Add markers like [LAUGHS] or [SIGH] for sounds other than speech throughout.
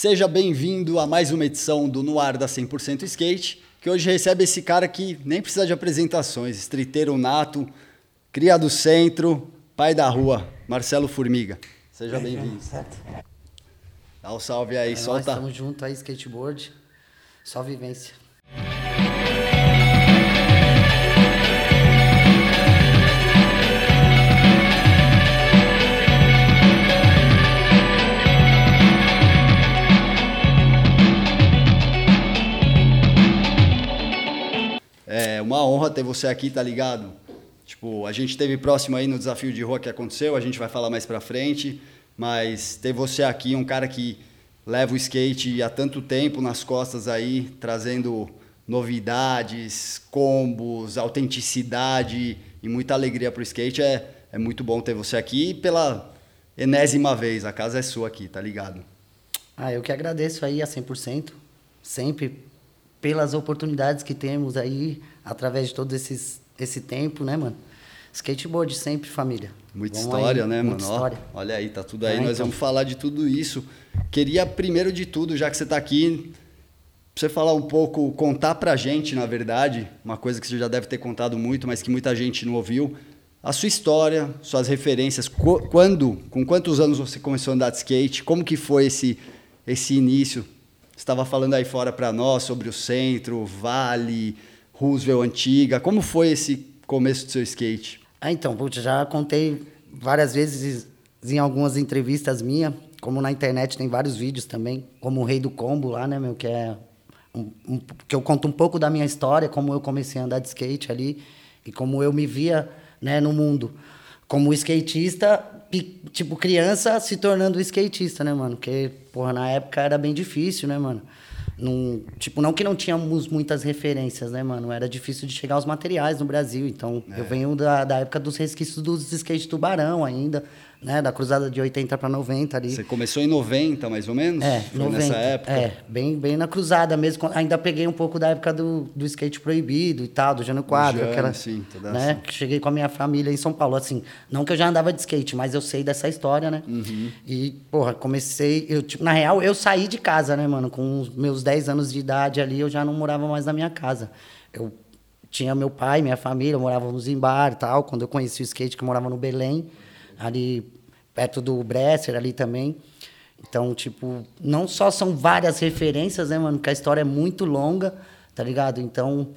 Seja bem-vindo a mais uma edição do No Ar da 100% Skate, que hoje recebe esse cara que nem precisa de apresentações, streeteiro nato, cria do centro, pai da rua, Marcelo Formiga. Seja bem-vindo. Dá um salve aí, É solta. Nós estamos junto aí, skateboard. Só vivência. É uma honra ter você aqui, tá ligado? Tipo, a gente teve próximo aí no desafio de rua que aconteceu, a gente vai falar mais pra frente, mas ter você aqui, um cara que leva o skate há tanto tempo nas costas aí, trazendo novidades, combos, autenticidade e muita alegria pro skate, é, é muito bom ter você aqui pela enésima vez, a casa é sua aqui, tá ligado? Ah, eu que agradeço aí a 100%, sempre pelas oportunidades que temos aí, através de todo esses, esse tempo, né, mano? Skateboard sempre, família. Muita Vamos história, aí, né, muita mano? Ó, história. olha aí, tá tudo aí. É, Nós então. vamos falar de tudo isso. Queria, primeiro de tudo, já que você tá aqui, você falar um pouco, contar pra gente, na verdade, uma coisa que você já deve ter contado muito, mas que muita gente não ouviu, a sua história, suas referências, qu- quando, com quantos anos você começou a andar de skate, como que foi esse, esse início? Você estava falando aí fora pra nós sobre o centro, Vale, Roosevelt Antiga, como foi esse começo do seu skate? Ah, então, putz, já contei várias vezes em algumas entrevistas minhas, como na internet tem vários vídeos também, como o Rei do Combo lá, né, meu, que é um, um- que eu conto um pouco da minha história, como eu comecei a andar de skate ali e como eu me via, né, no mundo. Como skatista, tipo criança se tornando skatista, né, mano? Porque, porra, na época era bem difícil, né, mano? Não, tipo, não que não tínhamos muitas referências, né, mano? Era difícil de chegar aos materiais no Brasil. Então, eu venho da, da época dos resquícios dos skate tubarão ainda, né? Da cruzada de 80 para 90 ali. Você começou em 90, mais ou menos? É, Foi 90. nessa época? É, bem, bem na cruzada mesmo. Ainda peguei um pouco da época do, do skate proibido e tal, do Jânio Quadro. Jânio, aquela, sim, toda né? essa. que Cheguei com a minha família em São Paulo. Assim, não que eu já andava de skate, mas eu sei dessa história, né? Uhum. E, porra, comecei... Eu, tipo, na real, eu saí de casa, né, mano? Com os meus 10 anos de idade ali, eu já não morava mais na minha casa. Eu tinha meu pai, minha família, morávamos em bar e tal. Quando eu conheci o skate, que eu morava no Belém, ali perto do Bresser, ali também. Então, tipo, não só são várias referências, né, mano? Porque a história é muito longa, tá ligado? Então,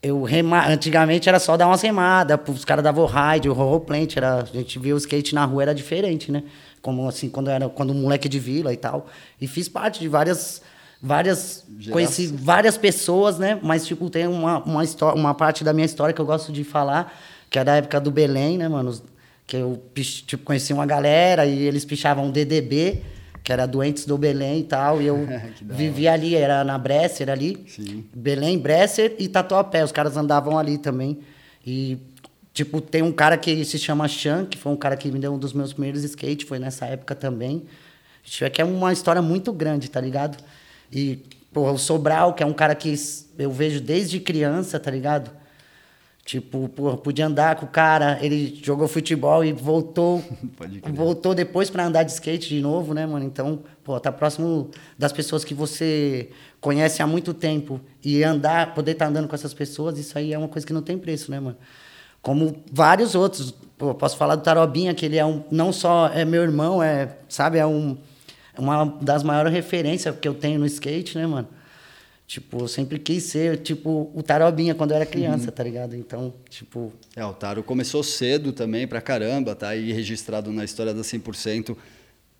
eu rema... antigamente era só dar umas remadas, os caras davam o ride, o roll plant, era... a gente via o skate na rua, era diferente, né? Como assim, quando era quando moleque de vila e tal. E fiz parte de várias várias Geração. conheci várias pessoas, né? Mas tipo tem uma uma história, uma parte da minha história que eu gosto de falar, que é da época do Belém, né, mano? Que eu tipo conheci uma galera e eles pichavam DDB, que era doentes do Belém e tal, e eu [LAUGHS] vivia ali, era na Bresser ali. Sim. Belém, Bresser e Tatuapé, os caras andavam ali também. E tipo, tem um cara que se chama Chan, que foi um cara que me deu um dos meus primeiros skate, foi nessa época também. É que é uma história muito grande, tá ligado? E, pô, o Sobral, que é um cara que eu vejo desde criança, tá ligado? Tipo, pô, podia andar com o cara, ele jogou futebol e voltou. [LAUGHS] Voltou depois pra andar de skate de novo, né, mano? Então, pô, tá próximo das pessoas que você conhece há muito tempo e andar, poder estar andando com essas pessoas, isso aí é uma coisa que não tem preço, né, mano? Como vários outros. Pô, posso falar do Tarobinha, que ele é um. Não só é meu irmão, é, sabe, é um, uma das maiores referências que eu tenho no skate, né, mano? Tipo, eu sempre quis ser, tipo, o Tarobinha quando eu era criança, tá ligado? Então, tipo, É, o Taro começou cedo também pra caramba, tá aí registrado na história da 100%.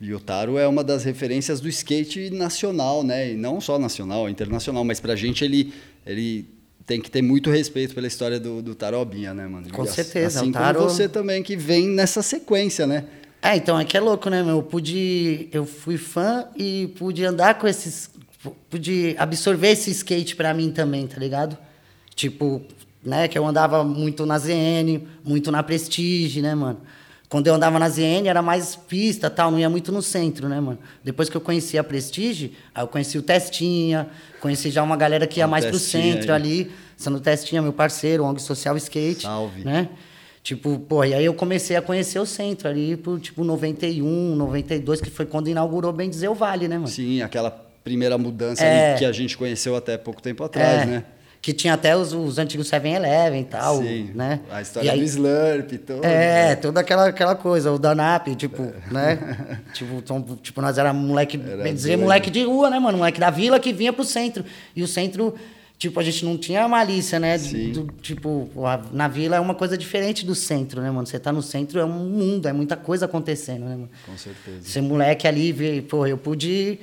E o Taro é uma das referências do skate nacional, né? E não só nacional, internacional, mas pra gente ele, ele tem que ter muito respeito pela história do, do Tarobinha, né, mano? Com E certeza, Assim o como Taro- você também, que vem nessa sequência, né? É, então, é que é louco, né, meu? Eu pude. Eu fui fã e pude andar com esses. Pude absorver esse skate pra mim também, tá ligado? Tipo, né, que eu andava muito na ZN, muito na Prestige, né, mano? Quando eu andava na ZN era mais pista tal, não ia muito no centro, né, mano? Depois que eu conheci a Prestige, aí eu conheci o Testinha, conheci já uma galera que ia o mais pro centro aí. ali. Sendo Testinha, meu parceiro, ONG Social Skate. Salve. Né? Tipo, pô, e aí eu comecei a conhecer o centro ali por, tipo, 91, 92, que foi quando inaugurou, bem dizer, o Vale, né, mano? Sim, aquela primeira mudança é, que a gente conheceu até pouco tempo atrás, é, né? Que tinha até os, os antigos 7-Eleven e tal, Sim, né? A história do Slurp e tudo. É, né? toda aquela, aquela coisa, o Danap, tipo, é. né? [LAUGHS] tipo, tom, tipo, nós era moleque, era bem dizer, moleque de rua, né, mano? Moleque da vila que vinha pro centro. E o centro tipo, a gente não tinha malícia, né? Do, tipo, na vila é uma coisa diferente do centro, né, mano? Você tá no centro, é um mundo, é muita coisa acontecendo, né, mano? Com certeza. Ser moleque ali, pô, eu pude,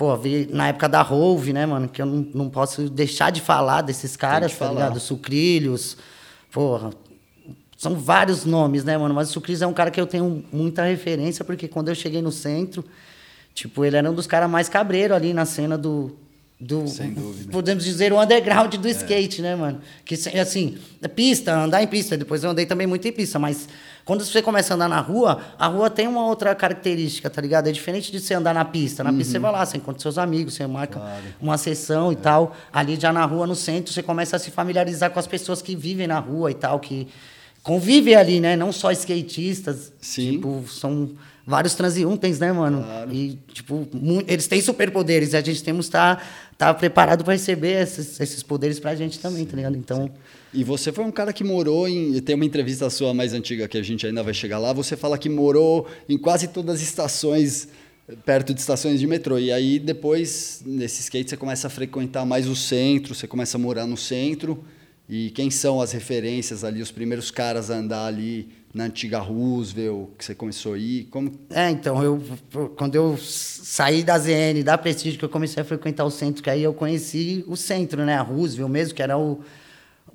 pô, ver na época da Rove, né, mano? Que eu não, não posso deixar de falar desses caras, tá ligado? Sucrilhos, porra. São vários nomes, né, mano? Mas o Sucrilhos é um cara que eu tenho muita referência, porque quando eu cheguei no centro, tipo, ele era um dos caras mais cabreiro ali na cena do, do Sem dúvida. podemos dizer o underground do é. skate, né, mano? Que assim, pista, andar em pista, depois eu andei também muito em pista, mas quando você começa a andar na rua, a rua tem uma outra característica, tá ligado? É diferente de você andar na pista. Na uhum. pista você vai lá, você encontra seus amigos, você marca claro. uma sessão e é. tal. Ali já na rua, no centro, você começa a se familiarizar com as pessoas que vivem na rua e tal, que convivem ali, né? Não só skatistas, Sim. tipo, são vários transiuntes, né, mano? Claro. E, tipo, eles têm superpoderes e a gente temos que estar tá, tá preparado para receber esses, esses poderes pra gente também, sim, tá ligado? Então. Sim. E você foi um cara que morou em. Tem uma entrevista sua mais antiga que a gente ainda vai chegar lá. Você fala que morou em quase todas as estações, perto de estações de metrô. E aí, depois, nesse skate, você começa a frequentar mais o centro, você começa a morar no centro. E quem são as referências ali, os primeiros caras a andar ali na antiga Roosevelt, que você começou a ir? Como... É, então, eu, quando eu saí da ZN, da Prestígio, que eu comecei a frequentar o centro, que aí eu conheci o centro, né? A Roosevelt mesmo, que era o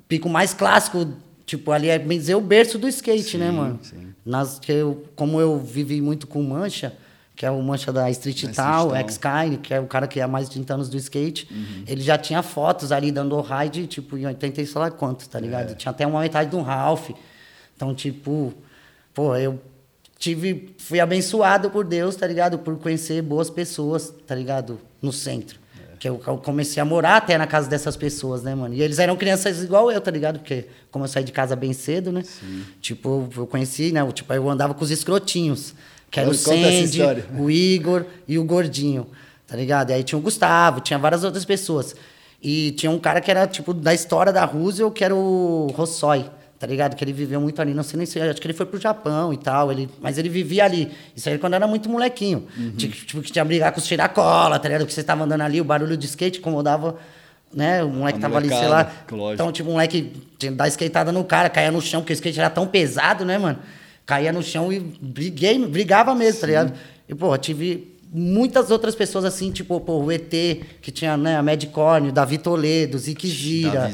pico mais clássico, tipo, ali é bem dizer o berço do skate, sim, né, mano? Sim. Nas, que eu, como eu vivi muito com Mancha, que é o Mancha da Street Town, X-Kine, que é o cara que há mais de 30 anos do skate, uhum. ele já tinha fotos ali dando ride, tipo, em 80 e sei lá quanto, tá ligado? É. Tinha até uma metade de um Ralph. Então, tipo, pô, eu tive, fui abençoado por Deus, tá ligado? Por conhecer boas pessoas, tá ligado? No centro. É. Que eu, eu, comecei a morar até na casa dessas pessoas, né, mano? E eles eram crianças igual eu, tá ligado? Porque como eu saí de casa bem cedo, né? Sim. Tipo, eu conheci, né? Tipo, eu andava com os escrotinhos. Que era o Sandy, o Igor e o Gordinho, tá ligado? E aí tinha o Gustavo, tinha várias outras pessoas. E tinha um cara que era, tipo, da história da Roosevelt, que era o Rossói tá ligado? Que ele viveu muito ali, não sei nem se, acho que ele foi pro Japão e tal, ele, mas ele vivia ali. Isso aí quando era muito molequinho. Uhum. Tipo, que tinha brigar com os tiracola, tá ligado? Que você tava andando ali, o barulho de skate incomodava, né? O moleque tava ali, sei lá. Lógico. Então, tipo, o moleque tinha dar skateada no cara, caía no chão, porque o skate era tão pesado, né, mano? Caía no chão e briguei, brigava mesmo, tá Sim. tá ligado? E, pô, tive muitas outras pessoas assim, tipo, pô, o ET, que tinha, né, a o Davi Toledo, Zique Gira.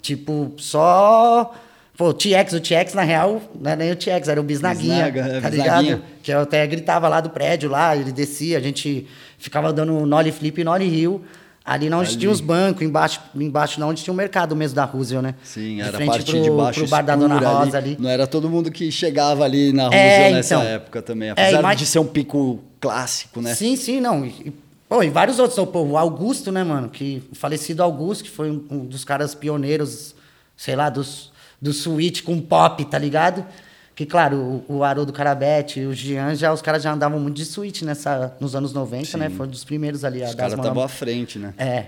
Tipo, só Pô, o TX, o TX, na real, não era nem o TX, era o Bisnaguinha, Bisnaga, é, tá ligado? Que eu até gritava lá do prédio, lá, ele descia, a gente ficava dando nollie flip e nollie rio. Ali onde Ali. tinha os bancos, embaixo, embaixo onde tinha o mercado mesmo da Roosevelt, né? Sim, era a parte pro, de baixo pro bar da Dona Rosa ali. ali. Não era todo mundo que chegava ali na Roosevelt é, nessa então, época também. É, Apesar é, de ser um pico clássico, né? Sim, sim, não. E, pô, e vários outros. Pô, o Augusto, né, mano? Que, o falecido Augusto, que foi um, um dos caras pioneiros, sei lá, dos do switch com pop, tá ligado? Que, claro, o, o Haroldo Carabete e o Jean, já, os caras já andavam muito de switch nessa, nos anos 90, né? Sim. né? Foram dos primeiros ali. Os caras estavam à frente, né? É.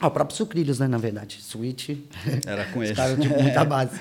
Ah, o próprio Sucrilhos, né, na verdade. Switch. Era com eles. caras, tipo, [LAUGHS] muita base.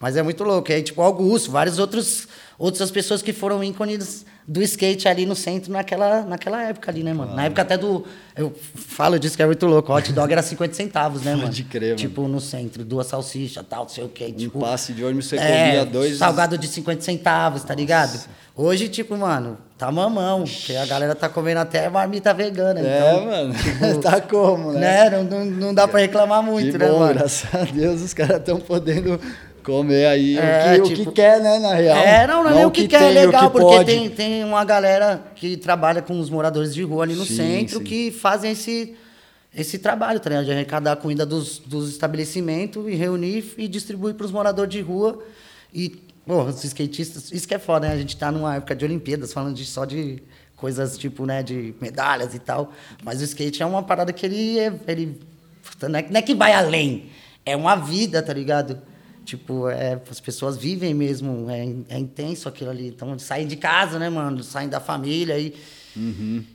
Mas é muito louco. E aí, tipo, Augusto, vários outros outras pessoas que foram ícones do skate ali no centro naquela, naquela época ali, né, mano? Claro. Na época até do. Eu falo disso que é muito louco. O hot dog era 50 centavos, né, [LAUGHS] mano? De crer, mano. Tipo, no centro, duas salsichas, tal, não sei o quê. Tipo, um passe de ônibus você é, comia dois. Salgado de 50 centavos, tá ligado? Nossa. Hoje, tipo, mano, tá mamão. Porque a galera tá comendo até marmita vegana. É, então, mano. Tipo, [LAUGHS] tá como, né? né? Não, não, não dá pra reclamar muito, que né, bom, mano? Graças a Deus, os caras estão podendo comer aí é, o, que, tipo, o que quer, né, na real. É, não, não, não é o que, que quer, é legal, que porque tem, tem uma galera que trabalha com os moradores de rua ali no sim, centro sim. que fazem esse, esse trabalho, tá ligado? De arrecadar a comida dos, dos estabelecimentos e reunir e distribuir para os moradores de rua. E, pô, os skatistas, isso que é foda, né? A gente tá numa época de Olimpíadas, falando de, só de coisas tipo, né, de medalhas e tal. Mas o skate é uma parada que ele, ele não é, não é que vai além, é uma vida, tá ligado? Tipo, é, as pessoas vivem mesmo, é, é intenso aquilo ali. Então, saem de casa, né, mano? Saem da família e,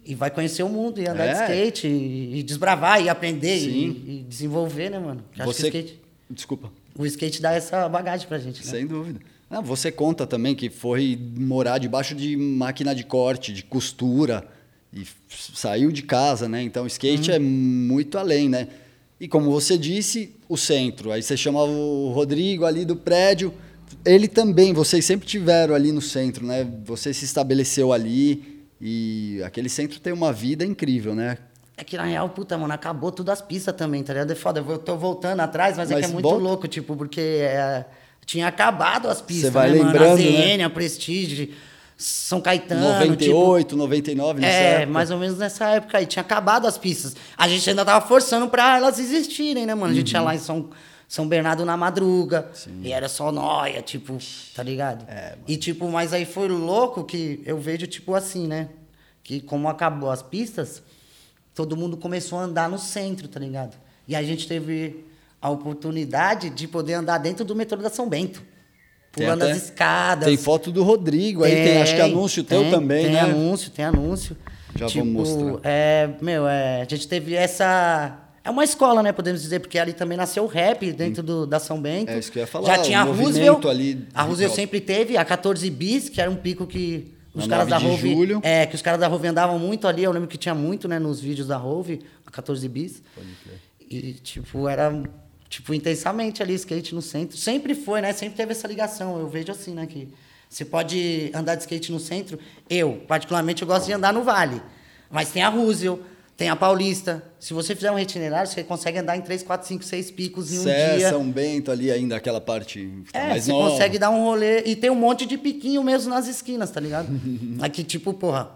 e vai conhecer o mundo e andar de Uhum. É. skate e, e desbravar e aprender e, e desenvolver, né, mano? Eu acho que Você... o skate, Desculpa. o skate dá essa bagagem pra gente, né? Sem dúvida. Ah, você conta também que foi morar debaixo de máquina de corte, de costura, e saiu de casa, né? Então, o skate é muito além, né? E como você disse, o centro. Aí você chama o Rodrigo ali do prédio. Ele também, vocês sempre tiveram ali no centro, né? Você se estabeleceu ali e aquele centro tem uma vida incrível, né? É que na real, puta, mano, acabou tudo as pistas também, tá ligado? É foda, eu tô voltando atrás, mas, é Mas que é muito volta. louco, tipo, porque é, tinha acabado as pistas, vai né, mano? lembrando, A né? ZN, a Prestige, São Caetano, 98, 99, tipo, nessa É, época. mais ou menos nessa época aí, tinha acabado as pistas. A gente ainda tava forçando pra elas existirem, né, mano? A gente Uhum. ia lá em São, São Bernardo na madruga, e era só nóia, tipo, tá ligado? É, e tipo, mas aí foi louco que eu vejo, tipo, assim, né? Que como acabou as pistas, todo mundo começou a andar no centro, tá ligado? E a gente teve a oportunidade de poder andar dentro do metrô da São Bento. Tem Pulando até- as escadas. Tem foto do Rodrigo aí, tem, acho que anúncio teu tem, também, tem né? anúncio, tem anúncio. Já tipo, vamos mostrar. É, meu, é, a gente teve essa... É uma escola, né, podemos dizer, porque ali também nasceu o rap dentro do, da São Bento. É isso que eu ia falar, Já tinha a Roosevelt. ali a Roosevelt sempre teve, a 14 bis, que era um pico que os caras da 9 de Rove... julho. É, que os caras da Rove andavam muito ali. Eu lembro que tinha muito, né, nos vídeos da Rove, a 14 bis. E, tipo, era, tipo, intensamente ali, skate no centro. Sempre foi, né? Sempre teve essa ligação. Eu vejo assim, né? Que você pode andar de skate no centro. Eu, particularmente, eu gosto de andar no Vale. Mas tem a Roosevelt, tem a Paulista. Se você fizer um itinerário, você consegue andar em 3, 4, 5, 6 picos em um Sé, dia. São Bento ali ainda, aquela parte É, mais você nova. consegue dar um rolê. E tem um monte de piquinho mesmo nas esquinas, tá ligado? [LAUGHS] Aqui, tipo, porra,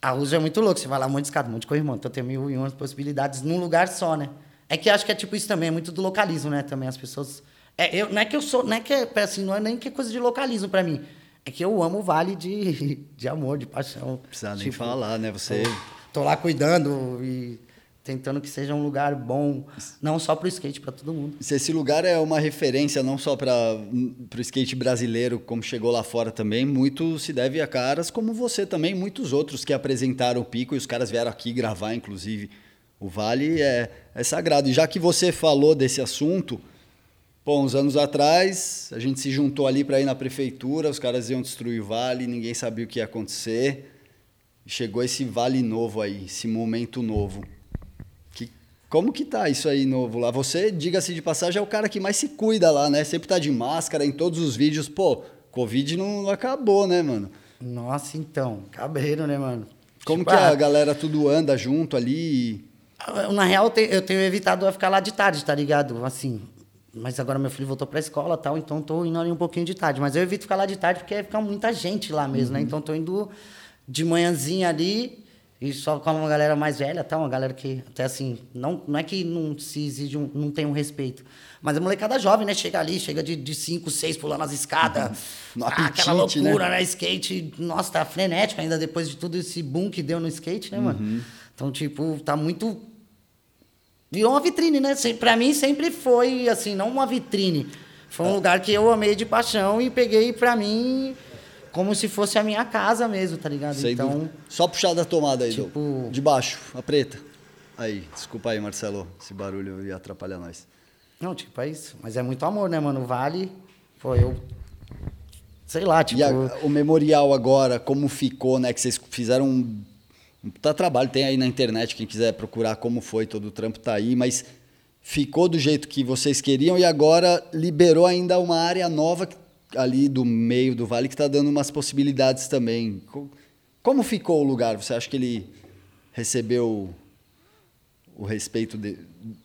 a Roosevelt é muito louco. Você vai lá, um monte de escada, um monte de corrimão. Então tem mil e umas possibilidades num lugar só, né? É que acho que é tipo isso também, é muito do localismo, né? Também as pessoas. É, eu, não é que eu sou. Não é que é, assim, não é nem que é coisa de localismo pra mim. É que eu amo o vale de, [LAUGHS] de amor, de paixão. Não precisa nem Tipo, falar, né? Você... Tô lá cuidando e tentando que seja um lugar bom, não só pro skate, pra todo mundo. Se esse lugar é uma referência não só para o skate brasileiro, como chegou lá fora também, muito se deve a caras como você também, muitos outros que apresentaram o Pico e os caras vieram aqui gravar, inclusive. O Vale é, é sagrado. E já que você falou desse assunto, pô, uns anos atrás, a gente se juntou ali para ir na prefeitura, os caras iam destruir o Vale, ninguém sabia o que ia acontecer. E chegou esse Vale novo aí, esse momento novo. Que, como que tá isso aí novo lá? Você, diga-se de passagem, é o cara que mais se cuida lá, né? Sempre tá de máscara em todos os vídeos. Pô, Covid não acabou, né, mano? Nossa, então, cabreiro, né, mano? Como Tipo, que ah, a galera tudo anda junto ali? Na real, eu tenho, evitado ficar lá de tarde, tá ligado? Assim. Mas agora meu filho voltou pra escola e tal, então tô indo ali um pouquinho de tarde. Mas eu evito ficar lá de tarde porque fica muita gente lá mesmo, né? Então tô indo de manhãzinha ali e só com uma galera mais velha, tá? Uma galera que até assim, não, não é que não se exige, um, não tem um respeito. Mas a molecada jovem, né? Chega ali, chega de, de cinco, seis pulando as escadas. [LAUGHS] Ah, aquela né? loucura, né? Skate, nossa, tá frenético ainda depois de tudo esse boom que deu no skate, né, mano? Uhum. Então, tipo, tá muito virou uma vitrine, né? Pra mim sempre foi assim, não uma vitrine. Foi um É. lugar que eu amei de paixão e peguei pra mim como se fosse a minha casa mesmo, tá ligado? Então, dúvida. Só puxar da tomada aí, tipo- De baixo, a preta. Aí, desculpa aí, Marcelo. Esse barulho ia atrapalhar nós. não, tipo, é isso. Mas é muito amor, né, mano? Vale, pô, eu sei lá, tipo, E a- o memorial agora, como ficou, né? Que vocês fizeram um, um puta trabalho, tem aí na internet, quem quiser procurar como foi, todo o trampo tá aí, mas ficou do jeito que vocês queriam e agora liberou ainda uma área nova ali do meio do vale que está dando umas possibilidades também. Co- Como ficou o lugar? Você acha que ele recebeu o respeito, de-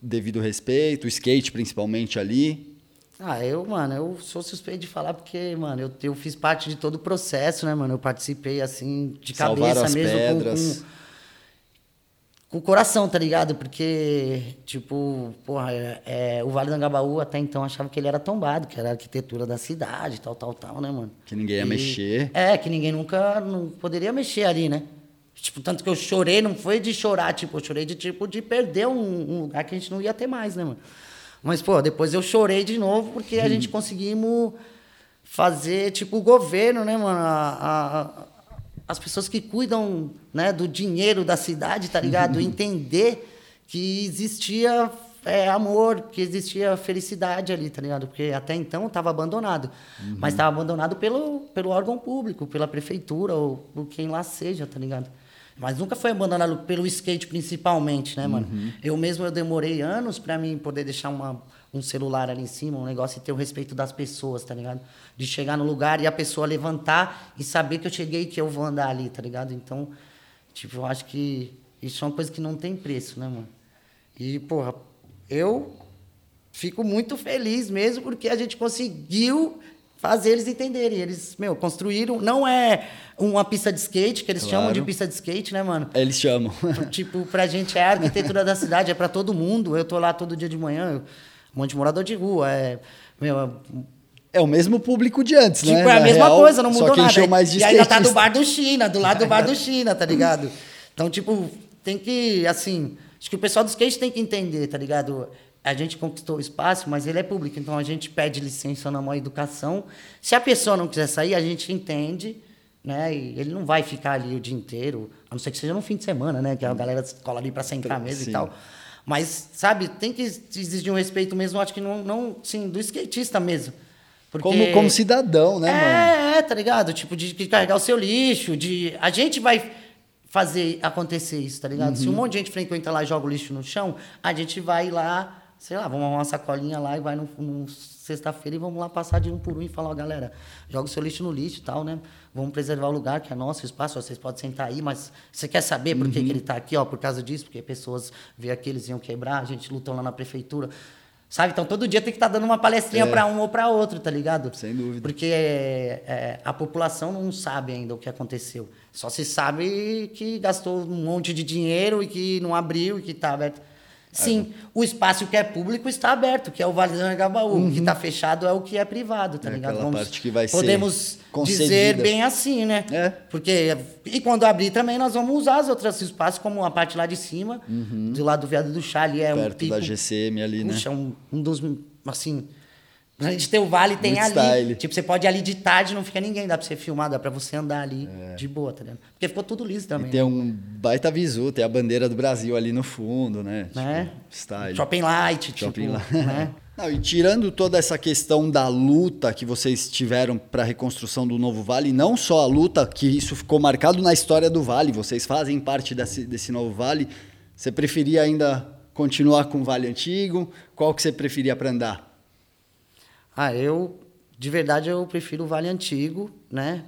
devido respeito, o skate principalmente ali? Ah, eu, mano, eu sou suspeito de falar porque, mano, eu, eu fiz parte de todo o processo, né, mano? Eu participei, assim, de Salvaram cabeça as mesmo, com- pedras. Com, com, o coração, tá ligado? Porque, tipo, porra, é, é, o Vale do Angabaú até então achava que ele era tombado, que era a arquitetura da cidade, tal, tal, tal, né, mano? Que ninguém ia mexer. É, que ninguém nunca não poderia mexer ali, né? Tipo, tanto que eu chorei, não foi de chorar, tipo, eu chorei de, tipo, de perder um, um lugar que a gente não ia ter mais, né, mano? Mas, pô, depois eu chorei de novo porque a gente conseguimos fazer, tipo, o governo, né, mano? A, a, as pessoas que cuidam né, do dinheiro da cidade, tá ligado? [LAUGHS] Entender que existia é, amor, que existia felicidade ali, tá ligado? Porque até então estava abandonado. Uhum. Mas estava abandonado pelo, pelo órgão público, pela prefeitura ou por quem lá seja, tá ligado? Mas nunca foi abandonado pelo skate principalmente, né, mano? Uhum. Eu mesmo eu demorei anos para mim poder deixar uma, um celular ali em cima, um negócio e ter o respeito das pessoas, tá ligado? De chegar no lugar e a pessoa levantar e saber que eu cheguei e que eu vou andar ali, tá ligado? Então, tipo, eu acho que isso é uma coisa que não tem preço, né, mano? E, porra, eu fico muito feliz mesmo porque a gente conseguiu fazer eles entenderem. Eles, meu, construíram. Não é uma pista de skate, que eles claro. chamam de pista de skate, né, mano? Eles chamam. tipo, pra gente é a arquitetura da cidade, é para todo mundo. Eu tô lá todo dia de manhã, um monte de morador de rua. É, meu, é o mesmo público de antes, tipo, né? Tipo, é a mesma real, coisa, não mudou nada. mais de e ainda tá do bar do China, do lado do bar do [LAUGHS] China, tá ligado? Então, tipo, tem que, assim, acho que o pessoal do skate tem que entender, tá ligado? A gente conquistou o espaço, mas ele é público, então a gente pede licença na mão educação. Se a pessoa não quiser sair, a gente entende, né? E ele não vai ficar ali o dia inteiro, a não ser que seja no fim de semana, né? Que a galera cola ali para sentar mesmo Sim. e tal. Mas, sabe, tem que exigir um respeito mesmo, acho que não, não sim, do skatista mesmo. Porque... Como, como cidadão, né, é, mano? É, tá ligado? Tipo, de, de carregar o seu lixo, de. A gente vai fazer acontecer isso, tá ligado? Uhum. Se um monte de gente frequenta lá e joga o lixo no chão, a gente vai lá sei lá, vamos arrumar uma sacolinha lá e vai no, sexta-feira e vamos lá passar de um por um e falar, ó, galera, joga o seu lixo no lixo e tal, né? Vamos preservar o lugar, que é nosso, espaço, vocês podem sentar aí, mas você quer saber por que, uhum. que ele está aqui, ó, por causa disso, porque pessoas vê aqui, eles iam quebrar, a gente lutou lá na prefeitura. Sabe? Então todo dia tem que estar tá dando uma palestrinha é. para um ou para outro, tá ligado? Sem dúvida. Porque é, é, a população não sabe ainda o que aconteceu. Só se sabe que gastou um monte de dinheiro e que não abriu e que está aberto. Sim, o espaço que é público está aberto, que é o Vale do Anhangabaú. Uhum. O que está fechado é o que é privado, tá é ligado? Vamos, parte que vai podemos dizer bem assim, né? É. Porque, e quando abrir também, nós vamos usar os outros espaços, como a parte lá de cima, uhum. do lado do Viado do Chá, ali é Perto um pico. da GCM ali, né? Puxa, um, um dos, assim, a gente tem o vale, tem Muito ali. Style. Tipo, você pode ir ali de tarde, não fica ninguém, dá pra você filmar, dá pra você andar ali é. de boa, tá ligado? Porque ficou tudo liso também. E tem né? um baita visu, tem a bandeira do Brasil ali no fundo, né? né? Tipo, style. Shopping Light, Shopping tipo, Light. Né? [LAUGHS] Não, e tirando toda essa questão da luta que vocês tiveram para a reconstrução do novo Vale, não só a luta, que isso ficou marcado na história do Vale, vocês fazem parte desse, desse novo Vale, você preferia ainda continuar com o Vale antigo? Qual que você preferia para andar? Ah, eu, de verdade, eu prefiro o Vale Antigo, né?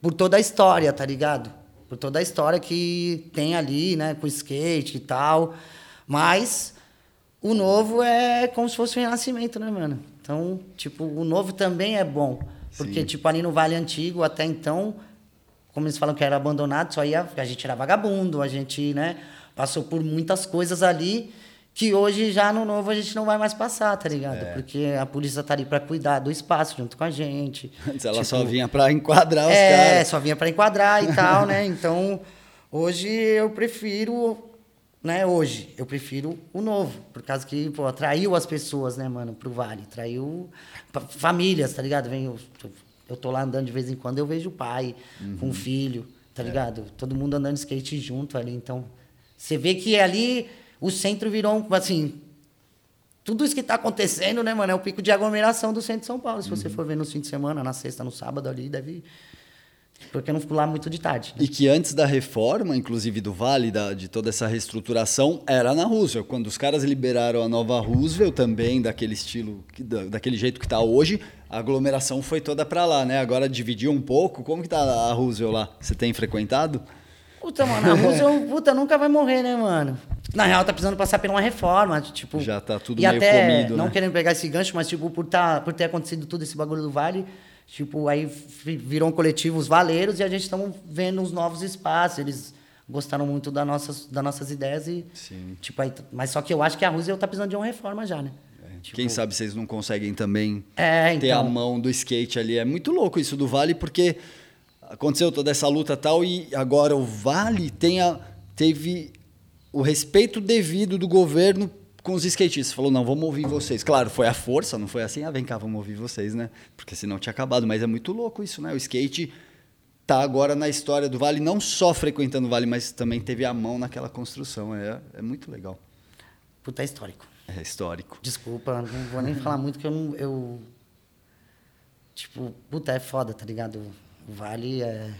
Por toda a história, tá ligado? Por toda a história que tem ali, né? Com skate e tal. Mas o novo é como se fosse um renascimento, né, mano? Então, tipo, o novo também é bom. Porque, Sim. tipo, ali no Vale Antigo, até então, como eles falam que era abandonado, só ia. A gente era vagabundo, a gente, né? Passou por muitas coisas ali que hoje já no novo a gente não vai mais passar, tá ligado? É. Porque a polícia tá ali para cuidar do espaço junto com a gente. [LAUGHS] Antes ela tipo, só vinha para enquadrar os é, caras. É, só vinha para enquadrar e tal, [LAUGHS] né? Então, hoje eu prefiro, né, hoje eu prefiro o novo, por causa que, pô, atraiu as pessoas, né, mano, pro Vale, atraiu famílias, tá ligado? Vem eu, eu tô lá andando de vez em quando, eu vejo o pai uhum. com o filho, tá é. ligado? Todo mundo andando de skate junto ali, então você vê que ali o centro virou, assim, tudo isso que está acontecendo, né, mano, é o pico de aglomeração do centro de São Paulo. Se você uhum. for ver no fim de semana, na sexta, no sábado ali, deve. Porque eu não fico lá muito de tarde. Né? E que antes da reforma, inclusive do Vale, da, de toda essa reestruturação, era na Roosevelt. Quando os caras liberaram a nova Roosevelt também, daquele estilo, daquele jeito que está hoje, a aglomeração foi toda para lá, né? Agora dividiu um pouco. Como que tá a Roosevelt lá? Você tem frequentado? Puta, mano, a Roosevelt, puta, nunca vai morrer, né, mano? Na real, tá precisando passar por uma reforma, tipo... Já tá tudo e meio até, comido, não né? querendo pegar esse gancho, mas, tipo, por, tá, por ter acontecido tudo esse bagulho do Vale, tipo, aí virou um coletivo os valeiros e a gente estamos vendo os novos espaços, eles gostaram muito das nossas, das nossas ideias e... Sim. Tipo, aí, mas só que eu acho que a Roosevelt tá precisando de uma reforma já, né? É, tipo, Quem sabe vocês não conseguem também é, ter então... a mão do skate ali. É muito louco isso do Vale, porque aconteceu toda essa luta tal e agora o Vale tem a, teve o respeito devido do governo com os skatistas. Falou, não, vamos ouvir vocês. Claro, foi a força, não foi assim, ah, vem cá, vamos ouvir vocês, né? Porque senão tinha acabado. Mas é muito louco isso, né? O skate tá agora na história do Vale, não só frequentando o Vale, mas também teve a mão naquela construção. É, é muito legal. Puta, é histórico. É histórico. Desculpa, não vou nem falar muito, que eu não. Eu, tipo, puta, é foda, tá ligado? O Vale é.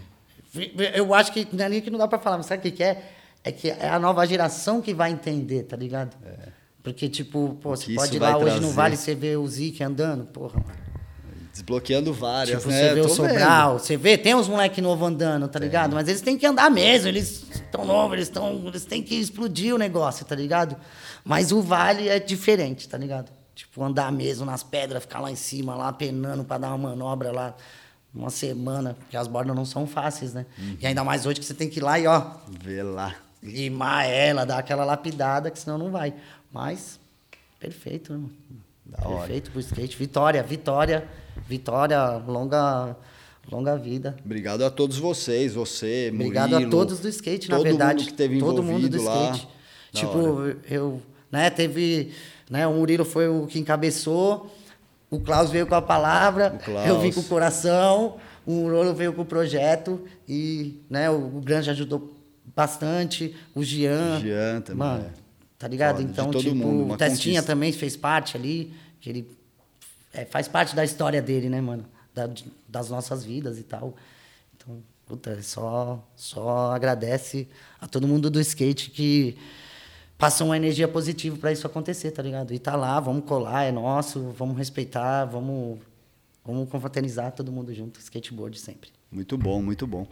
Eu acho que não é nem que não dá pra falar, mas sabe o que, que é? É que é a nova geração que vai entender, tá ligado? É. Porque, tipo, pô, você pode ir lá hoje trazer. no Vale e você vê o Zik andando, porra, mano. Desbloqueando várias, tipo, né? Você vê o Sobral, vendo. você vê, tem uns moleques novos andando, tá ligado? Mas eles têm que andar mesmo, eles estão novos, eles, tão, eles têm que explodir o negócio, tá ligado? Mas o Vale é diferente, tá ligado? Tipo, andar mesmo nas pedras, ficar lá em cima, lá penando para dar uma manobra lá uma semana, porque as bordas não são fáceis, né? Uhum. E ainda mais hoje que você tem que ir lá e, ó... Ver lá. Limar ela, dar aquela lapidada, que senão não vai. Mas, perfeito, né? Da perfeito hora. pro skate. Vitória, vitória Vitória, longa, longa vida. Obrigado a todos vocês, você, Obrigado Murilo, a todos do skate, na verdade. Todo mundo que teve todo mundo do skate. Lá. Tipo, eu, né, teve, né, o Murilo foi o que encabeçou, o Klaus veio com a palavra, eu vim com o coração, o Murilo veio com o projeto e, né, o, o Grande ajudou bastante, o Jean. O Jean também. Mano, é. tá ligado? Foda, então, tipo, mundo, o Testinha conquista. também fez parte ali, que ele é, faz parte da história dele, né, mano? Da, das nossas vidas e tal. Então, puta, só, só agradece a todo mundo do skate que passou uma energia positiva para isso acontecer, tá ligado? E tá lá, vamos colar, é nosso, vamos respeitar, vamos, vamos confraternizar todo mundo junto, skateboard sempre. Muito bom, muito bom.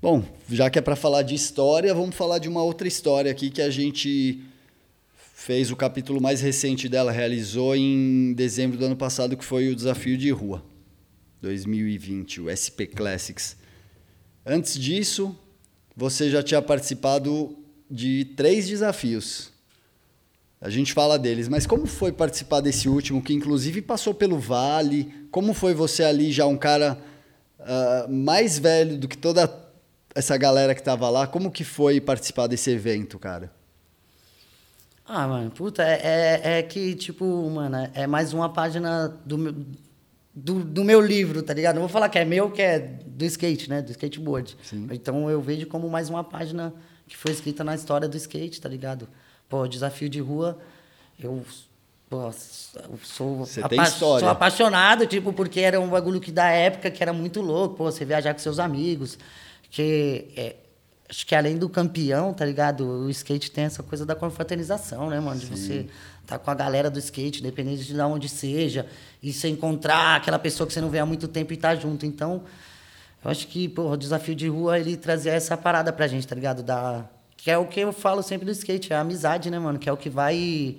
Bom, já que é para falar de história, vamos falar de uma outra história aqui que a gente fez o capítulo mais recente dela, realizou em dezembro do ano passado, que foi o Desafio de Rua 2020, o SP Classics. Antes disso, você já tinha participado de três desafios. A gente fala deles, mas como foi participar desse último, que inclusive passou pelo Vale? Como foi você ali, já um cara uh, mais velho do que toda essa galera que estava lá? Como que foi participar desse evento, cara? Ah, mano, puta, é, é, é, que, tipo, mano, é mais uma página do meu, do, do, meu livro, tá ligado? Não vou falar que é meu, que é do skate, né? Do skateboard. Sim. Então eu vejo como mais uma página que foi escrita na história do skate, tá ligado? Pô, desafio de rua, eu Pô, sou, apa sou apaixonado, tipo, porque era um bagulho que da época que era muito louco, pô, você viajar com seus amigos, que é, acho que além do campeão, tá ligado? O skate tem essa coisa da confraternização, né, mano? De você tá com a galera do skate, independente de onde seja, e você encontrar aquela pessoa que você não vê há muito tempo e tá junto. Então, eu acho que, pô, o desafio de rua, ele trazia essa parada pra gente, tá ligado? Da... Que é o que eu falo sempre do skate, é a amizade, né, mano? Que é o que vai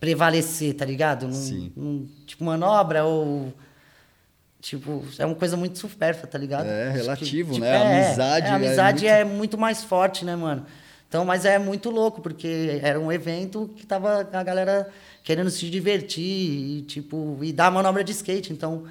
prevalecer, tá ligado? Num, Sim. Num, tipo, manobra ou Tipo, é uma coisa muito supérflua, tá ligado? É, relativo, que, tipo, né? É, a amizade, é, a amizade é muito... é muito... mais forte, né, mano? Então, mas é muito louco, porque era um evento que tava a galera querendo se divertir e, tipo, e dar manobra de skate. Então,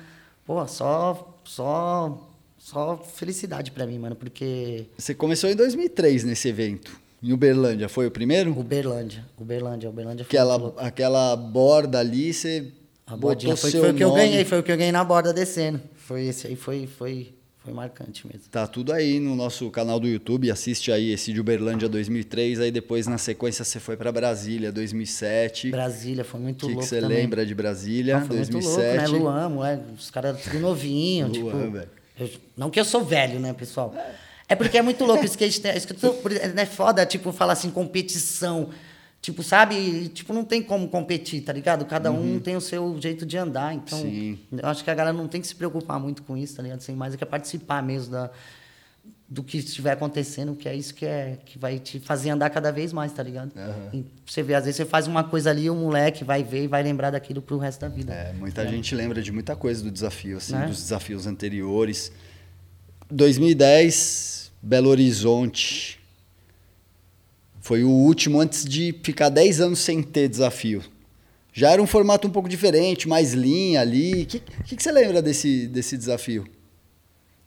pô, só, só, só felicidade para mim, mano, porque... Você começou em 2003 nesse evento. Em Uberlândia, foi o primeiro? Uberlândia, Uberlândia, Uberlândia foi aquela, aquela borda ali, você a bordinha foi, foi o que eu ganhei, foi o que eu ganhei na borda descendo. Foi esse aí, foi, foi, foi marcante mesmo. Tá tudo aí no nosso canal do YouTube, assiste aí esse de Uberlândia 2003, aí depois na sequência você foi para Brasília 2007. Brasília foi muito que louco que você lembra de Brasília não, foi 2007? Muito louco, né? Luan, moleque, os caras tudo novinho, Luan, tipo, velho. Eu, não que eu sou velho, né, pessoal? É porque é muito louco o skate, é, é foda, tipo, falar assim, competição. Tipo, sabe? Tipo, não tem como competir, tá ligado? Cada uhum. um tem o seu jeito de andar. Então, Sim. eu acho que a galera não tem que se preocupar muito com isso, tá ligado? Sem mais é que é participar mesmo da, do que estiver acontecendo, que é isso que, é, que vai te fazer andar cada vez mais, tá ligado? Uhum. você vê, às vezes você faz uma coisa ali, o moleque vai ver e vai lembrar daquilo pro resto da vida. É, muita é. gente lembra de muita coisa do desafio, assim, é? dos desafios anteriores. 2010, Belo Horizonte foi o último antes de ficar 10 anos sem ter desafio. Já era um formato um pouco diferente, mais linha ali. O que, que, que, você lembra desse, desse desafio?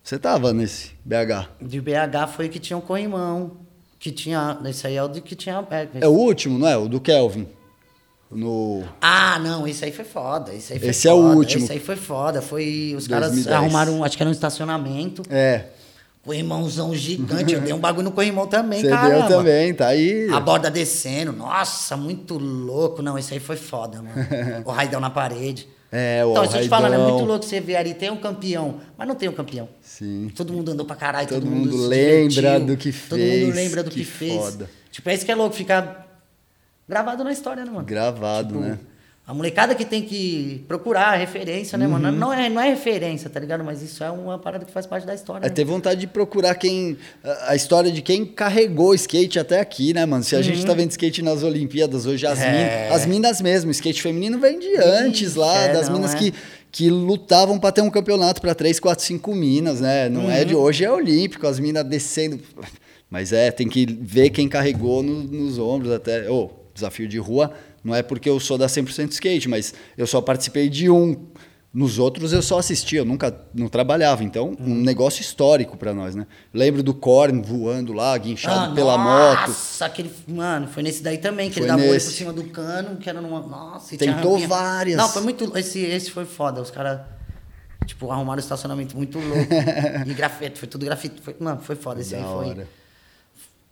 Você tava nesse BH? De BH foi que tinha um corrimão. Que tinha. Esse aí é o de que tinha. É, é o último, não é? O do Kelvin. No... Ah, não, esse aí foi foda. Esse, aí foi Esse é foda. o último. Esse aí foi foda. Foi. Os caras 2010. arrumaram, acho que era um estacionamento. É, Corrimãozão gigante. Eu dei um bagulho no corrimão também, você cara. deu também, tá aí. A borda descendo. Nossa, muito louco. Não, esse aí foi foda, mano. [LAUGHS] o raidão na parede. É, o Então, isso eu te falando, é muito louco você ver ali, tem um campeão, mas não tem um campeão. Sim. Todo mundo andou pra caralho, todo, Todo mundo, mundo lembra do que Todo fez, mundo lembra do que, que fez. foda. Tipo, é isso que é louco, ficar gravado na história, né, mano? Gravado, Tipo, né? A molecada que tem que procurar a referência, né, Uhum. mano? Não é, não é referência, tá ligado? Mas isso é uma parada que faz parte da história. É né? ter vontade de procurar quem. a- história de quem carregou o skate até aqui, né, mano? Se a gente tá vendo skate nas Olimpíadas hoje, as, Uhum. É. minas, as minas mesmo, skate feminino vem de antes lá, é, das não, minas é. que, que lutavam pra ter um campeonato pra 3, 4, 5 minas, né? Não é Uhum. de hoje, é olímpico, as minas descendo. Mas é, tem que ver quem carregou no- nos ombros até. Ô, desafio de rua, não é porque eu sou da 100% skate, mas eu só participei de um. Nos outros eu só assistia, eu nunca não trabalhava. Então, um Uhum. negócio histórico pra nós, né? Lembro do Korn voando lá, guinchado Ah, pela moto. Nossa, aquele. Mano, foi nesse daí também, que Foi ele dava o olho por nesse. cima do cano, que era numa. Nossa, e Tentou várias. Não, foi muito. Esse, esse foi foda. Os caras, tipo, arrumaram um estacionamento muito louco. [LAUGHS] e grafite, foi tudo grafite. Foi, mano, foi foda. Esse Da aí foi. hora.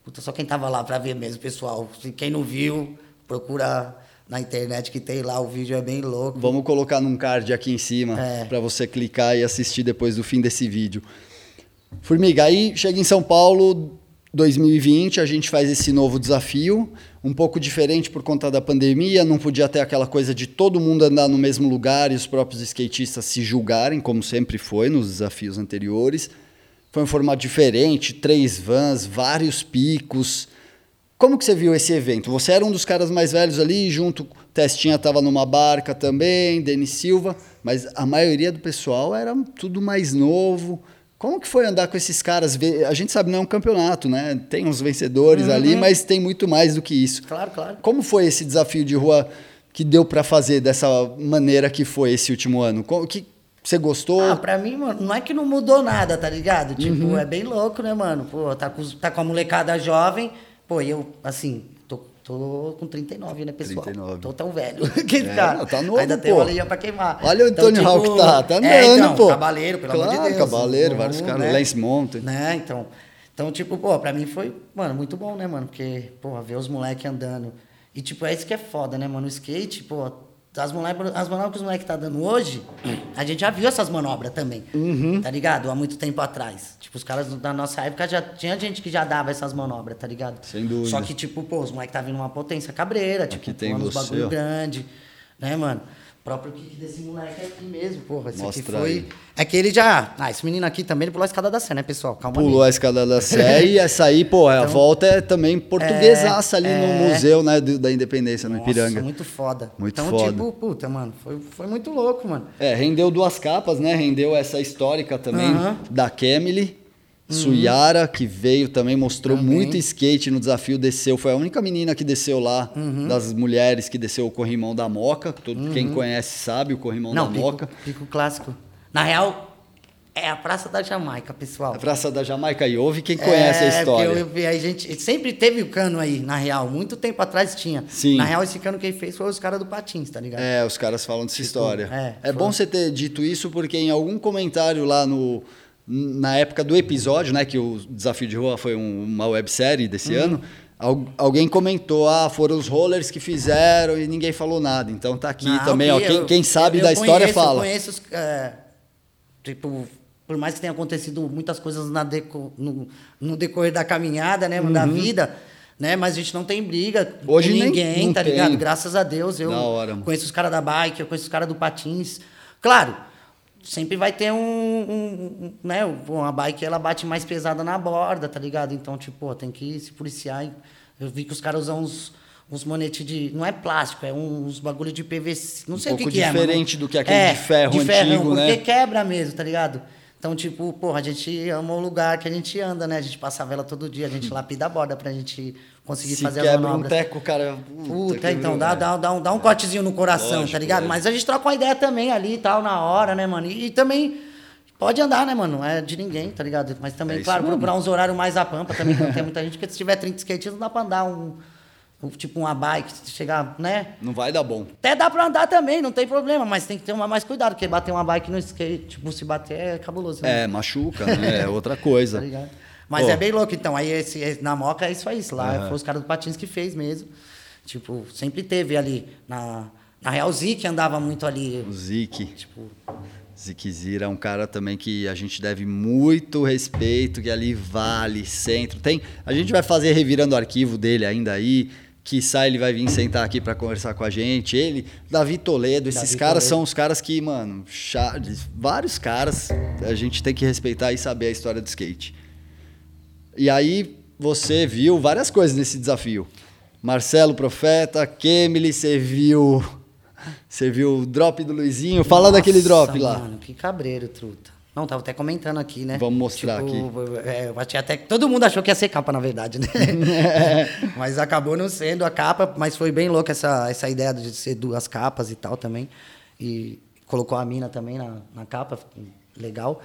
Puta, só quem tava lá pra ver mesmo, pessoal. Quem não viu, procura na internet que tem lá, o vídeo é bem louco. Vamos colocar num card aqui em cima É. pra você clicar e assistir depois do fim desse vídeo. Formiga, aí chega em São Paulo 2020, a gente faz esse novo desafio, um pouco diferente por conta da pandemia, não podia ter aquela coisa de todo mundo andar no mesmo lugar e os próprios skatistas se julgarem, como sempre foi nos desafios anteriores. Foi um formato diferente, três vans, vários picos. Como que você viu esse evento? Você era um dos caras mais velhos ali, junto, Testinha estava numa barca também, Denis Silva, mas a maioria do pessoal era tudo mais novo. Como que foi andar com esses caras? A gente sabe não é um campeonato, né? Tem uns vencedores ali, mas tem muito mais do que isso. Claro, claro. Como foi esse desafio de rua que deu para fazer dessa maneira que foi esse último ano? O que você gostou? Ah, pra mim, mano, não é que não mudou nada, tá ligado? Tipo, Uhum. é bem louco, né, mano? Pô, tá com, tá com a molecada jovem. Pô, e eu, assim, tô, tô com 39, né, pessoal? 39. Tô tão velho. [LAUGHS] que É, cara, não, tá novo, Ainda tem pô. uma linha pra queimar. Olha o Então, Antônio Hawk tá, tá andando, é, então, pô. Cabaleiro, pelo amor de Claro, Deus. Cabaleiro, vários caras, né? Lance Mountain. Né, então. Então, tipo, pô, pra mim foi, mano, muito bom, né, mano? Porque, pô, ver os moleques andando. E, tipo, é isso que é foda, né, mano? O skate, pô, as, manobras, as manobras que os moleques tá dando hoje, a gente já viu essas manobras também. Uhum. Tá ligado? Há muito tempo atrás. Tipo, os caras da nossa época já tinha gente que já dava essas manobras, tá ligado? Sem dúvida. Só que, tipo, pô, os moleques tá vindo uma potência cabreira, tipo, Aqui tem uns bagulho grande, né, mano? O próprio kick desse moleque aqui mesmo, porra. Esse aqui Mostra foi. aí. É que ele já. Ah, esse menino aqui também, ele pulou a escada da Sé, né, pessoal? Calma aí. Pulou a escada da Sé e [LAUGHS] essa aí, pô, a volta é também portuguesaça ali no Então, é. museu, né, da Independência, no Nossa, Ipiranga. muito foda. Muito então, foda. tipo, puta, mano, foi, foi muito louco, mano. É, rendeu duas capas, né? Rendeu essa histórica também Aham. Uhum. da Kemily. Suyara, que veio também, mostrou Também. muito skate no desafio, desceu. Foi a única menina que desceu lá, Uhum. das mulheres, que desceu o corrimão da Moca. Todo, Quem conhece sabe o corrimão Não, da pico, Moca. pico clássico. Na real, é a Praça da Jamaica, pessoal. A Praça da Jamaica e houve quem conhece a É, história. porque Eu, vi a gente sempre teve o cano aí, na real. Muito tempo atrás tinha. Sim. Na real, esse cano quem fez foi os caras do Patins, tá ligado? É, os caras falam dessa história. é, É, foi- bom você ter dito isso, porque em algum comentário lá no. Na época do episódio, né? Que o Desafio de Rua foi um- uma websérie desse Uhum. ano. al- alguém comentou, ah, foram os rollers que fizeram e ninguém falou nada. Então tá aqui Não, também, ó. que Quem, eu- quem sabe eu da história conheço, fala. Eu conheço, os, é, tipo, por mais que tenha acontecido muitas coisas na deco- no, no decorrer da caminhada, né, da vida, né, mas a gente não tem briga Uhum. Hoje com nem- ninguém, não tá tem. ligado? Graças a Deus, eu hora, conheço os caras da bike, eu conheço os caras do patins. Claro, sempre vai ter um, um- um- né, uma bike ela bate mais pesada na borda, tá ligado? Então, tipo, tem que se policiar. Eu vi que os caras usam uns uns monetes de. Não é plástico, é uns bagulho de PVC. Não sei o que, que é, mano. diferente do que aquele de ferro antigo, porque né? quebra mesmo, tá ligado? Então, tipo, porra, a gente ama o lugar que a gente anda, né? A gente passa a vela todo dia, a gente lapida a borda pra gente conseguir Se fazer as quebra um manobras. teco, cara. Puta, quebrou, então, dá, né? dá, dá, um, dá um cortezinho no coração, Lógico, tá ligado? é. Mas a gente troca uma ideia também ali e tal, na hora, né, mano? E, e também pode andar, né, mano? Não é de ninguém, tá ligado? Mas também, É claro, mesmo. procurar uns horários mais a pampa também, que não tem muita gente, porque se tiver 30 skatistas, não dá pra andar um, tipo uma bike, chegar, né? Não vai dar bom. Até dá pra andar também, não tem problema, mas tem que ter uma, mais cuidado, porque bater uma bike no skate, tipo, se bater é cabuloso. Né? É, machuca, né? É outra coisa. [LAUGHS] Tá ligado? Mas Pô. é bem louco, então. Aí esse, na Moca é isso aí. isso Lá foi os caras do Patins que fez mesmo. Tipo, sempre teve ali. Na, na Real Zik andava muito ali. O Zik. Tipo, Zikzira é um cara também que a gente deve muito respeito, que ali vale, centro. Tem, a gente vai fazer revirando o arquivo dele ainda aí. Que sai, ele vai vir sentar aqui para conversar com a gente. Ele, Davi Toledo, esses Davi caras Toledo. são os caras que, mano, Charles, vários caras, a gente tem que respeitar e saber a história do skate. E aí você viu várias coisas nesse desafio. Marcelo Profeta, Kemily, você viu. [LAUGHS] Você viu o drop do Luizinho? Fala nossa, daquele drop lá. Mano, que cabreiro, truta. Não, tava até comentando aqui, né? Vamos mostrar Tipo, É, eu achei até que todo mundo achou que ia ser capa, na verdade, né? [LAUGHS] mas acabou não sendo a capa, mas foi bem louca essa, essa ideia de ser duas capas e tal também. E colocou a mina também na, na capa, legal.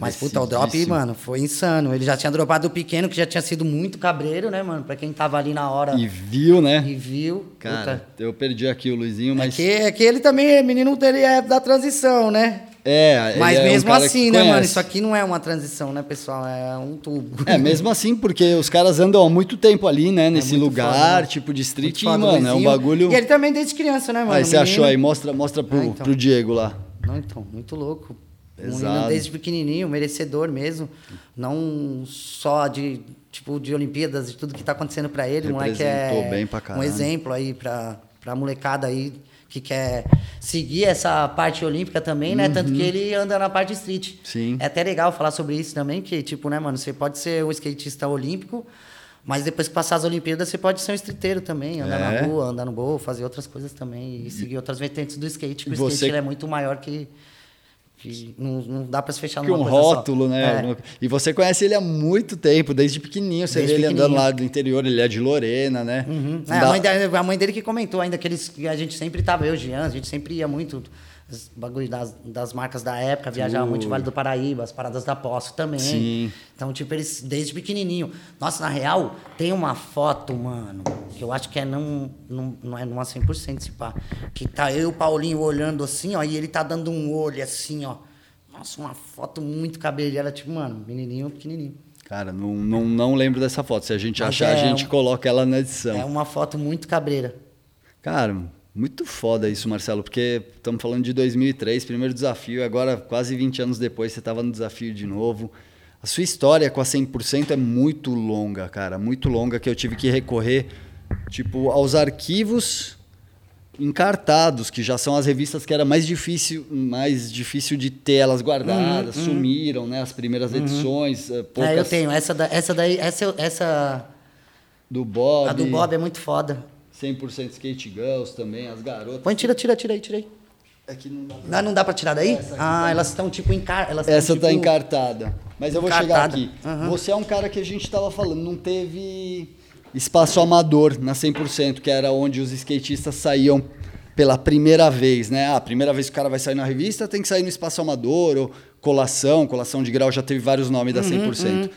Mas, puta, o drop, mano, foi insano. Ele já tinha dropado o pequeno, que já tinha sido muito cabreiro, né, mano? Pra quem tava ali na hora E viu, né? e viu. Cara, puta. eu perdi aqui o Luizinho, É mas. que, é que ele também, é menino dele é da transição, né? É, Mas é um mesmo cara que assim, né, mano? Isso aqui não é uma transição, né, pessoal? É um tubo. É, mesmo assim, porque os caras andam há muito tempo ali, né? Nesse muito lugar, foda, tipo de street, e, foda, mano, é um bagulho. E ele também desde criança, né, mano? Aí você Menino- achou aí, mostra, mostra pro, Ah, então. pro Diego lá. Não, então, muito louco. Um Pesado. menino desde pequenininho, merecedor mesmo. Não só de, tipo, de Olimpíadas, de tudo que tá acontecendo pra ele. O moleque é Representou bem pra um caralho. exemplo aí pra, pra molecada aí que quer seguir essa parte olímpica também, né? Tanto que ele anda na parte street. Uhum. Sim. É até legal falar sobre isso também, que, tipo, né, mano, você pode ser um skatista olímpico, mas depois que passar as Olimpíadas, você pode ser um streeteiro também, andar É. na rua, andar no bowl, fazer outras coisas também e seguir outras vertentes do skate. porque O Você- skate ele é muito maior que. Que não, não dá pra se fechar Que numa um coisa só. rótulo, né? É. E você conhece ele há muito tempo, desde pequenininho. Você Desde vê ele andando lá do interior, ele é de Lorena, né? Uhum. É, Dá- a, mãe dele, a mãe dele que comentou ainda que, eles, que a gente sempre tava, eu, Jean, a gente sempre ia muito. Os bagulho das, das marcas da época, viajava muito em Vale do Paraíba, as paradas da Poço também. Sim. Então, tipo, eles desde pequenininho. Nossa, na real, tem uma foto, mano, que eu acho que é não, não, não é numa 100% se pá. Que tá eu e o Paulinho olhando assim, ó, e ele tá dando um olho assim, ó. Nossa, uma foto muito cabeleira, tipo, mano, menininho, pequenininho. Cara, não, não, não lembro dessa foto. Se a gente Mas achar, a é gente um- coloca ela na edição. É uma foto muito cabreira. Cara, muito foda isso, Marcelo, porque estamos falando de 2003, primeiro desafio, e agora quase 20 anos depois você estava no desafio de novo. A sua história com a 100% é muito longa, cara, muito longa, que eu tive que recorrer, tipo, aos arquivos encartados, que já são as revistas que era mais difícil, mais difícil de ter elas guardadas, sumiram, né, as primeiras edições, eh, poucas É, eu tenho. Essa, da, essa daí, essa, essa do Bob, a do Bob é muito foda. 100% Skate Girls também, as garotas. Põe, tira, tira, tira aí, tira aí. Aqui não dá pra Não, não dá pra tirar daí? Ah, elas estão tipo encar... elas Essa tá tipo, encartada. Mas eu vou encartada. chegar aqui. Aham. Você é um cara que a gente estava falando, não teve espaço amador na 100%, que era onde os skatistas saíam pela primeira vez, né? Ah, a primeira vez que o cara vai sair na revista tem que sair no espaço amador, ou colação, colação de grau, já teve vários nomes da 100%.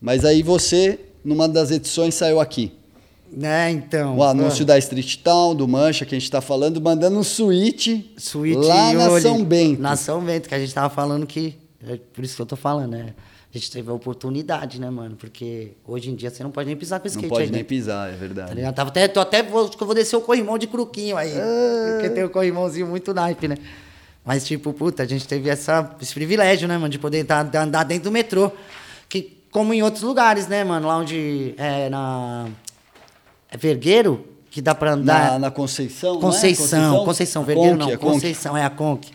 Mas aí você, numa das edições, saiu aqui. Né, então. O anúncio ah, da Street Town, do Mancha, que a gente está falando, mandando um suíte, Suíte lá na Oli- São Bento. Na São Bento, que a gente tava falando que. é por isso que eu tô falando, né? A gente teve a oportunidade, né, mano? Porque hoje em dia você não pode nem pisar com skate Não pode aí nem dentro. pisar, é Tá verdade. ligado? Tava até, tô até, vou, acho que eu vou descer o corrimão de cruquinho aí. Porque tem o corrimãozinho muito naipe, né? Mas, tipo, puta, a gente teve essa, esse privilégio, né, mano? De poder tá, andar dentro do metrô. Que, como em outros lugares, né, mano? Lá onde é na... É Vergueiro, que dá pra andar... Na, na Conceição, não é? Conceição, Conceição, A Vergueiro Conque, não, a Conque. Conceição, é a Conque.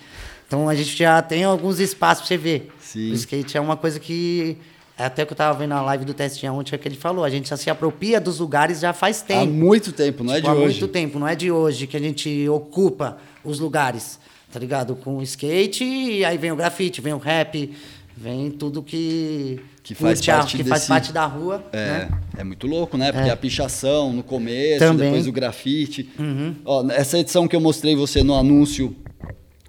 Então a gente já tem alguns espaços pra você ver. Sim. O skate é uma coisa que. é Até que eu tava vendo na live do Testinha ontem, é que ele falou, a gente já se apropria dos lugares já faz Há tempo. muito tempo, não é Tipo, de há hoje. muito tempo, não é de hoje que a gente ocupa os lugares, tá ligado? Com o skate, e aí vem o grafite, vem o rap, vem tudo que. Que faz a- parte que faz desse- parte da rua. É, né? é muito louco, né? Porque a pichação no começo, Também. depois o grafite. Ó, essa edição que eu mostrei você no anúncio,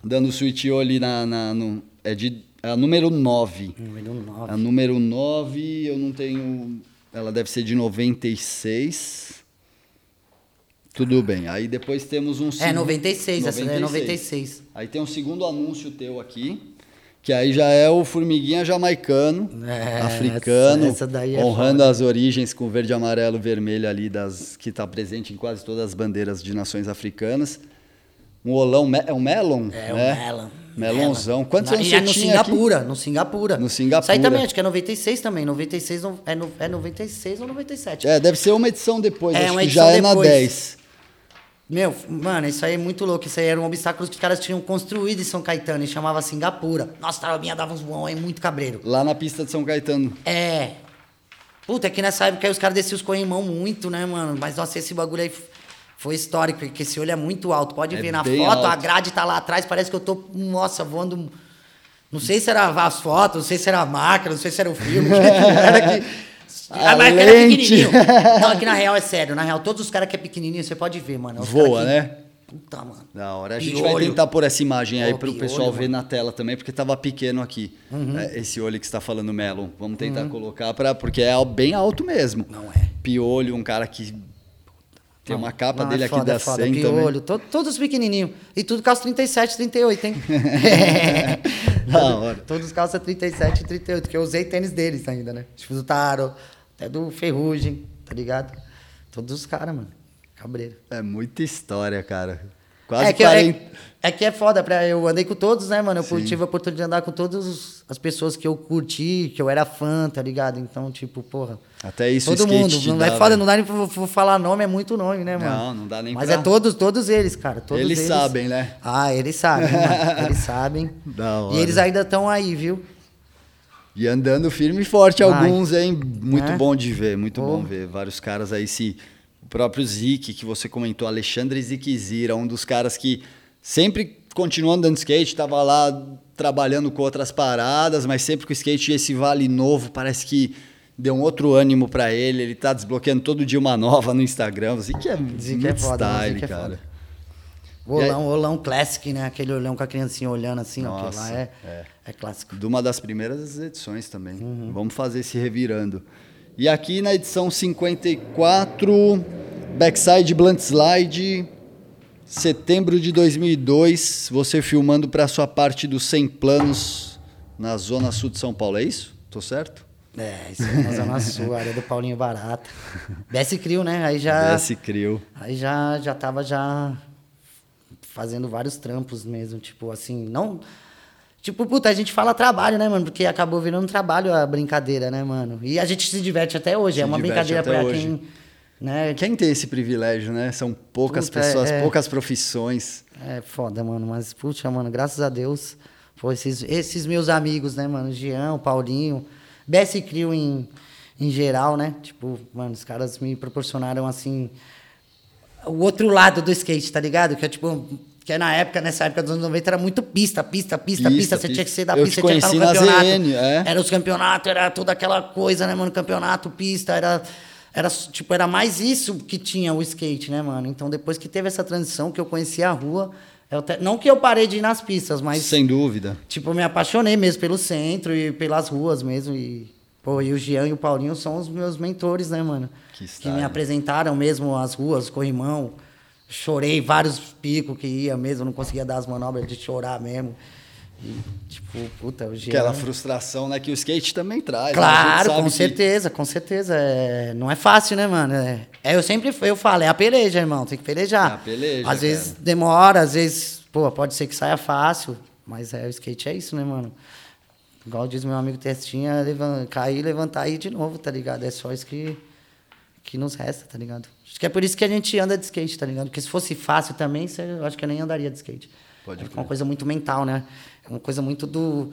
dando o switch ali na, na- no- é de é a número 9. Número nove. A número 9, eu não tenho. Ela deve ser de 96. Tudo bem. Aí depois temos um É, segundo- 96, essa é 96. Aí tem um segundo anúncio teu aqui, que aí já é o formiguinha jamaicano, É, africano, essa- essa é honrando as origens com verde, amarelo, vermelho ali das que está presente em quase todas as bandeiras de nações africanas. Um olão, é um melon, É, né? o Melon. Melonzão. Quantos anos você no tinha aqui? Singapura, no Singapura. No Singapura. Isso aí também, acho que é 96 também. 96 não- é, no, é 96 ou 97. É, deve ser uma edição depois, É, acho uma que já é na depois. 10. Meu, mano, isso aí é muito louco. Isso aí era um obstáculo que os caras tinham construído em São Caetano e chamava Singapura. Nossa, Tarobinha dava uns voão aí muito cabreiro. Lá na pista de São Caetano. É. Puta, é que nessa época aí os caras desciam os corrimão muito, né, mano? Mas nossa, esse bagulho aí foi histórico, porque esse olho é muito alto. Pode É ver na foto, a alto. grade tá lá atrás, parece que eu tô, nossa, voando. Não sei se era as fotos, não sei se era a máquina, não sei se era o filme. [LAUGHS] era que... A A máquina era pequenininho. [LAUGHS] Não, aqui na real é sério. Na real, todos os caras que é pequenininho, você pode ver, mano. Os Voa, né? Puta, mano. Da hora. A gente vai Piolho. tentar pôr essa imagem aí Pô, para o piolho, pessoal ver mano. na tela também, porque tava pequeno aqui. Uhum. É, esse olho que você tá falando, Melon. Vamos tentar colocar para porque é bem alto mesmo. Não é. Piolho, um cara que tem uma capa Não, dele é aqui foda, da é foda. 100 também. Piolho, to- todos pequenininhos. E tudo calça 37, 38, hein? [LAUGHS] Da hora. Todos calça 37 e 38, que eu usei tênis deles ainda, né? Tipo do Taro, até do Ferrugem, tá ligado? Todos os caras, mano. Cabreiro. É muita história, cara. Quase é, que, 40. é, é que é foda, pra, eu andei com todos, né, mano? Eu Sim. tive a oportunidade de andar com todas as pessoas que eu curti, que eu era fã, tá ligado? Então, tipo, porra. Até isso Todo mundo. Não dá, é foda, não dá nem pra pra falar nome, é muito nome, né, mano? Não, não dá nem Mas pra- é todos, todos eles, cara. Todos Eles eles sabem, né? Ah, eles sabem, mano. Eles sabem. [LAUGHS] Da hora. E eles ainda estão aí, viu? E andando firme e forte Vai. alguns, hein? Muito É. bom de ver, muito Pô. bom ver. Vários caras aí, se o próprio Zik, que você comentou, Alexandre Zikzira, um dos caras que sempre continuou andando de skate, tava lá trabalhando com outras paradas, mas sempre com o skate esse vale novo, parece que deu um outro ânimo pra ele, ele tá desbloqueando todo dia uma nova no Instagram. Zik é Zik é foda, né? style, Zik é cara. foda. O olão, olão classic, né? Aquele olhão com a criancinha olhando assim. Nossa, Aquilo lá é, é. é. clássico. De uma das primeiras edições também. Uhum. Vamos fazer esse revirando. E aqui na edição 54, backside blunt slide, setembro de 2002, você filmando para sua parte dos 100 planos na zona sul de São Paulo, é isso? Tô certo? É, isso é na Zona Sul, área do Paulinho Barata. [LAUGHS] BS Crio, né? Aí já. Esse crio. Aí já, já tava já fazendo vários trampos mesmo, tipo assim, não... Tipo, puta, a gente fala trabalho, né, mano? Porque acabou virando trabalho a brincadeira, né, mano? E a gente se diverte até hoje, Se é uma brincadeira pra hoje. quem... Né? Quem tem esse privilégio, né? São poucas Puta, pessoas, é. poucas profissões. É foda, mano. Mas, puxa, mano, graças a Deus, pô, esses, esses meus amigos, né, mano? Jean, Paulinho, BS Crio em, em geral, né? Tipo, mano, os caras me proporcionaram, assim, o outro lado do skate, tá ligado? Que é tipo. Que é na época, nessa época dos anos 90, era muito pista, pista, pista, Pista, pista. Você pista. tinha que ser da Eu pista, você tinha que estar no campeonato. ZN, é. Era os campeonatos, era toda aquela coisa, né, mano? Campeonato, pista, era. Era, tipo, era mais isso que tinha o skate, né, mano? Então, depois que teve essa transição, que eu conheci a rua, eu te- não que eu parei de ir nas pistas, mas Sem dúvida. Tipo, eu me apaixonei mesmo pelo centro e pelas ruas mesmo. E, pô, e o Jean e o Paulinho são os meus mentores, né, mano? Que me style. apresentaram mesmo as ruas, corrimão. Chorei vários picos que ia mesmo, não conseguia dar as manobras de chorar mesmo. E, tipo, puta, o Jean... Aquela frustração, né? Que o skate também traz. né? Claro, com que- certeza, com certeza. É, não é fácil, né, mano? É, é, eu sempre eu falo, é a peleja, irmão, tem que pelejar. É a peleja, Às vezes cara. demora, às vezes, pô, pode ser que saia fácil, mas é, o skate é isso, né, mano? Igual diz meu amigo Testinha, levan- cair, levantar e ir de novo, tá ligado? É só isso que, que nos resta, tá ligado? Acho que é por isso que a gente anda de skate, tá ligado? Porque se fosse fácil também, eu acho que eu nem andaria de skate. Pode é uma coisa muito mental, né? É uma coisa muito do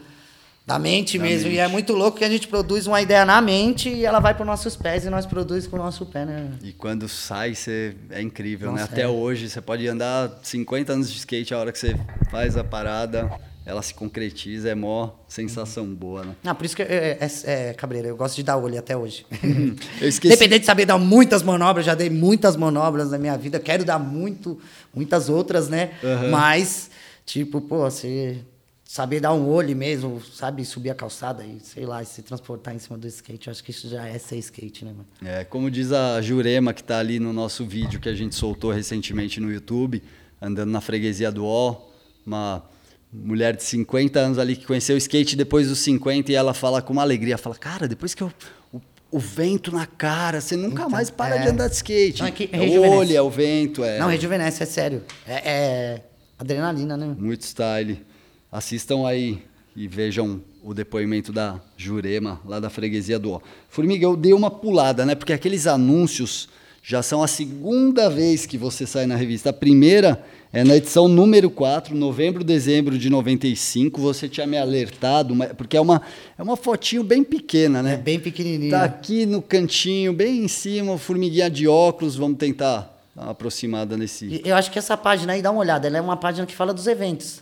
da mente Da mesmo. E mente. é muito louco que a gente produz uma ideia na mente e ela vai para nossos pés e nós produzimos com o nosso pé, né? E quando sai, você é incrível, né? Até é. hoje, você pode andar 50 anos de skate, a hora que você faz a parada, ela se concretiza, é mó sensação boa, né? Ah, por isso que é, é, é, Cabreira, eu gosto de dar olho até hoje. [LAUGHS] Eu esqueci. Independente de saber dar muitas manobras, já dei muitas manobras na minha vida, quero dar muito, muitas outras, né? Aham. Mas, tipo, pô, você saber dar um olho mesmo, sabe? Subir a calçada e, sei lá, se transportar em cima do skate. Eu acho que isso já é ser skate, né, mano? É, como diz a Jurema, que tá ali no nosso vídeo que a gente soltou recentemente no YouTube, andando na freguesia do Ó, uma mulher de 50 anos ali que conheceu o skate depois dos 50 e ela fala com uma alegria, fala, cara, depois que eu... O, o vento na cara, você nunca Então, mais para é. de andar de skate. Não, é que é o olho, é o vento, é Não, rejuvenesce, é sério. É, é adrenalina, né? muito style. Assistam aí e vejam o depoimento da Jurema, lá da freguesia do Ó. Formiga, eu dei uma pulada, né? Porque aqueles anúncios já são a segunda vez que você sai na revista. A primeira é na edição número 4, novembro, dezembro de 95. Você tinha me alertado, porque é uma, é uma fotinho bem pequena, né? É bem pequenininho. Tá aqui no cantinho, bem em cima, formiguinha de óculos. Vamos tentar dar aproximada nesse. Eu acho que essa página aí, dá uma olhada, ela é uma página que fala dos eventos.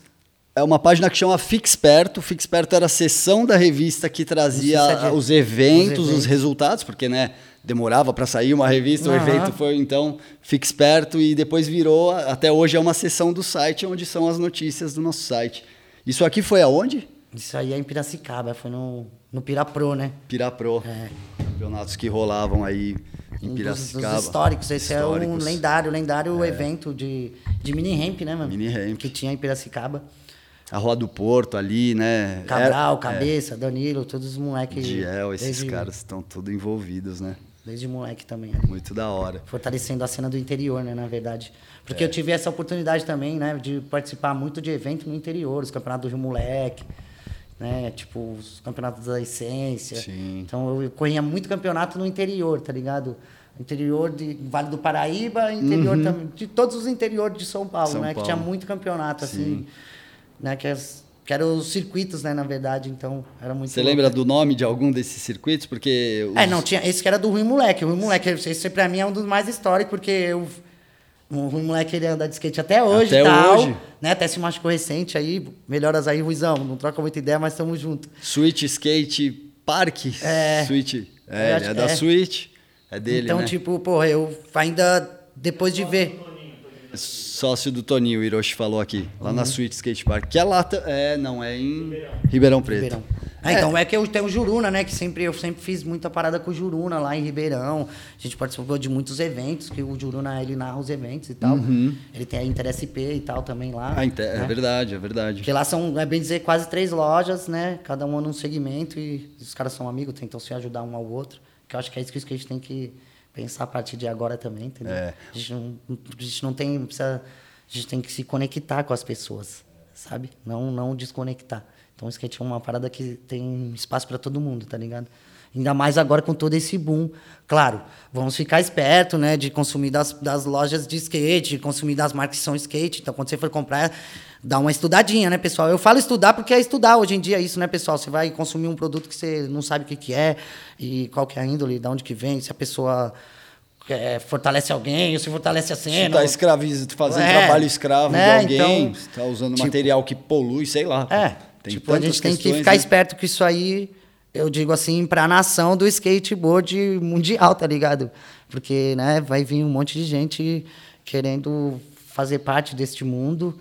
É uma página que chama Fixperto. Fixperto era a seção da revista que trazia é os eventos, os os, eventos. resultados, porque né, demorava para sair uma revista, o Aham. evento foi então Fixperto e depois virou, até hoje é uma seção do site onde são as notícias do nosso site. Isso aqui foi aonde? Isso aí é em Piracicaba, foi no, no Pirapro, né? Pirapro. É. Campeonatos que rolavam aí em Um dos, Piracicaba. dos históricos. Esse é um Históricos. lendário, lendário evento de, de mini ramp, né, mano? Mini ramp. Que tinha em Piracicaba. A Rua do Porto ali, né? Cabral, Era- Cabeça, Danilo, todos os é, moleques. Diel, esses desde, caras estão tudo envolvidos, né? Desde moleque também. né? Muito da hora. Fortalecendo a cena do interior, né, na verdade. Porque É. eu tive essa oportunidade também, né, de participar muito de evento no interior, os campeonatos do Rio Moleque, né, tipo, os campeonatos da Essência. Sim. Então eu corria muito campeonato no interior, tá ligado? Interior de Vale do Paraíba, interior também, de todos os interiores de São Paulo, Uhum. São né, que Paulo. tinha muito campeonato, assim, né, que, as, que eram os circuitos, né, na verdade, então era muito Você louco. lembra do nome de algum desses circuitos? Porque os- É, não, tinha, esse que era do Rui Moleque. O Rui Moleque, esse, pra mim é um dos mais históricos, porque eu, o Rui Moleque ele anda de skate até hoje Até tal. hoje. Né? Até se machucou recente aí. Melhoras aí, Ruizão. Não troca muita ideia, mas estamos juntos. Switch Skate Park. É. Switch. É, é da é. Switch. É dele, então, né? tipo, porra, eu ainda, depois de ver... Sócio do Toninho, o Hiroshi falou aqui. Lá Uhum. na Switch Skate Park. Que é lá... É, não, é em Ribeirão, Preto. Ribeirão. Ah, então é que eu tenho o Juruna, né? Que sempre eu sempre fiz muita parada com o Juruna lá em Ribeirão. A gente participou de muitos eventos, que o Juruna ele narra os eventos e tal. Ele tem a Inter SP e tal também lá. Uhum. Ente- é né? verdade, é verdade. Porque lá são, é bem dizer, quase três lojas, né? Cada uma num segmento e os caras são amigos, tentam se ajudar um ao outro. Que eu acho que é isso que o skate tem que pensar a partir de agora também, entendeu? É. A, gente não, a gente não tem. Precisa, a gente tem que se conectar com as pessoas, sabe? Não, não desconectar. Então o skate é uma parada que tem espaço para todo mundo, tá ligado? Ainda mais agora com todo esse boom. Claro, vamos ficar esperto, né? De consumir das, das lojas de skate, de consumir das marcas que são skate. Então, quando você for comprar, dá uma estudadinha, né, pessoal? Eu falo estudar porque é estudar hoje em dia isso, né, pessoal? Você vai consumir um produto que você não sabe o que, que é e qual que é a índole, de onde que vem, se a pessoa é, fortalece alguém, ou se fortalece a Se cena. tá escravizando, fazendo É, trabalho escravo né, de alguém, então, se tá usando tipo- material que polui, sei lá. É, Tem tipo, a gente tem que ficar né? esperto com isso aí, eu digo assim, pra nação do skateboard mundial, tá ligado? Porque, né, vai vir um monte de gente querendo fazer parte deste mundo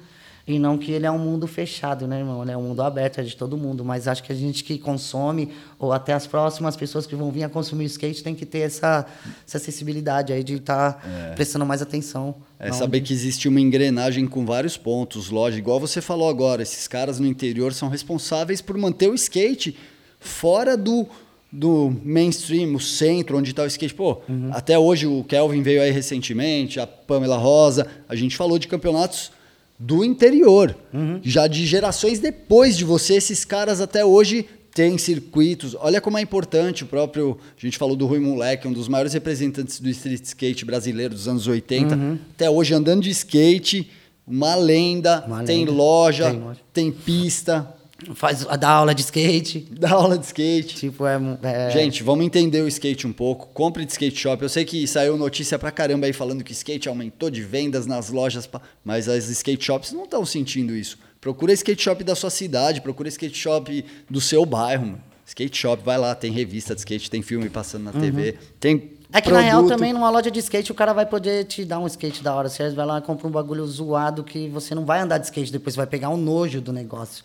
e não que ele é um mundo fechado, né, irmão? Ele é um mundo aberto, é de todo mundo, mas acho que a gente que consome ou até as próximas pessoas que vão vir a consumir skate tem que ter essa, essa acessibilidade aí de estar prestando mais atenção. É Não- saber que existe uma engrenagem com vários pontos, loja, igual você falou agora, esses caras no interior são responsáveis por manter o skate fora do, do mainstream, o centro, onde está o skate. Pô, Uhum. até hoje o Kelvin veio aí recentemente, a Pamela Rosa, a gente falou de campeonatos do interior, Uhum. já de gerações depois de você, esses caras até hoje têm circuitos. Olha como é importante o próprio. A gente falou do Rui Moleque, um dos maiores representantes do street skate brasileiro dos anos 80. Uhum. Até hoje andando de skate, uma lenda, Uma tem lenda. loja, Tem loja. tem pista, Faz, dá aula de skate. [LAUGHS] dá aula de skate. Tipo, é. é- Gente, vamos entender o skate um pouco. Compre de skate shop. Eu sei que saiu notícia pra caramba aí falando que skate aumentou de vendas nas lojas, mas as skate shops não estão sentindo isso. Procura skate shop da sua cidade, procura skate shop do seu bairro. Mano. Skate shop, vai lá, tem revista de skate, tem filme passando na TV, tem Uhum. É que na real produto. também numa loja de skate o cara vai poder te dar um skate da hora. Você vai lá e compra um bagulho zoado que você não vai andar de skate depois, vai pegar um nojo do negócio.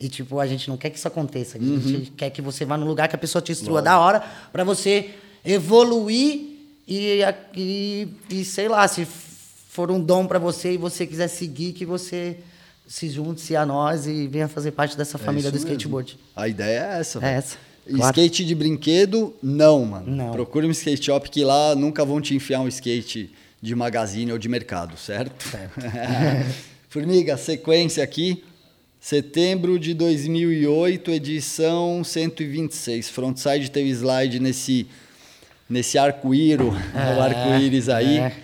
E, tipo, a gente não quer que isso aconteça. A gente quer que você vá num lugar que a pessoa te instrua da hora pra você evoluir e, e, e, sei lá, se for um dom pra você e você quiser seguir, que você se junte-se a nós e venha fazer parte dessa família É do isso mesmo. skateboard. A ideia é essa. É essa. Claro. Skate de brinquedo, não, mano. Não. Procure um skate shop que lá nunca vão te enfiar um skate de magazine ou de mercado, certo? [LAUGHS] Formiga, sequência aqui. Setembro de 2008, edição 126. Frontside teve slide nesse, nesse arco-íro, o arco-íris aí. É.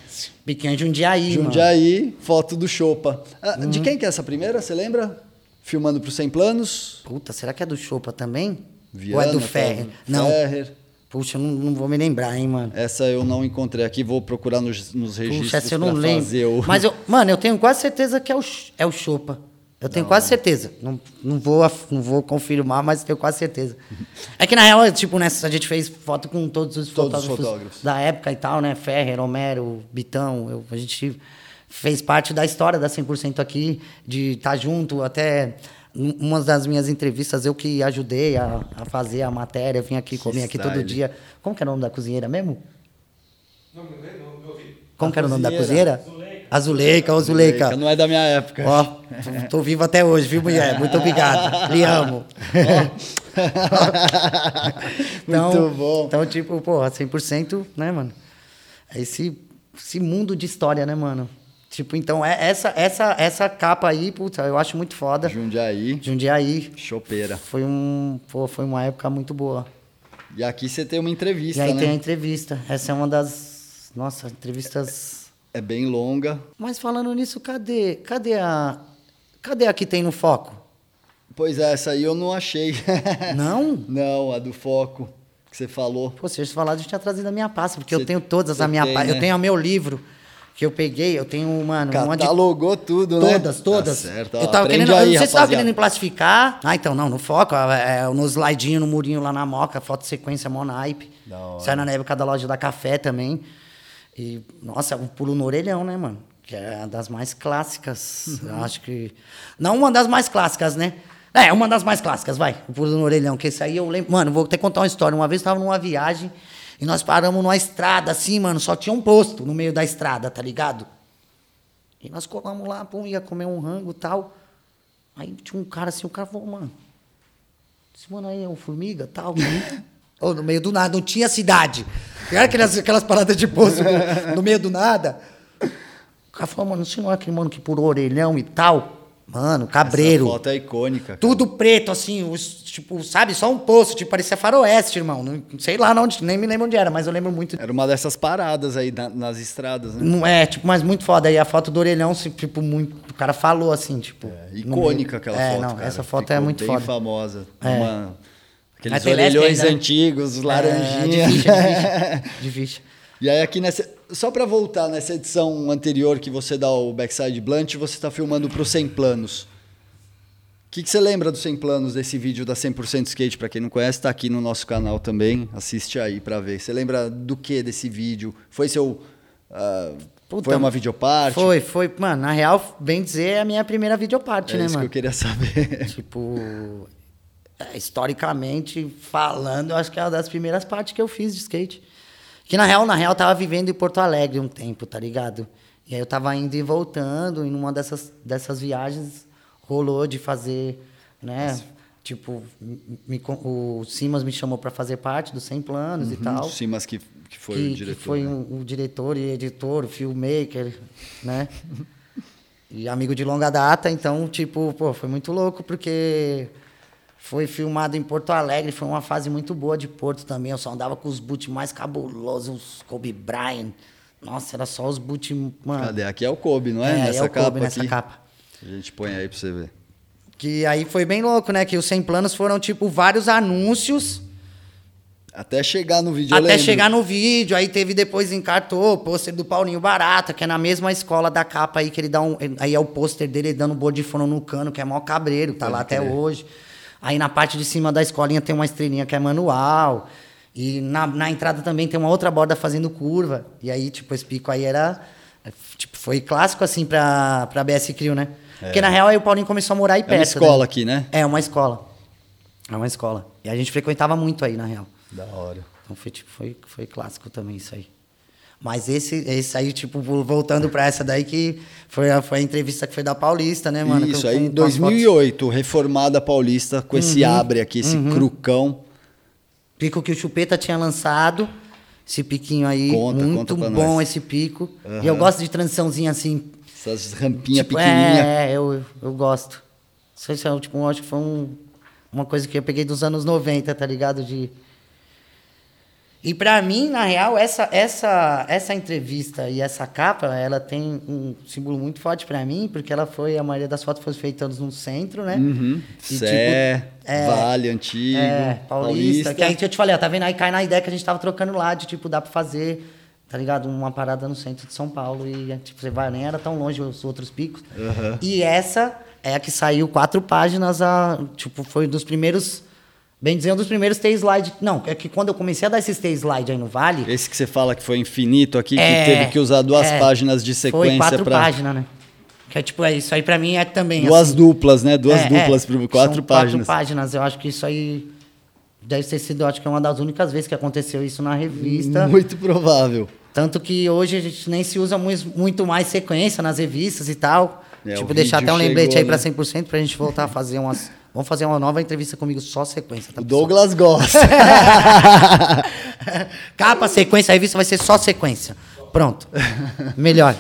Pequeno Jundiaí, mano. Jundiaí, foto do Chopa. Ah. De quem que é essa primeira, você lembra? Filmando pro 100 Planos? Puta, será que é do Chopa também? Viana, Ou é do tá? Ferrer? Não. Ferrer. Puxa, eu não, não vou me lembrar, hein, mano. Essa eu não encontrei aqui, vou procurar nos, nos registros Puxa, essa eu não lembro. Mas, eu, mano, eu tenho quase certeza que é o, é o Chopa. Eu tenho quase certeza. Não, não, vou, não vou confirmar, mas tenho quase certeza. É que, na real, tipo, nessa, a gente fez foto com todos os Todos os fotógrafos, fotógrafos. da época e tal, né? Ferrer, Homero, Bitão. Eu, a gente fez parte da história da 100% aqui, de estar junto. Até um- uma das minhas entrevistas, eu que ajudei a, a fazer a matéria, vim aqui, comer aqui todo dia. Como que era o nome da cozinheira mesmo? Não, não, não, não ouvi. Como A que era o nome da cozinheira. Cozinheira? Azuleika, ô Azuleika. Não é da minha época. Ó, tô- tô vivo até hoje, viu, mulher? Muito obrigado. Lhe amo. [LAUGHS] Muito bom. Então, tipo, pô, 100%, né, mano? É esse, esse mundo de história, né, mano? Tipo, então, é essa, essa, essa capa aí, puta, eu acho muito foda. Jundiaí, Jundiaí. chopeira. Foi, um, pô, foi uma época muito boa. E aqui você tem uma entrevista, e aí né? tem a entrevista. Essa é uma das, nossa, entrevistas... É bem longa. Mas falando nisso, cadê, cadê a... Cadê a que tem no foco? Pois é, essa aí eu não achei. [LAUGHS] Não? não, a do foco que você falou. Pô, se eu falado, eu tinha trazido a minha pasta, porque Cê- eu tenho todas a minha tem, pasta. né? Eu tenho o meu livro que eu peguei, eu tenho, mano, um monte de... Catalogou tudo, né? Todas, todas. Tá certo. ó, eu tava querendo, eu aí, não sei se você tava querendo plastificar. Ah, então, não, no foco, é, é, no slidinho, no murinho lá na moca, foto sequência, mó naipe. Da hora. Sai na época da loja da café também. E, nossa, um pulo no orelhão, né, mano? Que é uma das mais clássicas. Uhum. Eu acho que. Não uma das mais clássicas, né? É, uma das mais clássicas, vai. O pulo no orelhão, que esse aí eu lembro. Mano, vou até contar uma história. Uma vez eu tava numa viagem e nós paramos numa estrada, assim, mano, só tinha um posto no meio da estrada, tá ligado? E nós colamos lá, pum, ia comer um rango e tal. Aí tinha um cara assim, o cara falou, mano, esse mano aí é um formiga tal. [LAUGHS] Ou no meio do nada, não tinha cidade. Era aquelas, aquelas paradas de poço no, no meio do nada. O cara falou, mano, não é aquele mano que purou orelhão e tal? Mano, cabreiro. Essa foto é icônica. cara. Tudo preto, assim, os, tipo, sabe, só um poço, tipo, parecia faroeste, irmão. Não, sei lá onde, nem me lembro onde era, mas eu lembro muito. Era uma dessas paradas aí na- nas estradas, né? Não é, tipo, mas muito foda. Aí a foto do orelhão, tipo, muito. O cara falou assim, tipo. É, icônica aquela é, foto, não, cara. essa foto é Ficou muito bem foda. famosa. É. Uma- aqueles lésbica orelhões ainda, né? antigos, laranjinha. É, [LAUGHS] de ficha. E aí aqui nessa... Só pra voltar nessa edição anterior que você dá o backside blunt, você tá filmando pro 100 planos. O que, que você lembra dos 100 planos desse vídeo da 100% Skate? Pra quem não conhece, tá aqui no nosso canal também. Assiste aí pra ver. Você lembra do que desse vídeo? Foi seu... ah, Puta, foi uma videoparte? Foi, foi. Mano, na real, bem dizer, é a minha primeira videoparte, É né, isso mano? que eu queria saber. Tipo, é, historicamente falando, eu acho que é uma das primeiras partes que eu fiz de skate. Que na real, na real, eu tava vivendo em Porto Alegre um tempo, tá ligado? E aí eu tava indo e voltando, e numa dessas, dessas viagens rolou de fazer, né? Tipo, me o Simas me chamou para fazer parte dos 100 planos e tal. Sim, mas que, que foi que, o que diretor. foi né? um, o diretor e editor, filmmaker, né? [LAUGHS] e amigo de longa data, então, tipo, pô, foi muito louco, porque foi filmado em Porto Alegre, foi uma fase muito boa de Porto também. Eu só andava com os boot mais cabulosos, os Kobe Bryant. Nossa, era só os boot, mano. Cadê? Aqui é o Kobe, não é? É, nessa é o capa Kobe nessa aqui. capa. A gente põe aí pra você ver. Que aí foi bem louco, né? Que os 100 planos foram, tipo, vários anúncios Até chegar no vídeo, Até chegar no vídeo, aí teve depois encartou o pôster do Paulinho Barata, que é na mesma escola da capa aí, que ele dá um. Aí é o pôster dele dando bordifone no cano, que é mó cabreiro, tá Pode lá até crer. hoje. Aí na parte de cima da escolinha tem uma estrelinha que é manual. E na, na entrada também tem uma outra borda fazendo curva. E aí, tipo, esse pico aí era. Tipo, foi clássico assim pra, pra BS Crew, né? Porque na real aí o Paulinho começou a morar aí É perto. uma escola né? aqui, né? É uma escola. É uma escola. E a gente frequentava muito aí, na real. Da hora. Então foi, tipo, foi, foi clássico também isso aí. Mas esse, esse aí, tipo, voltando pra essa daí, que foi a, foi a entrevista que foi da Paulista, né, mano? Isso, aí em com as fotos. 2008, reformada paulista, com esse Uhum. abre aqui, esse crucão. Pico que o Chupeta tinha lançado. Esse piquinho aí, Conta, muito conta bom nós. esse pico. Aham. E eu gosto de transiçãozinha assim. Essas rampinhas tipo, pequenininhas. É, é, eu, eu gosto. Isso é, tipo, eu acho que foi um- uma coisa que eu peguei dos anos 90, tá ligado? De... E pra mim, na real, essa, essa, essa entrevista e essa capa, ela tem um símbolo muito forte pra mim, porque ela foi, a maioria das fotos foi feitas no centro, né? Uhum. E, Sé, tipo, é, Vale, Antigo, É, paulista, Que a gente, eu te falei, ó, tá vendo? Aí cai na ideia que a gente tava trocando lá, de tipo, dá pra fazer, tá ligado? Uma parada no centro de São Paulo e, tipo, você vai, nem era tão longe os outros picos. Aham. E essa é a que saiu quatro páginas, a, tipo, foi dos primeiros, bem dizendo, dos primeiros T-slide. Não, é que quando eu comecei a dar esses T-slide aí no Vale, Esse que você fala que foi infinito aqui, É, que teve que usar duas é. páginas de foi sequência quatro para páginas, né? Que é tipo, é, isso aí pra mim é também. duas assim, duplas, né? Duas é, duplas, é, quatro são páginas. Quatro páginas. Eu acho que isso aí deve ter sido, acho que é uma das únicas vezes que aconteceu isso na revista. Muito provável. Tanto que hoje a gente nem se usa mui- muito mais sequência nas revistas e tal. É, tipo, deixar até um lembrete chegou, aí pra né? 100% pra gente voltar a fazer umas... Vamos fazer uma nova entrevista comigo só sequência, tá? O? Douglas gosta. [LAUGHS] Capa, sequência, a revista vai ser só sequência. Pronto. Melhor.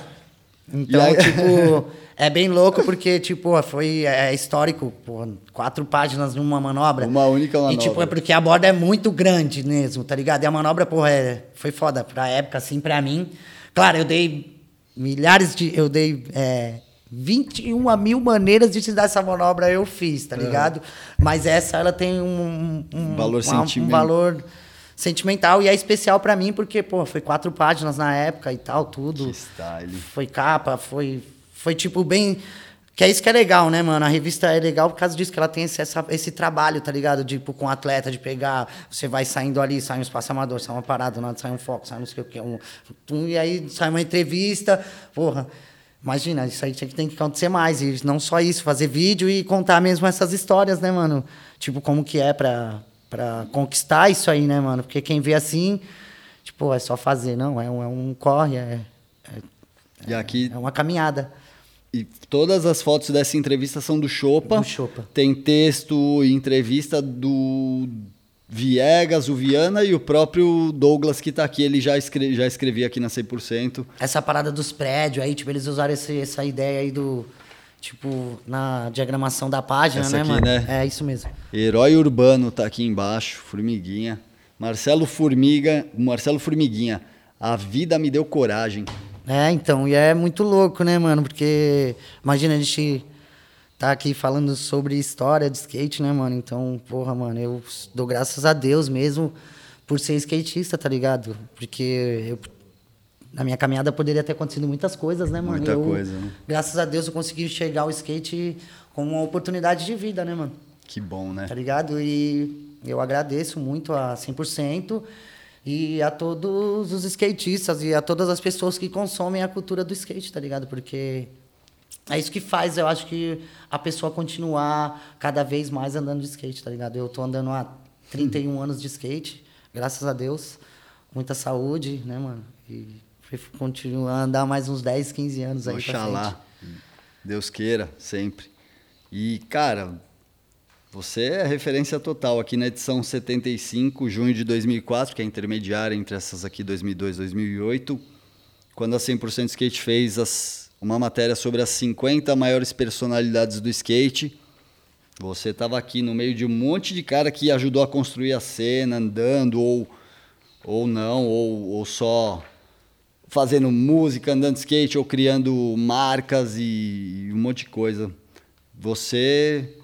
Então, E aí- tipo, é bem louco porque, tipo, foi é, histórico, pô, quatro páginas numa manobra. Uma única E, manobra. tipo, é porque a borda é muito grande mesmo, tá ligado? E a manobra, porra, é, foi foda pra época, assim, pra mim. Claro, eu dei milhares de... Eu dei... É, 21 mil maneiras de te dar essa manobra eu fiz, tá ligado? Mas essa, ela tem um... um Valor uma- um sentimental. valor sentimental e é especial pra mim porque, pô, foi quatro páginas na época e tal, tudo. Que style. Foi capa, foi, foi tipo bem. Que é isso que é legal, né, mano? A revista é legal por causa disso, que ela tem esse, essa- esse trabalho, tá ligado? Tipo, com o atleta, de pegar, você vai saindo ali, sai um espaço amador, sai uma parada, nada, sai um foco, sai não sei o quê. Um, e aí sai uma entrevista, porra. Imagina, isso aí tinha que- tem que acontecer mais. E não só isso, fazer vídeo e contar mesmo essas histórias, né, mano? Tipo, como que é pra, pra conquistar isso aí, né, mano? Porque quem vê assim, tipo, é só fazer. Não, é um, é um corre, é, E aqui, é uma caminhada. e todas as fotos dessa entrevista são do Chopa. Do Chopa. Tem texto e entrevista do Viegas, o Viana e o próprio Douglas que tá aqui. Ele já, escre já escrevia aqui na 100%. Essa parada dos prédios aí, tipo, eles usaram esse, essa ideia aí do. Tipo, na diagramação da página, Essa né, aqui, mano? né? É isso mesmo. Herói Urbano tá aqui embaixo, Formiguinha. Marcelo Formiga, Marcelo Formiguinha. A vida me deu coragem. É, então, e é muito louco, né, mano? Porque imagina a gente tá aqui falando sobre história de skate, né, mano? Então, porra, mano, eu dou graças a Deus mesmo por ser skatista, tá ligado? Porque eu, na minha caminhada poderia ter acontecido muitas coisas, né, mano? Muita Eu, coisa, né? Graças a Deus eu consegui enxergar o skate como uma oportunidade de vida, né, mano? Que bom, né? tá ligado? E eu agradeço muito a 100% e a todos os skatistas e a todas as pessoas que consomem a cultura do skate, tá ligado? Porque é isso que faz, eu acho que a pessoa continuar cada vez mais andando de skate, tá ligado? Eu tô andando há 31 anos de skate, graças a Deus. Muita saúde, né, mano? E continuar a andar mais uns 10, 15 anos aí. Oxalá. Deus queira, sempre. E, cara, você é referência total aqui na edição 75, junho de 2004, que é intermediária entre essas aqui, 2002 2008, quando a 100% Skate fez as- uma matéria sobre as 50 maiores personalidades do skate. Você estava aqui no meio de um monte de cara que ajudou a construir a cena, andando, ou, ou não, ou, ou só fazendo música, andando de skate ou criando marcas e, e um monte de coisa. Você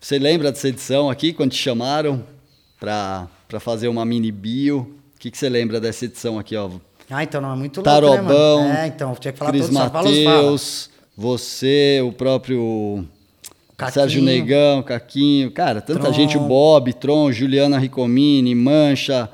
você lembra dessa edição aqui quando te chamaram para fazer uma mini bio? O que, que você lembra dessa edição aqui, ó? Ah, então não é muito louco, Tarobão, né, mano? É, então, tinha que falar Cris todos. Mateus, você, o próprio Caquinho. Sérgio Negão, Caquinho, cara, tanta Tron. gente, o Bob, Tron, Juliana Ricomini, Mancha,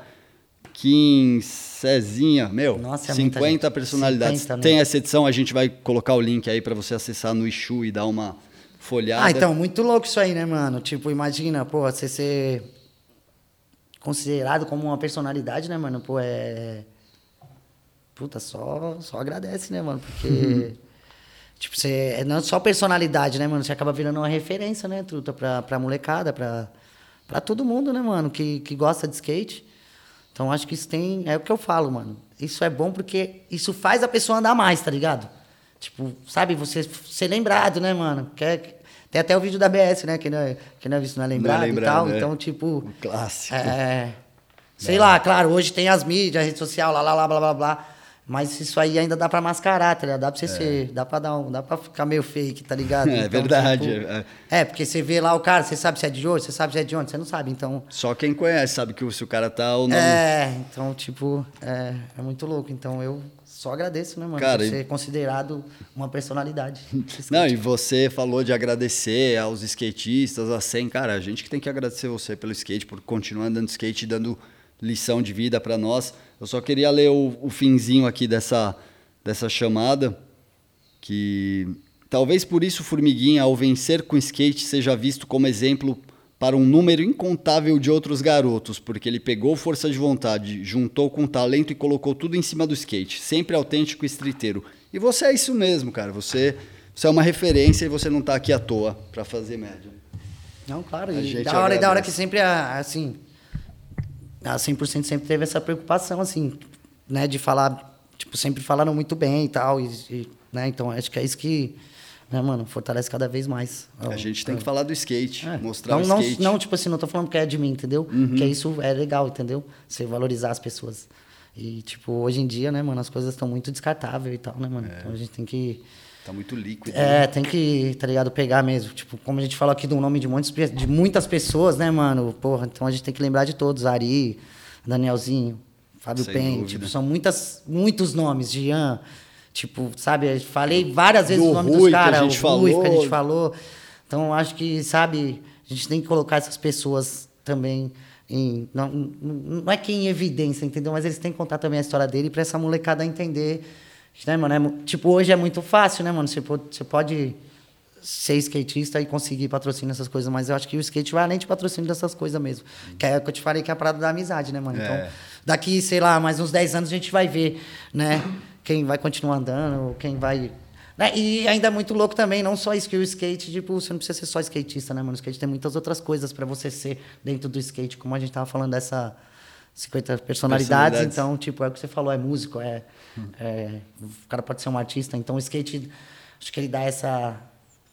Kim, Cezinha, meu, Nossa, é muita 50 gente. personalidades. 50, né? Tem essa edição, a gente vai colocar o link aí pra você acessar no Ishu e dar uma folhada. Ah, então, muito louco isso aí, né, mano? Tipo, imagina, pô, você ser considerado como uma personalidade, né, mano? Pô, é. Puta, só, só agradece, né, mano? Porque. [LAUGHS] tipo, você. É não só personalidade, né, mano? Você acaba virando uma referência, né, Truta, pra, pra molecada, pra, pra todo mundo, né, mano, que, que gosta de skate. Então, acho que isso tem. É o que eu falo, mano. Isso é bom porque isso faz a pessoa andar mais, tá ligado? Tipo, sabe, você ser lembrado, né, mano? Quer, tem até o vídeo da BS, né? Que não é, que não é visto, não é lembrado, lembrado, e tal. é. Então, tipo. Um clássico. É. [LAUGHS] Sei lá, claro, hoje tem as mídias, a rede social, lá, lá, lá, blá, blá, blá. Mas isso aí ainda dá pra mascarar, tá ligado? Dá pra você ser. Dá pra dar um. Dá pra ficar meio fake, tá ligado? [LAUGHS] É verdade, tipo, é. é, porque você vê lá o cara, você sabe se é de hoje, você sabe se é de onde, você não sabe, então. Só quem conhece sabe que se o cara tá ou não. É, então, tipo, é, é muito louco. Então eu só agradeço, né, mano? Cara, por e- ser considerado uma personalidade. [LAUGHS] Não, e você falou de agradecer aos skatistas, a 100. Cara, a gente que tem que agradecer você pelo skate, por continuar andando skate e dando lição de vida pra nós. Eu só queria ler o, o finzinho aqui dessa, dessa chamada, que talvez por isso Formiguinha, ao vencer com skate, seja visto como exemplo para um número incontável de outros garotos, porque ele pegou força de vontade, juntou com talento e colocou tudo em cima do skate, sempre autêntico e streeteiro. E você é isso mesmo, cara. Você, você é uma referência e você não tá aqui à toa para fazer média. Não, claro. E gente da hora, e da hora que sempre, a- assim, a 100% sempre teve essa preocupação, assim, né? De falar, tipo, sempre falaram muito bem e tal. E, e, né? Então, acho que é isso que, né, mano, fortalece cada vez mais. A gente tem que falar do skate, É. mostrar não, o não, skate. não, tipo assim, não tô falando que é de mim, entendeu? Uhum. Que isso é legal, entendeu? Você valorizar as pessoas. E, tipo, hoje em dia, né, mano, as coisas estão muito descartáveis e tal, né, mano? É. Então a gente tem que. Tá muito líquido. né? É, tem que, tá ligado? Pegar mesmo. Tipo, como a gente falou aqui do nome de, muitos, de muitas pessoas, né, mano? Porra, então a gente tem que lembrar de todos. Ari, Danielzinho, Fábio Sem Pen. Tipo, são muitas, muitos nomes. Jean. Tipo, sabe? Eu falei várias vezes Do o nome Rui, dos caras. O Rui, que a falou. gente falou. Então, acho que, sabe, a gente tem que colocar essas pessoas também em. Não, não não é que em evidência, entendeu? Mas eles têm que contar também a história dele pra essa molecada entender. Né, mano? É tipo, hoje é muito fácil, né, mano? Você pode, você pode ser skatista e conseguir patrocínio essas coisas, mas eu acho que o skate vai além de patrocínio dessas coisas mesmo. Que é o que eu te falei que é a parada da amizade, né, mano? É. Então, daqui, sei lá, mais uns 10 anos a gente vai ver, né? Quem vai continuar andando, quem vai. né? E ainda é muito louco também, não só isso que o skate, tipo, você não precisa ser só skatista, né, mano? O skate tem muitas outras coisas pra você ser dentro do skate, como a gente tava falando dessa 50 personalidades, Personalidades. então, tipo, é o que você falou, é músico, é, é- o cara pode ser um artista, então o skate, acho que ele dá essa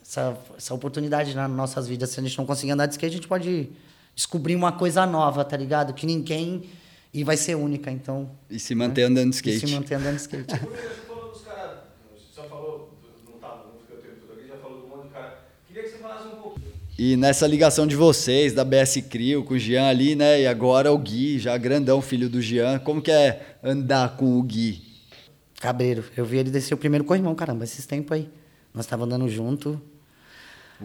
essa, essa oportunidade nas nossas vidas. Se a gente não conseguir andar de skate, a gente pode descobrir uma coisa nova, tá ligado? Que ninguém e vai ser única, então. E se manter andando de E skate. se manter andando de skate. [LAUGHS] Primeiro, você falou dos caras. Você já falou, não tava, não fiquei o tempo todo aqui, já falou do monte de cara. Queria que você falasse um pouco. E nessa ligação de vocês, da BS Crio, com o Jean ali, né? E agora o Gui, já grandão, filho do Jean. Como que é andar com o Gui? Cabreiro. Eu vi ele descer o primeiro corrimão, caramba, esses tempos aí. Nós tava andando junto.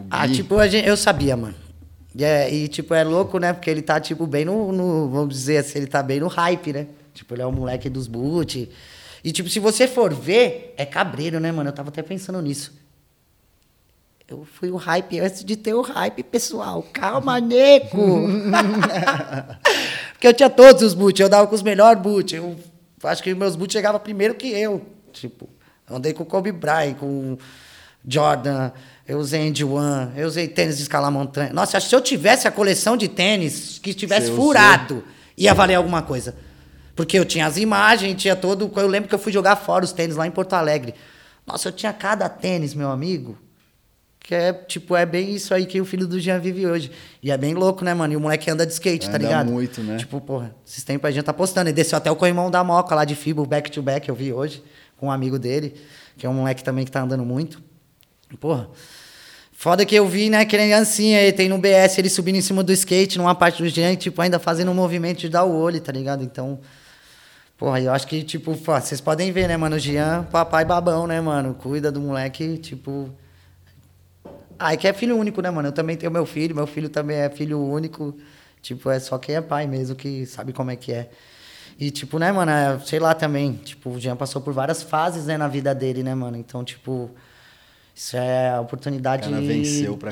Ah, tipo, a gente, eu sabia, mano. E, é, e, tipo, é louco, né? Porque ele tá, tipo, bem no, no- Vamos dizer assim, ele tá bem no hype, né? Tipo, ele é o moleque dos boot. E, tipo, se você for ver, é cabreiro, né, mano? Eu tava até pensando nisso. Eu fui o hype antes de ter o hype, pessoal. Calma, nego! [LAUGHS] Porque eu tinha todos os boot, eu dava com os melhores boot. Eu acho que meus boot chegavam primeiro que eu. Tipo, andei com o Kobe Bryant, com Jordan, eu usei Andy One, eu usei tênis de escalar montanha. Nossa, acho que se eu tivesse a coleção de tênis que estivesse furado, ia valer alguma coisa. Porque eu tinha as imagens, tinha todo. Eu lembro que eu fui jogar fora os tênis lá em Porto Alegre. Nossa, eu tinha cada tênis, meu amigo. Que é, tipo, é bem isso aí que o filho do Jean vive hoje. E é bem louco, né, mano? E o moleque anda de skate, tá Anda ligado? muito, né? Tipo, porra, esses tempos a gente tá postando. Ele desceu até o corrimão da Moca lá de Fibo, back to back, eu vi hoje, com um amigo dele, que é um moleque também que tá andando muito. Porra. Foda que eu vi, né, que criancinha aí, tem no BS ele subindo em cima do skate, numa parte do Jean, e, tipo, ainda fazendo um movimento de dar o olho, tá ligado? Então, porra, eu acho que, tipo, vocês podem ver, né, mano, o Jean, papai babão, né, mano, cuida do moleque, tipo... Ah, é que é filho único, né, mano? Eu também tenho meu filho, meu filho também é filho único, tipo, é só quem é pai mesmo que sabe como é que é. E, tipo, né, mano, é, sei lá também, tipo, o Jean passou por várias fases, né, na vida dele, né, mano? Então, tipo, isso é a oportunidade de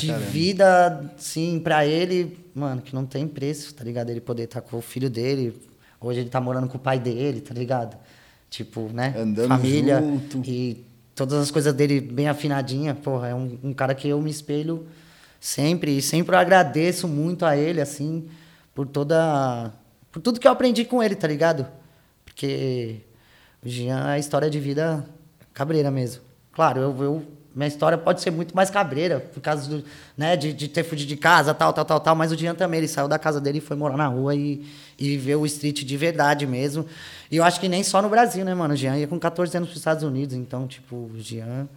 caramba. vida, sim, pra ele, mano, que não tem preço, tá ligado? Ele poder estar com o filho dele, hoje ele tá morando com o pai dele, tá ligado? Tipo, né, Andando família junto. e todas as coisas dele bem afinadinha, porra, é um, um cara que eu me espelho sempre e sempre eu agradeço muito a ele, assim, por toda. por tudo que eu aprendi com ele, tá ligado? Porque o Jean é a história de vida cabreira mesmo. Claro, eu, eu- minha história pode ser muito mais cabreira, por causa do, né, de, de ter fugido de casa, tal, tal, tal, tal, mas o Jean também, ele saiu da casa dele e foi morar na rua e, e viveu o street de verdade mesmo. E eu acho que nem só no Brasil, né, mano? O Jean ia com 14 anos pros Estados Unidos, então, tipo, o Jean,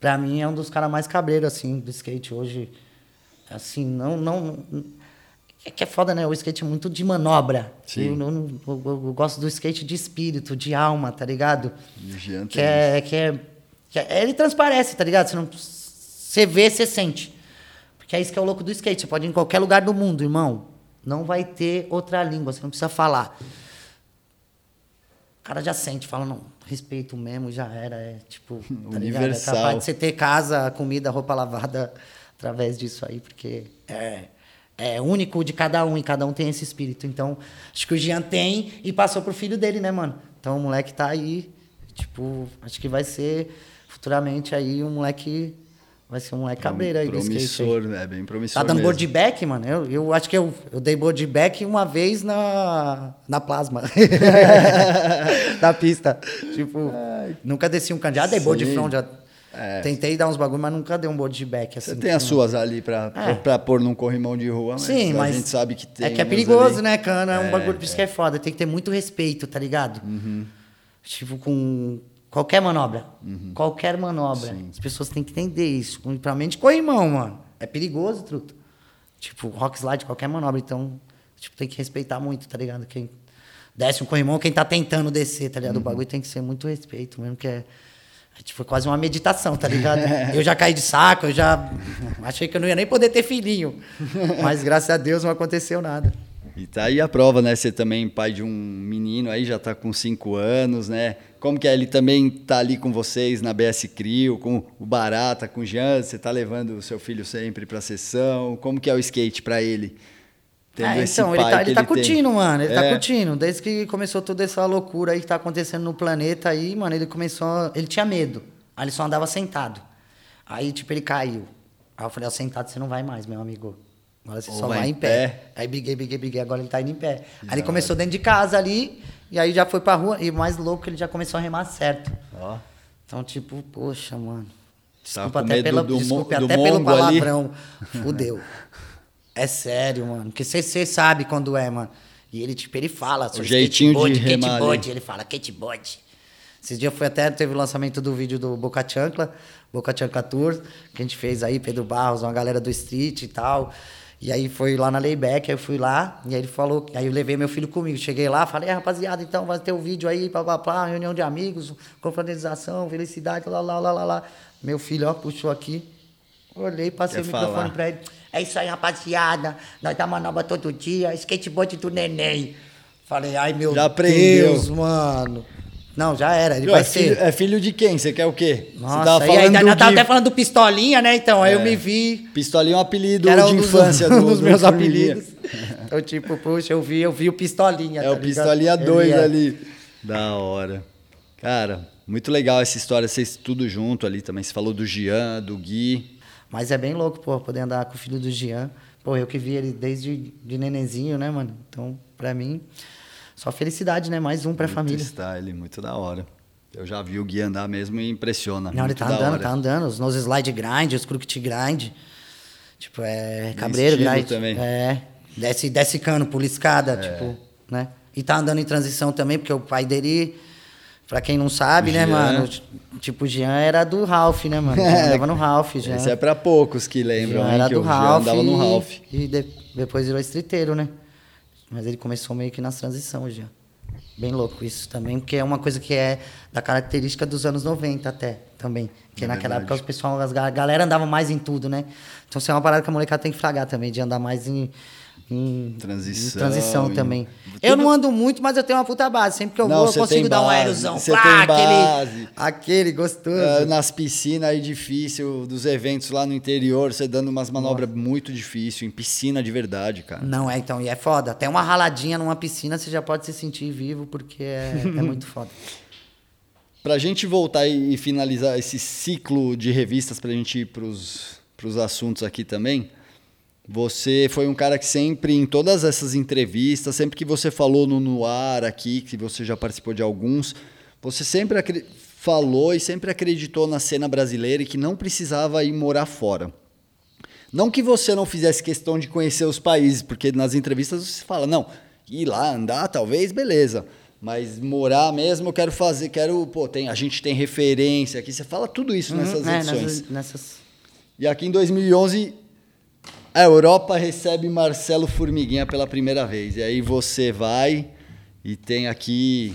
pra mim, é um dos caras mais cabreiros, assim, do skate hoje. Assim, não, não, é que é foda, né? O skate é muito de manobra. Sim. Eu, eu- eu- eu gosto do skate de espírito, de alma, tá ligado? O Jean tem é, que é, que é- Ele transparece, tá ligado? Você, não, você vê, você sente. Porque é isso que é o louco do skate. Você pode ir em qualquer lugar do mundo, irmão. Não vai ter outra língua, você não precisa falar. O cara já sente, fala, não, respeito mesmo, já era. É tipo, tá ligado? É Universal. capaz de você ter casa, comida, roupa lavada através disso aí, porque é, é único de cada um e cada um tem esse espírito. Então, acho que o Jean tem e passou pro filho dele, né, mano? Então o moleque tá aí, tipo, acho que vai ser futuramente aí um moleque. Vai ser um moleque cabreiro aí do skate. aí. promissor, é bem promissor Tá dando mesmo. board back, mano? Eu, eu acho que eu, eu dei board back uma vez na, na plasma. [LAUGHS] na pista. Tipo, nunca desci um. Já dei board front, já É. tentei dar uns bagulho, mas nunca dei um board back. Assim, Você tem as tipo, suas ali pra, É. pra pôr num corrimão de rua, mas, Sim, a mas gente sabe que tem. É que é perigoso, ali. né, cana? É um É, bagulho, por isso que é foda. Tem que ter muito respeito, tá ligado? Uhum. Tipo, com qualquer manobra. Uhum. Qualquer manobra. As pessoas têm que entender isso. Principalmente corrimão, mano. É perigoso, truto. Tipo, rock slide, qualquer manobra. Então, tipo, tem que respeitar muito, tá ligado? Quem desce um corrimão, quem tá tentando descer, tá Uhum. ligado? O bagulho tem que ser muito respeito mesmo, que é... é tipo quase uma meditação, tá ligado? [LAUGHS] eu já caí de saco, eu já achei que eu não ia nem poder ter filhinho. [LAUGHS] Mas graças a Deus não aconteceu nada. E tá aí a prova, né? Você também pai de um menino aí, já tá com cinco anos, né? Como que é? Ele também tá ali com vocês na BS Crio, com o Barata, com o Jean, você tá levando o seu filho sempre pra sessão. Como que é o skate pra ele? É, então, ele pai tá, ele tá ele tem. curtindo, mano. Ele tá É. curtindo. Desde que começou toda essa loucura aí que tá acontecendo no planeta aí, mano, ele começou. Ele tinha medo. Aí ele só andava sentado. Aí, tipo, ele caiu. Aí eu falei, ó, sentado você não vai mais, meu amigo. Agora você Ou só vai vai, em pé. pé. Aí briguei, briguei, briguei. Agora ele tá indo em pé. Aí ele começou dentro de casa ali, e aí já foi pra rua. E o mais louco, ele já começou a remar certo. Ó, Então, tipo, poxa, mano. Desculpa até, pela, do desculpe do até pelo mongo ali? palavrão. [LAUGHS] Fudeu. É sério, mano. Porque você sabe quando é, mano. E ele, tipo, ele fala. sou jeitinho de skateboard, remar skateboard. ali. Ele fala, skateboard. Esses dias foi até, teve o lançamento do vídeo do Boca Chancla, Boca Chancla Tour, que a gente fez aí, Pedro Barros, uma galera do street e tal. E aí foi lá na Layback, aí eu fui lá, e aí ele falou, aí eu levei meu filho comigo. Cheguei lá, falei, é, rapaziada, então vai ter o vídeo aí, blá, blá, blá, reunião de amigos, confraternização, felicidade, lá, lá, lá, lá, lá. Meu filho, ó, puxou aqui, olhei, passei Quer o microfone falar? pra ele. É isso aí, rapaziada, nós dá manobra todo dia, skateboard do neném. Falei, ai meu Já aprendeu. Deus, mano. Não, já era, ele vai é, filho, ser. é filho de quem? Você quer o quê? Nossa, você tava e aí, do tava até falando do Pistolinha, né? Então, aí eu É. me vi. Pistolinha é um apelido de um dos, infância [LAUGHS] um do, dos do meus apelidos. Então, tipo, puxa, eu vi, eu vi o Pistolinha. É tá o ligado? Pistolinha Ele 2 é. ali. Da hora. Cara, muito legal essa história, vocês tudo junto ali também. Você falou do Gian, do Gui. Mas é bem louco, pô, poder andar com o filho do Jean. Pô, eu que vi ele desde de nenenzinho, né, mano? Então, pra mim, só felicidade, né? Mais um pra muito família. style, muito da hora. Eu já vi o Gui andar mesmo e impressiona. Não, ele tá da andando, hora. tá andando. Os nose slide grind, os crooked grind. Tipo, é cabreiro grind. também. É. Desce, desce cano, pula escada, tipo, né? E tá andando em transição também, porque o pai dele, pra quem não sabe, né, Jean. mano? Tipo, o Jean era do Ralph, né, mano? [LAUGHS] Jean andava no Ralph, Jean. Esse é pra poucos que lembram, Jean hein, era que do o Ralph. andava no e- Ralph. E de- depois virou streeteiro, né? Mas ele começou meio que nas transições já. Bem louco isso também, porque é uma coisa que é da característica dos anos 90 até, também. Que É naquela verdade. época os pessoal, as a galera andava mais em tudo, né? Então isso é uma parada que a molecada tem que fragar também, de andar mais em... em Transição, transição também. tudo- Eu não ando muito, mas eu tenho uma puta base. Sempre que eu Não, vou, eu consigo dar um aerosão. você tem aquele, base. aquele gostoso. Ah, nas piscinas aí difícil, dos eventos lá no interior, você dando umas manobras muito difícil, em piscina de verdade, cara. Não, é então, e é foda. Até uma raladinha numa piscina você já pode se sentir vivo, porque é, é [LAUGHS] muito foda. Pra gente voltar e e finalizar esse ciclo de revistas, pra gente ir pros, pros assuntos aqui também, você foi um cara que sempre, em todas essas entrevistas, sempre que você falou no, ar aqui, que você já participou de alguns, você sempre falou e sempre acreditou na cena brasileira e que não precisava ir morar fora. Não que você não fizesse questão de conhecer os países, porque nas entrevistas você fala, não, ir lá, andar, talvez, beleza. Mas morar mesmo, eu quero fazer, quero, pô, tem, a gente tem referência aqui, você fala tudo isso nessas Uhum, é, edições. nessas, nessas- E aqui em 2011, a Europa recebe Marcelo Formiguinha pela primeira vez. E aí você vai e tem aqui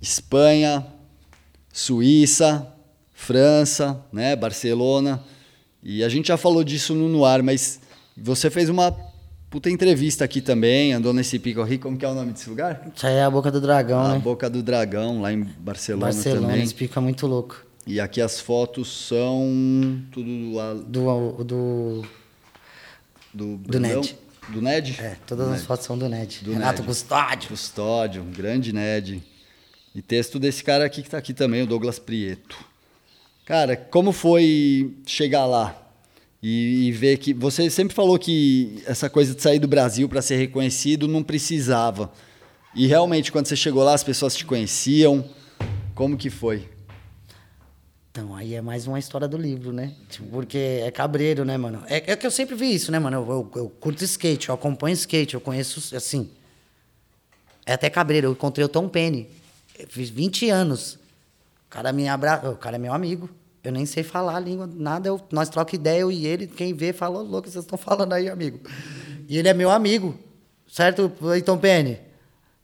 Espanha, Suíça, França, né, Barcelona. E a gente já falou disso no, no ar, mas você fez uma puta entrevista aqui também, andou nesse pico aqui, como que é o nome desse lugar? Isso aí é a boca do dragão, a né? Boca do Dragão, lá em Barcelona, Barcelona, também. esse pico é muito louco. E aqui as fotos são tudo a- Do, do, do Do? Ned. Do Ned? é, todas as fotos são do Ned. Do Renato Ned. Custódio. Custódio, um grande Ned. E texto desse cara aqui que tá aqui também, o Douglas Prieto. Cara, como foi chegar lá e, e ver que você sempre falou que essa coisa de sair do Brasil para ser reconhecido não precisava. E realmente quando você chegou lá as pessoas te conheciam. Como que foi? Então, aí é mais uma história do livro, né? Tipo, porque é cabreiro, né, mano? É, é que eu sempre vi isso, né, mano? Eu, eu- eu curto skate, eu acompanho skate, eu conheço, assim... É até cabreiro, eu encontrei o Tom Penny. Eu fiz 20 anos. O cara me abra... O cara é meu amigo. Eu nem sei falar a língua, nada. Eu... Nós troca ideia, eu e ele. Quem vê, fala, "Ô, louco, vocês estão falando aí, amigo? E ele é meu amigo. Certo, Tom Penny?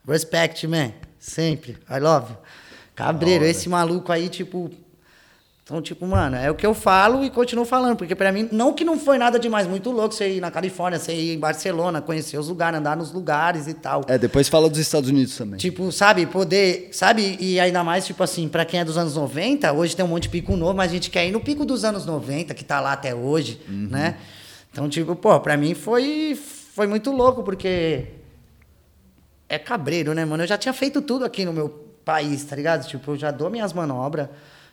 Respect, man. Sempre. I love you. Cabreiro, esse maluco aí, tipo... Então, tipo, mano, é o que eu falo e continuo falando, porque pra mim, não que não foi nada demais, muito louco você ir na Califórnia, você ir em Barcelona, conhecer os lugares, andar nos lugares e tal. É, depois fala dos Estados Unidos também. Tipo, sabe, poder, sabe, e ainda mais, tipo assim, pra quem é dos anos 90, hoje tem um monte de pico novo, mas a gente quer ir no pico dos anos 90, que tá lá até hoje, né? Então, tipo, pô, pra mim foi, foi muito louco, porque é cabreiro, né, mano? Eu já tinha feito tudo aqui no meu país, tá ligado? Tipo, eu já dou minhas manobras.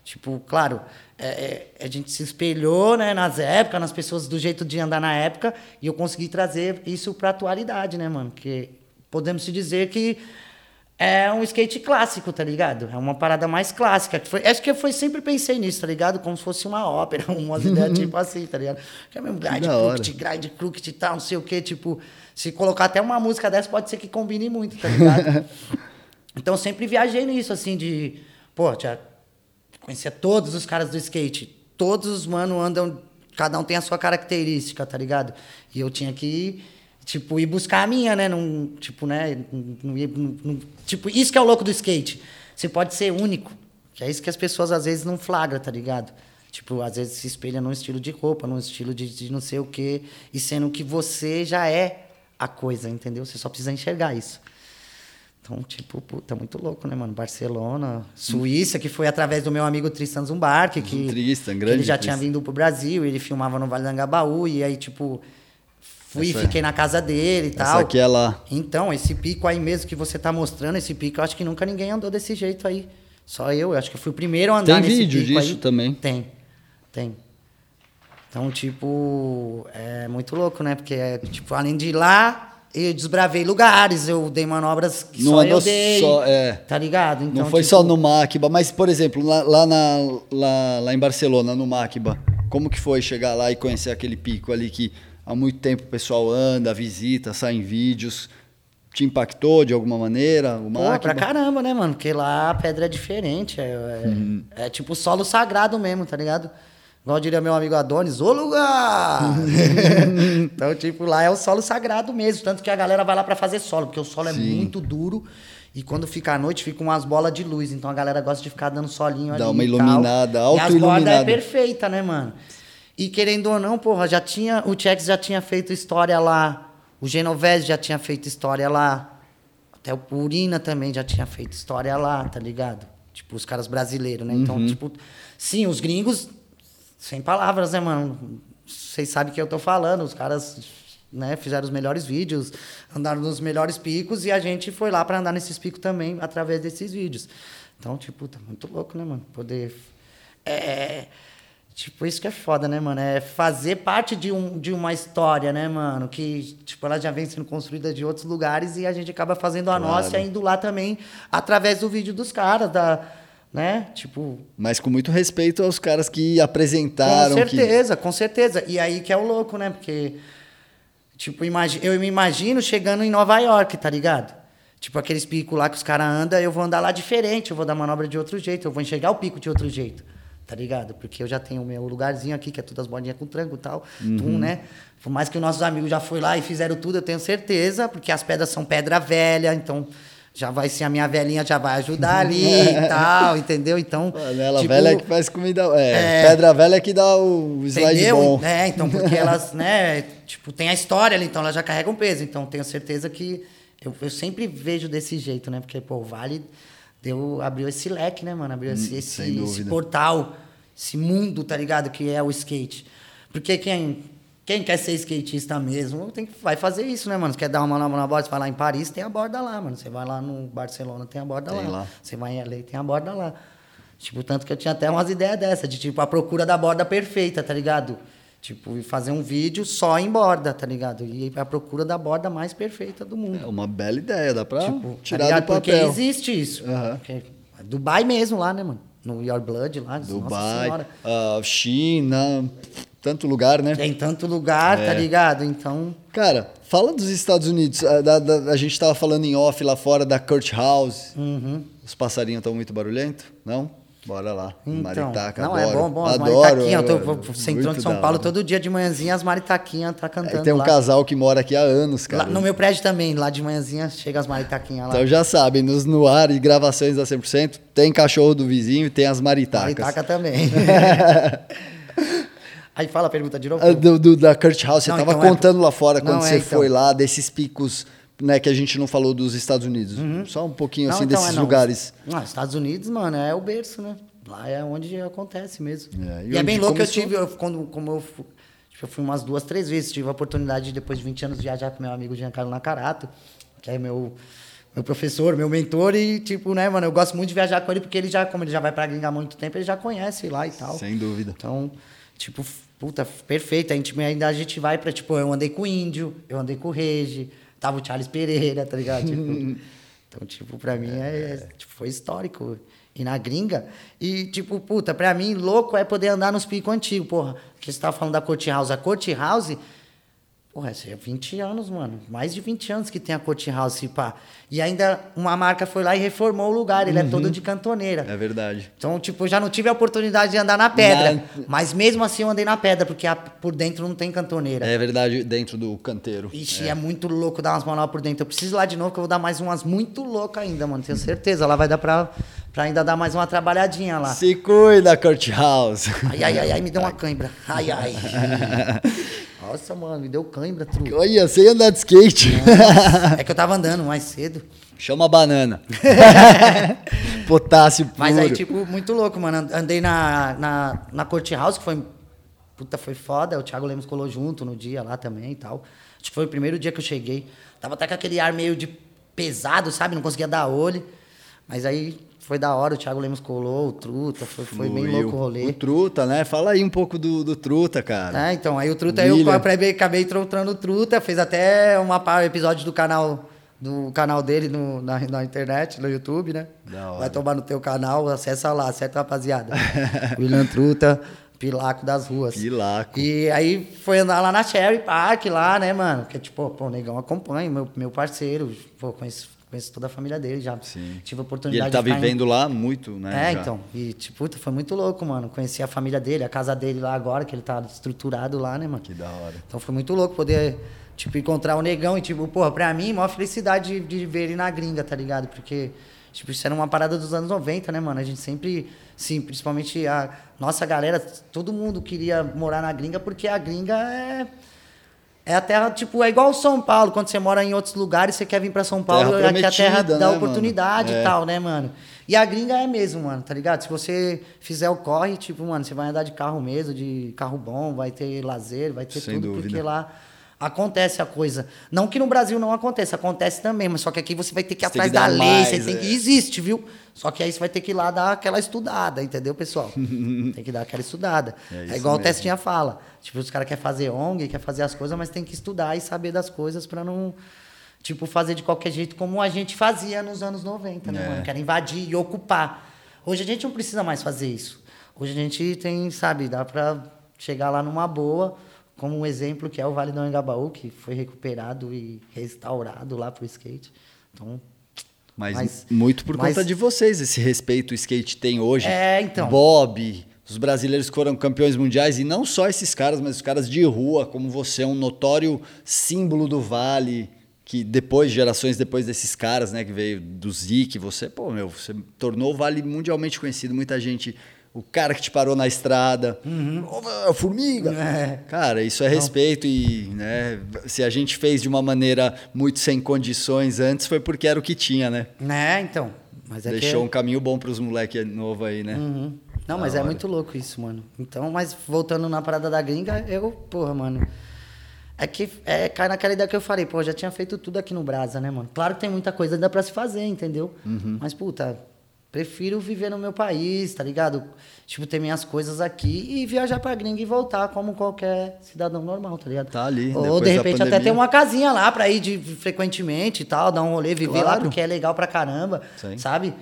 Tipo, claro, é, é, a gente se espelhou, né, nas épocas, nas pessoas do jeito de andar na época, e eu consegui trazer isso pra atualidade, né, mano? Que podemos se dizer que é um skate clássico, tá ligado? É uma parada mais clássica. Que foi, acho que eu foi, sempre pensei nisso, tá ligado? Como se fosse uma ópera, [LAUGHS] umas ideias tipo assim, tá ligado? Que é mesmo grind, crooked, grind, crooked e tal, não sei o quê. Tipo, se colocar até uma música dessa, pode ser que combine muito, tá ligado? [LAUGHS] então, sempre viajei nisso, assim, de... Pô, já conhecia todos os caras do skate. Todos os mano andam... Cada um tem a sua característica, tá ligado? E eu tinha que... Tipo, ir buscar a minha, né? Não, tipo, né? Não, não não- tipo, isso que é o louco do skate. Você pode ser único. Que é isso que as pessoas às vezes não flagram, tá ligado? Tipo, às vezes se espelha num estilo de roupa, num estilo de, de não sei o quê. E sendo que você já é a coisa, entendeu? Você só precisa enxergar isso. Então, tipo, puta, muito louco, né, mano? Barcelona, Suíça, que foi através do meu amigo Tristan Zumbarque, que, [LAUGHS] Tristan, que grande ele já Tristan. tinha vindo pro Brasil, ele filmava no Vale do Angabaú, e aí, tipo, fui, Essa- fiquei na casa dele e Essa tal. aqui é lá. Então, esse pico aí mesmo que você tá mostrando, esse pico, eu acho que nunca ninguém andou desse jeito aí. Só eu, eu acho que eu fui o primeiro a andar Tem vídeo disso aí. também? Tem, tem. Então, tipo, é muito louco, né? Porque, é, tipo, além de ir lá, eu desbravei lugares, eu dei manobras que Não só andou eu dei. só- é. Tá ligado? Então, não foi tipo, só no Maquiba, mas, por exemplo, lá, lá, na- lá, lá em Barcelona, no Maquiba, como que foi chegar lá e conhecer aquele pico ali que há muito tempo o pessoal anda, visita, sai em vídeos? Te impactou de alguma maneira o Pô, pra caramba, né, mano? Porque lá a pedra é diferente. É, é, Uhum. é tipo solo sagrado mesmo, tá ligado? Igual diria meu amigo Adonis, ô lugar! [LAUGHS] então, tipo, lá é o solo sagrado mesmo. Tanto que a galera vai lá pra fazer solo, porque o solo é Sim. muito duro. E quando fica à noite, fica umas bolas de luz. Então a galera gosta de ficar dando solinho ali. Dá uma e tal. iluminada, E as bordas é perfeita, né, mano? E querendo ou não, porra, já tinha. O Chex já tinha feito história lá. O Genovese já tinha feito história lá. Até o Purina também já tinha feito história lá, tá ligado? Tipo, os caras brasileiros, né? Então, tipo, sim, os gringos, sem palavras, né, mano? Vocês sabem o que eu tô falando. Os caras né, fizeram os melhores vídeos, andaram nos melhores picos e a gente foi lá para andar nesses picos também através desses vídeos. Então, tipo, tá muito louco, né, mano? Poder. É. Tipo, isso que é foda, né, mano? É fazer parte de, um, de uma história, né, mano? Que, tipo, ela já vem sendo construída de outros lugares e a gente acaba fazendo a Claro. nossa e indo lá também através do vídeo dos caras, da, né? Tipo, Mas com muito respeito aos caras que com apresentaram. que- certeza, com certeza. E aí que é o louco, né? Porque, tipo, eu me imagino chegando em Nova York, tá ligado? Tipo, aqueles picos lá que os caras andam, eu vou andar lá diferente, eu vou dar manobra de outro jeito, eu vou enxergar o pico de outro jeito, tá ligado? Porque eu já tenho o meu lugarzinho aqui, que é tudo as bordinhas com tranco e tal, tum, né? Por mais que os nossos amigos já foram lá e fizeram tudo, eu tenho certeza, porque as pedras são pedra velha, então já vai ser a minha velhinha já vai ajudar [LAUGHS] ali e tal, entendeu? Então, Panela tipo, velha que faz comida. É, É. pedra velha que dá o slide Entendeu? bom. É, então, porque [LAUGHS] elas, né, tipo, tem a história ali, então elas já carregam peso. Então, tenho certeza que eu, eu sempre vejo desse jeito, né? Porque, pô, o Vale deu, abriu esse leque, né, mano? Abriu esse, esse, Hum, sem esse dúvida. portal, esse mundo, tá ligado? Que é o skate. Porque quem, quem quer ser skatista mesmo tem que, vai fazer isso, né, mano? Você quer dar uma na borda, você vai lá em Paris, tem a borda lá, mano. Você vai lá no Barcelona, tem a borda Tem lá. lá. Você vai em LA, tem a borda lá. Tipo, tanto que eu tinha até umas ideias dessa, de tipo, a procura da borda perfeita, tá ligado? Tipo, fazer um vídeo só em borda, tá ligado? E à procura da borda mais perfeita do mundo. É uma bela ideia, dá pra tipo, tá tirar ligado? do Porque papel. existe isso. Porque Dubai mesmo lá, né, mano? No Your Blood lá. Nossa Dubai, Senhora. ah, China, tanto lugar, né? Tem tanto lugar, É. tá ligado? Então. Cara, fala dos Estados Unidos. A, da- da- a gente tava falando em off lá fora da Kurt House. Uhum. Os passarinhos estão muito barulhentos? Não? Bora lá. Então, Maritaca, não, adoro. é bom, bom. As adoro. maritaquinhas. Eu é, tô você entrou muito em São Paulo todo dia de manhãzinha, as maritaquinhas tá cantando Aí tem um lá. casal que mora aqui há anos, cara. Lá no meu prédio também, lá de manhãzinha, chega as maritaquinhas lá. Então já sabem, nos no ar e gravações da 100%, tem cachorro do vizinho e tem as maritacas. Maritaca também. [LAUGHS] [LAUGHS] Aí fala a pergunta de novo. Ah, do, do- da Kurt House, você Não, tava então é- contando lá fora quando Não, é, você então. foi lá, desses picos, né, que a gente não falou dos Estados Unidos. Só um pouquinho Não, assim então, desses é, lugares. Ah, Estados Unidos, mano, é o berço, né? Lá é onde acontece mesmo. É, e e é bem louco, começou? eu tive, eu, quando, como eu, tipo, eu fui umas duas, três vezes, tive a oportunidade de, depois de 20 anos, viajar com meu amigo Giancarlo Nakarato, que é meu, meu professor, meu mentor, e, tipo, né, mano, eu gosto muito de viajar com ele, porque ele já, como ele já vai pra gringa há muito tempo, ele já conhece lá e tal. Sem dúvida. Então, tipo, puta, perfeito. A gente, ainda a gente vai pra, tipo, eu andei com o Índio, eu andei com o Rege, tava o Charles Pereira, tá ligado? Tipo, [LAUGHS] então, tipo, pra mim é, é, tipo, foi histórico. E na gringa. E, tipo, puta, pra mim, louco é poder andar nos picos antigos, porra. Que você tava falando da Court House. A Court House, porra, isso é 20 anos, mano. Mais de 20 anos que tem a Court House, se pá. E ainda uma marca foi lá e reformou o lugar. Ele é todo de cantoneira. É verdade. Então, tipo, eu já não tive a oportunidade de andar na pedra. Na- Mas mesmo assim eu andei na pedra, porque a- por dentro não tem cantoneira. É verdade, dentro do canteiro. Ixi, é. muito louco dar umas manobras por dentro. Eu preciso ir lá de novo, que eu vou dar mais umas muito loucas ainda, mano. Tenho certeza. Lá vai dar pra, pra ainda dar mais uma trabalhadinha lá. Se cuida, Kurt House. Ai, ai, ai, ai, me deu uma cãibra. Ai, ai. [LAUGHS] Nossa, mano, me deu cãibra, truque. Olha, sem andar de skate. É que eu tava andando mais cedo. Chama a banana. [LAUGHS] Potássio puro. Mas aí, tipo, muito louco, mano. Andei na, na, na Court House, que foi. Puta, foi foda. O Thiago Lemos colou junto no dia lá também e tal. Acho que foi o primeiro dia que eu cheguei. Tava até com aquele ar meio de pesado, sabe? Não conseguia dar olho. Mas aí foi da hora, o Thiago Lemos colou, o Truta, foi, foi bem louco o rolê. O Truta, né? Fala aí um pouco do, do Truta, cara. É, então, aí o Truta, eu William. acabei, acabei trotando o Truta, fez até uma par- episódio do canal do canal dele no- na, na internet, no YouTube, né? Da hora. Vai tomar no teu canal, acessa lá, certo, rapaziada? [LAUGHS] William Truta, Pilaco das ruas. Pilaco. E aí foi andar lá na Cherry Park, lá, né, mano? Que tipo, pô, o Negão acompanha, meu, meu parceiro, pô, conheço, conheço toda a família dele já. Sim. Tive a E oportunidade ele tá ficar em- vivendo lá muito, né? é, já. então. E, tipo, puta, foi muito louco, mano. Conheci a família dele, a casa dele lá agora, que ele tá estruturado lá, né, mano? Que da hora. Então foi muito louco poder, tipo, encontrar o negão e, tipo, porra, pra mim, maior felicidade de, de ver ele na gringa, tá ligado? Porque Tipo, isso era uma parada dos anos 90, né, mano? A gente sempre, sim, principalmente a nossa galera, todo mundo queria morar na gringa porque a gringa é. É a terra, tipo, é igual São Paulo, quando você mora em outros lugares, você quer vir pra São Paulo, Terra aqui é a terra prometida, da né, oportunidade e É. tal, né, mano? E a gringa é mesmo, mano, tá ligado? Se você fizer o corre, tipo, mano, você vai andar de carro mesmo, de carro bom, vai ter lazer, vai ter Sem tudo, dúvida. porque lá acontece a coisa. Não que no Brasil não aconteça, acontece também, mas só que aqui você vai ter que ir atrás da lei, mais, você tem é. que. Existe, viu? Só que aí você vai ter que ir lá dar aquela estudada, entendeu, pessoal? [LAUGHS] tem que dar aquela estudada. É É, igual o mesmo. Testinha fala. Tipo, os caras querem fazer ONG, quer fazer as coisas, mas tem que estudar e saber das coisas pra não. Tipo, fazer de qualquer jeito como a gente fazia nos anos 90, né, É. mano? Quer invadir e ocupar. Hoje a gente não precisa mais fazer isso. Hoje a gente tem, sabe, dá pra chegar lá numa boa, como um exemplo que é o Vale do Anhangabaú, que foi recuperado e restaurado lá pro skate. Então, Mas, Mas- muito por mas- conta de vocês, esse respeito o skate tem hoje. É, então. Bob, os brasileiros que foram campeões mundiais, e não só esses caras, mas os caras de rua, como você, um notório símbolo do Vale, que depois, gerações depois desses caras, né, que veio do Zik, você, pô, meu, você tornou o Vale mundialmente conhecido, muita gente. O cara que te parou na estrada, Ô, formiga. Uhum. É. Cara, isso é respeito e, né, se a gente fez de uma maneira muito sem condições antes, foi porque era o que tinha, né? né, então. Mas é Deixou que... um caminho bom pros moleques novos aí, né? Uhum. Não, Da mas é muito louco isso, mano. Então, mas voltando na parada da gringa, eu, porra, mano. É que é, cai naquela ideia que eu falei, pô, eu já tinha feito tudo aqui no Brasa, né, mano? Claro que tem muita coisa ainda pra se fazer, entendeu? Uhum. Mas, puta, prefiro viver no meu país, tá ligado? Tipo, ter minhas coisas aqui e viajar pra gringa e voltar como qualquer cidadão normal, tá ligado? Tá ali, Ou de repente até ter uma casinha lá pra ir de, frequentemente e tal, dar um rolê, viver lá Claro. porque é legal pra caramba, Sim. sabe?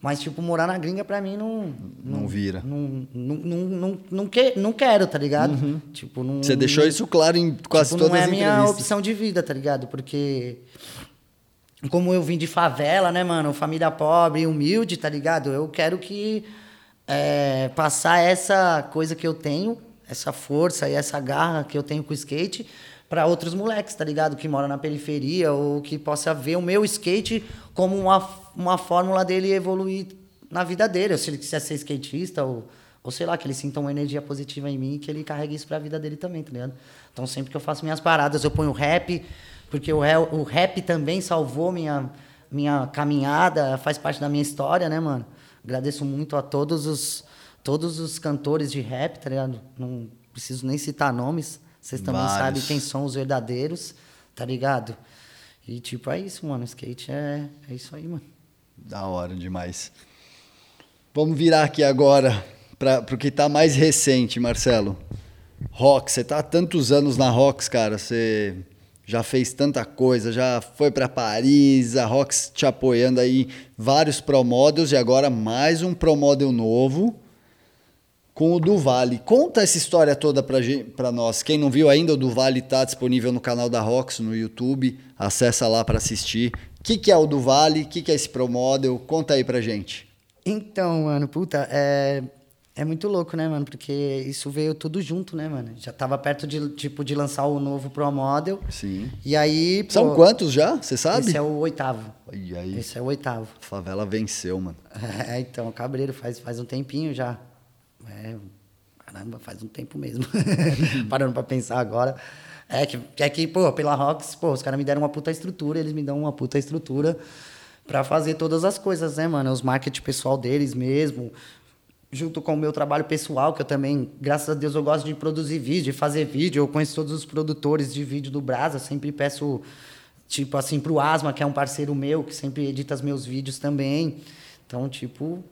Mas, tipo, morar na gringa pra mim não. Não vira. Não, não, não, não, não, que, não quero, tá ligado? Tipo, não. Uhum. Você deixou isso claro em quase tipo, todas não é as a minha entrevistas. opção de vida, tá ligado? Porque. Como eu vim de favela, né, mano? Família pobre, humilde, tá ligado? Eu quero que. é, passar essa coisa que eu tenho, essa força e essa garra que eu tenho com o skate para outros moleques, tá ligado? Que moram na periferia ou que possa ver o meu skate como uma, uma fórmula dele evoluir na vida dele. Ou se ele quiser ser skatista ou, ou sei lá, que ele sinta uma energia positiva em mim e que ele carregue isso pra vida dele também, tá ligado? Então sempre que eu faço minhas paradas, eu ponho rap, porque o, o rap também salvou minha, minha caminhada, faz parte da minha história, né, mano? Agradeço muito a todos os, todos os cantores de rap, tá ligado? Não preciso nem citar nomes, vocês também Vários. sabem quem são os verdadeiros, tá ligado? E tipo, é isso, mano. Skate é, é isso aí, mano. Da hora demais. Vamos virar aqui agora para o que tá mais recente, Marcelo. Rox, você tá há tantos anos na Rox, cara. Você já fez tanta coisa, já foi para Paris, a Rox te apoiando aí, vários promodels e agora mais um promodel novo com o do Vale. Conta essa história toda pra nós. Quem não viu ainda, o do Vale tá disponível no canal da Rox no YouTube. Acessa lá para assistir. O que, que é o do Vale? O que, que é esse promodel? Conta aí pra gente. Então, mano, puta, é, é muito louco, né, mano? Porque isso veio tudo junto, né, mano? Já tava perto de, tipo, de lançar o novo Pro Model. Sim. E aí, pô, São quantos já? Você sabe? Esse é o oitavo. E aí, Esse é o oitavo. a favela venceu, mano. [LAUGHS] É, então, Cabreiro faz, faz um tempinho já. É, caramba, faz um tempo mesmo. [LAUGHS] Parando pra pensar agora. É que, é que pô, pela Rocks, pô, os caras me deram uma puta estrutura, eles me dão uma puta estrutura pra fazer todas as coisas, né, mano? Os marketing pessoal deles mesmo, junto com o meu trabalho pessoal, que eu também, graças a Deus, eu gosto de produzir vídeo, de fazer vídeo. Eu conheço todos os produtores de vídeo do Brasa, sempre peço, tipo assim, pro Asma, que é um parceiro meu, que sempre edita os meus vídeos também. Então, tipo.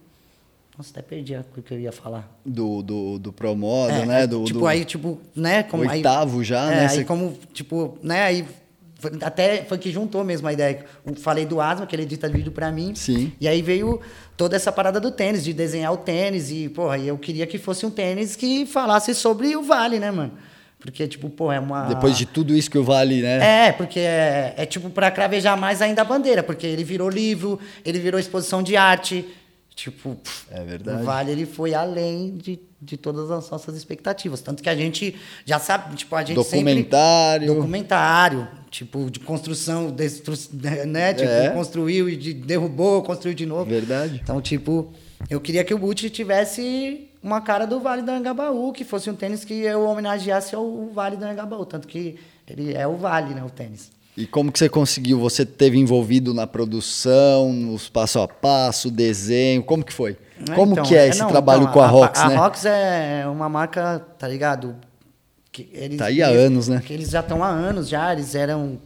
Nossa, até perdi o que eu ia falar. Do, do, do Promodel, É, né? é, Do, tipo, do aí, tipo, né? Como, aí- oitavo já, é, né? Aí, Você- como, tipo, né? Aí, até foi que juntou mesmo a ideia. Eu falei do Asma, que ele edita vídeo pra mim. Sim. E aí veio toda essa parada do tênis, de desenhar o tênis. E, porra, eu queria que fosse um tênis que falasse sobre o Vale, né, mano? Porque, tipo, pô, é uma. Depois de tudo isso que o Vale, né? É, porque é, é tipo para cravejar mais ainda a bandeira, porque ele virou livro, ele virou exposição de arte, Tipo, É verdade. o Vale ele foi além de, de todas as nossas expectativas. Tanto que a gente já sabe, tipo, a gente Documentário. sempre... Documentário. Tipo, de construção, destru... né? Tipo, É. construiu e de- derrubou, construiu de novo. Verdade. Então, tipo, eu queria que o boot tivesse uma cara do Vale do Anhangabaú, que fosse um tênis que eu homenageasse ao Vale do Anhangabaú. Tanto que ele é o Vale, né, o tênis. E como que você conseguiu? Você teve envolvido na produção, nos passo a passo, desenho, como que foi? É, Como então, que é esse não, trabalho então, com a Rox, a, né? A Rox é uma marca, tá ligado? Que eles, Tá aí há eles- anos, né? Que eles já estão há anos já, eles eram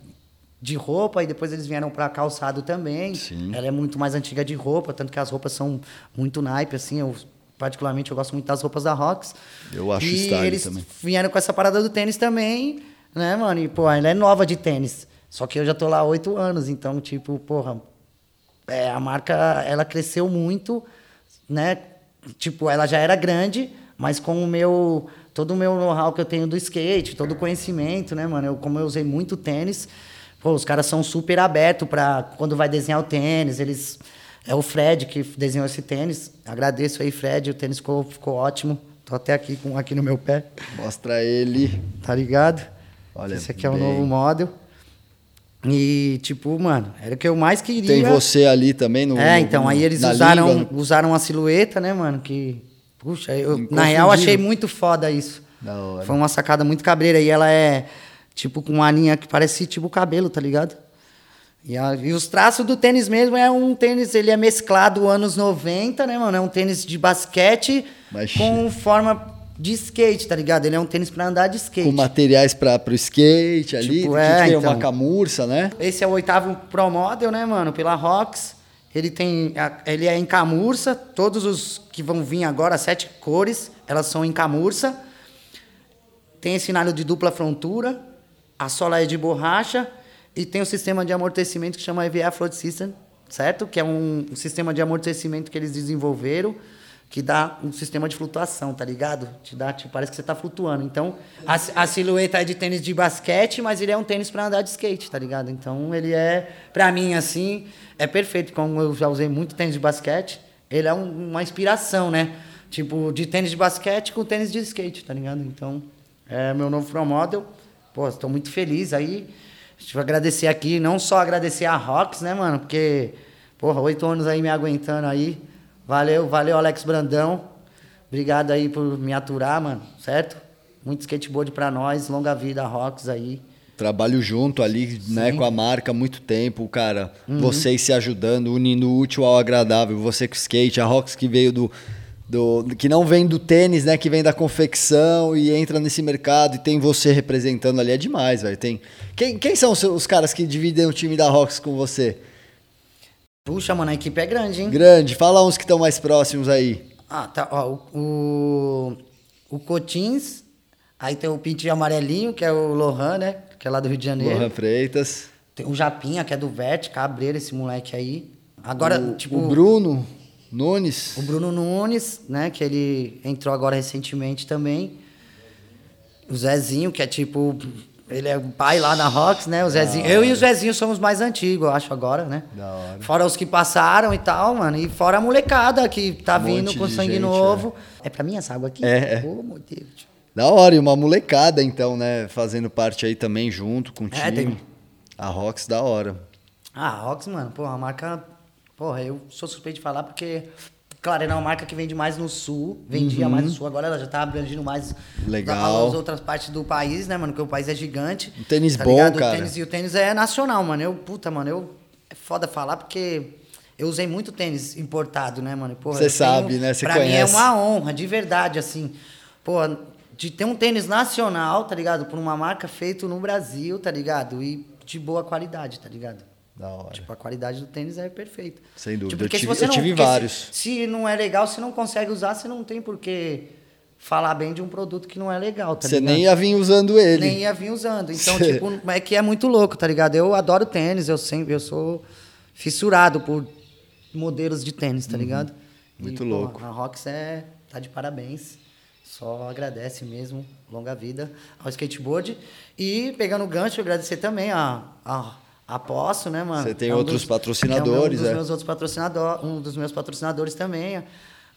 de roupa e depois eles vieram para calçado também. Sim. Ela é muito mais antiga de roupa, tanto que as roupas são muito naipe, assim, eu particularmente eu gosto muito das roupas da Rox. Eu acho e style eles também. vieram com essa parada do tênis também, né, mano? E, pô, ela é nova de tênis. Só que eu já tô lá há oito anos, então, tipo, porra, é, a marca, ela cresceu muito, né? Tipo, ela já era grande, mas com o meu... Todo o meu know-how que eu tenho do skate, todo o conhecimento, né, mano? Eu, como eu usei muito tênis, pô, os caras são super abertos para quando vai desenhar o tênis, eles... É o Fred que desenhou esse tênis. Agradeço aí, Fred. O tênis ficou, ficou ótimo. Tô até aqui com aqui no meu pé. Mostra ele. Tá ligado? Olha, Esse aqui é o bem. novo model. E, tipo, mano, era o que eu mais queria. Tem você ali também no É, no- então, aí eles usaram, língua, né? usaram a silhueta, né, mano? Que. Puxa, eu, na real achei muito foda isso. Foi uma sacada muito cabreira. E ela é, tipo, com uma linha que parece tipo cabelo, tá ligado? E, a- e os traços do tênis mesmo é um tênis, ele é mesclado anos 90, né, mano? É um tênis de basquete com forma de skate, tá ligado? Ele é um tênis pra andar de skate. Com materiais para o skate ali, Tipo, que é, tem então. uma camurça, né? Esse é o oitavo Pro Model, né, mano? Pela Rox. Ele tem. Ele é em camurça. Todos os que vão vir agora, sete cores, elas são em camurça. Tem esse nylon de dupla frontura. A sola é de borracha. E tem o sistema de amortecimento que chama EVA Float System, certo? Que é um, um sistema de amortecimento que eles desenvolveram que dá um sistema de flutuação, tá ligado? Te dá, tipo, parece que você tá flutuando. Então, a, a silhueta é de tênis de basquete, mas ele é um tênis para andar de skate, tá ligado? Então, ele é, pra mim, assim, é perfeito. Como eu já usei muito tênis de basquete, ele é um- uma inspiração, né? Tipo, de tênis de basquete com tênis de skate, tá ligado? Então, é meu novo Pro Model. Pô, estou muito feliz aí. Deixa eu agradecer aqui, não só agradecer a Rox, né, mano? Porque, porra, oito anos aí me aguentando aí. Valeu, valeu, Alex Brandão. Obrigado aí por me aturar, mano, certo? Muito skateboard pra nós, longa vida, Rox aí. Trabalho junto ali, né, com a marca há muito tempo, cara. Uhum. Vocês se ajudando, unindo o útil ao agradável. Você com o skate, a Rox que veio do, do. que não vem do tênis, né? Que vem da confecção e entra nesse mercado e tem você representando ali. É demais, velho. Tem. Quem, quem são os, os caras que dividem o time da Rox com você? Puxa, mano, a equipe é grande, hein? Grande, fala uns que estão mais próximos aí. Ah, tá. Ó, o, o, o Cotins, aí tem o Pintinho Amarelinho, que é o Lohan, né? Que é lá do Rio de Janeiro. Lohan Freitas. Tem o Japinha, que é do Vert, cabreiro, esse moleque aí. Agora, o, tipo. o Bruno Nunes. O Bruno Nunes, né? Que ele entrou agora recentemente também. O Zezinho, que é tipo. Ele é o pai lá na Rox, né? O Zezinho. Eu e o Zezinho somos mais antigos, eu acho, agora, né? Da hora. Fora os que passaram e tal, mano. E fora a molecada que tá Um vindo com sangue gente, novo. É. pra mim essa água aqui? É, é. Ô, meu Deus. Da hora, e uma molecada, então, né? Fazendo parte aí também junto com o time. É, tem- A Rox, da hora. Ah, a Rox, mano, pô, a marca. Porra, eu sou suspeito de falar porque. Claro, era uma marca que vende mais no sul, vendia mais no sul, agora ela já tá abrangindo mais Uhum. Legal. as outras partes do país, né, mano? Porque o país é gigante. Um tênis tá bom, ligado? cara. O tênis, e o tênis é nacional, mano. Eu, puta, mano, eu. É foda falar porque eu usei muito tênis importado, né, mano? Você sabe, né? Você pra mim é conhece. uma honra, de verdade, assim. Pô, de ter um tênis nacional, tá ligado? Por uma marca feito no Brasil, tá ligado? E de boa qualidade, tá ligado? Da hora. Tipo, a qualidade do tênis é perfeita. Sem dúvida. Tipo, Eu se tive- eu não- tive porque se- vários. Se, não é legal, você não consegue usar, você não tem por que falar bem de um produto que não é legal, tá Você ligado? nem ia vir usando ele. Nem ia vir usando. Então, Cê- tipo, é que é muito louco, tá ligado? Eu adoro tênis, eu sempre, eu sou fissurado por modelos de tênis, tá ligado? Uhum. Muito pô, louco. a Rox é, tá de parabéns. Só agradece mesmo, longa vida ao skateboard. E pegando o gancho, agradecer também a, a, Aposto, né, mano? Você tem É um outros dos- patrocinadores, é um dos é. meus outros patrocinadores, um dos meus patrocinadores também,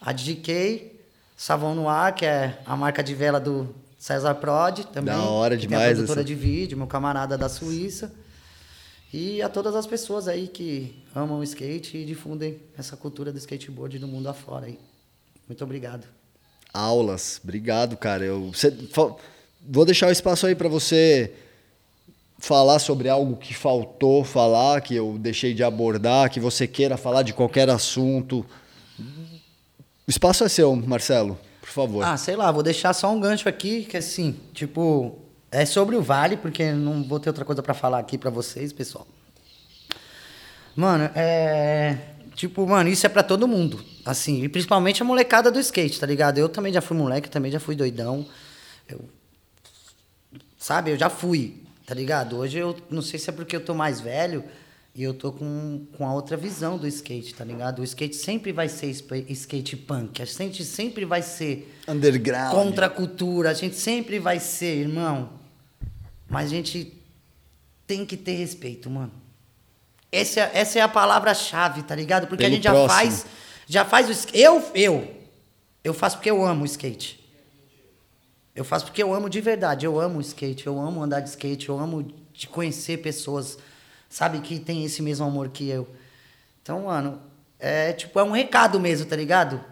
a DK, Savon Noir, que é a marca de vela do César Prod, também. Da hora demais Tem a produtora essa. de vídeo, meu camarada da Suíça. E a todas as pessoas aí que amam o skate e difundem essa cultura do skateboard do mundo afora aí. Muito obrigado. Aulas. Obrigado, cara. Eu você- vou deixar o espaço aí para você falar sobre algo que faltou falar, que eu deixei de abordar, que você queira falar de qualquer assunto. O espaço é seu, Marcelo, por favor. Ah, sei lá, vou deixar só um gancho aqui, que assim, tipo, é sobre o Vale, porque não vou ter outra coisa pra falar aqui pra vocês, pessoal. Mano, é. Tipo, mano, isso é pra todo mundo. Assim, e principalmente a molecada do skate, tá ligado? Eu também já fui moleque, também já fui doidão. Eu. Sabe, eu já fui, tá ligado? Hoje eu não sei se é porque eu tô mais velho e eu tô com, com a outra visão do skate, tá ligado? O skate sempre vai ser skate punk, a gente sempre vai ser Underground. contra a cultura, a gente sempre vai ser, irmão. Mas a gente tem que ter respeito, mano. Essa, é- essa é a palavra-chave, tá ligado? Porque Pelo a gente já próximo. faz. Já faz o skate. Eu, eu. Eu faço porque eu amo o skate. Eu faço porque eu amo de verdade. Eu amo skate, eu amo andar de skate, eu amo de conhecer pessoas, sabe, que tem esse mesmo amor que eu. Então, mano, é tipo, é um recado mesmo, tá ligado?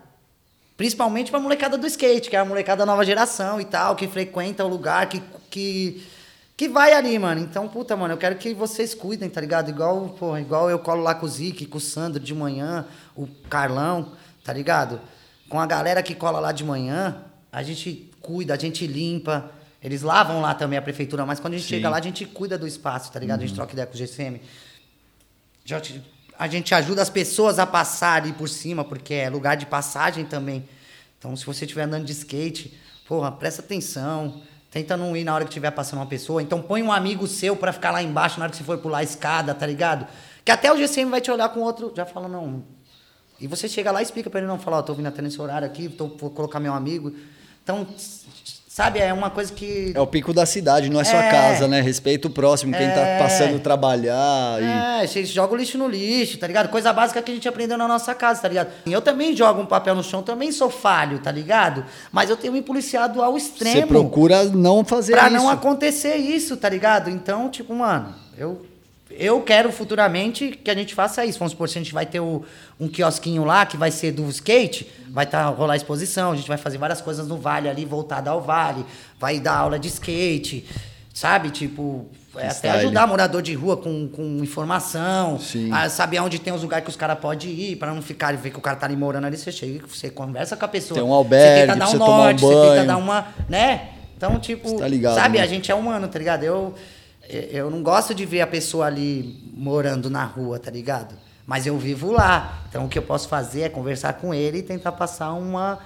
Principalmente pra molecada do skate, que é a molecada da nova geração e tal, que frequenta o lugar, que, que, que vai ali, mano. Então, puta, mano, eu quero que vocês cuidem, tá ligado? Igual, pô, igual eu colo lá com o Zic, com o Sandro de manhã, o Carlão, tá ligado? Com a galera que cola lá de manhã, a gente cuida, a gente limpa. Eles lavam lá também a prefeitura, mas quando a gente Sim. chega lá, a gente cuida do espaço, tá ligado? A gente troca ideia com o GCM. A gente ajuda as pessoas a passar ali por cima, porque é lugar de passagem também. Então, se você estiver andando de skate, porra, presta atenção. Tenta não ir na hora que estiver passando uma pessoa. Então, põe um amigo seu pra ficar lá embaixo na hora que você for pular a escada, tá ligado? Que até o GCM vai te olhar com outro. Já fala, não. E você chega lá e explica pra ele, não, fala, ó, tô vindo até nesse horário aqui, tô, vou colocar meu amigo. Então, sabe, é uma coisa que. É o pico da cidade, não é sua É. casa, né? Respeita o próximo, quem tá É. passando trabalhar. E... É, você joga o lixo no lixo, tá ligado? Coisa básica que a gente aprendeu na nossa casa, tá ligado? Eu também jogo um papel no chão, também sou falho, tá ligado? Mas eu tenho me policiado ao extremo. Você procura não fazer pra isso. não acontecer isso, tá ligado? Então, tipo, mano, eu, eu quero futuramente que a gente faça isso. Vamos supor, se a gente vai ter o- um quiosquinho lá que vai ser do skate, vai tá, rolar exposição, a gente vai fazer várias coisas no vale ali, voltada ao vale, vai dar aula de skate, sabe? Tipo, é até ajudar morador de rua com, com informação, a saber onde tem os lugares que os caras podem ir, pra não ficar e ver que o cara tá ali morando ali, você chega, você conversa com a pessoa. Tem um albergue você tenta dar um tomar um norte, você tenta dar uma, né? Então, tipo, tá ligado, sabe, né? a gente é humano, tá ligado? Eu, eu não gosto de ver a pessoa ali morando na rua, tá ligado? Mas eu vivo lá. Então, o que eu posso fazer é conversar com ele e tentar passar uma,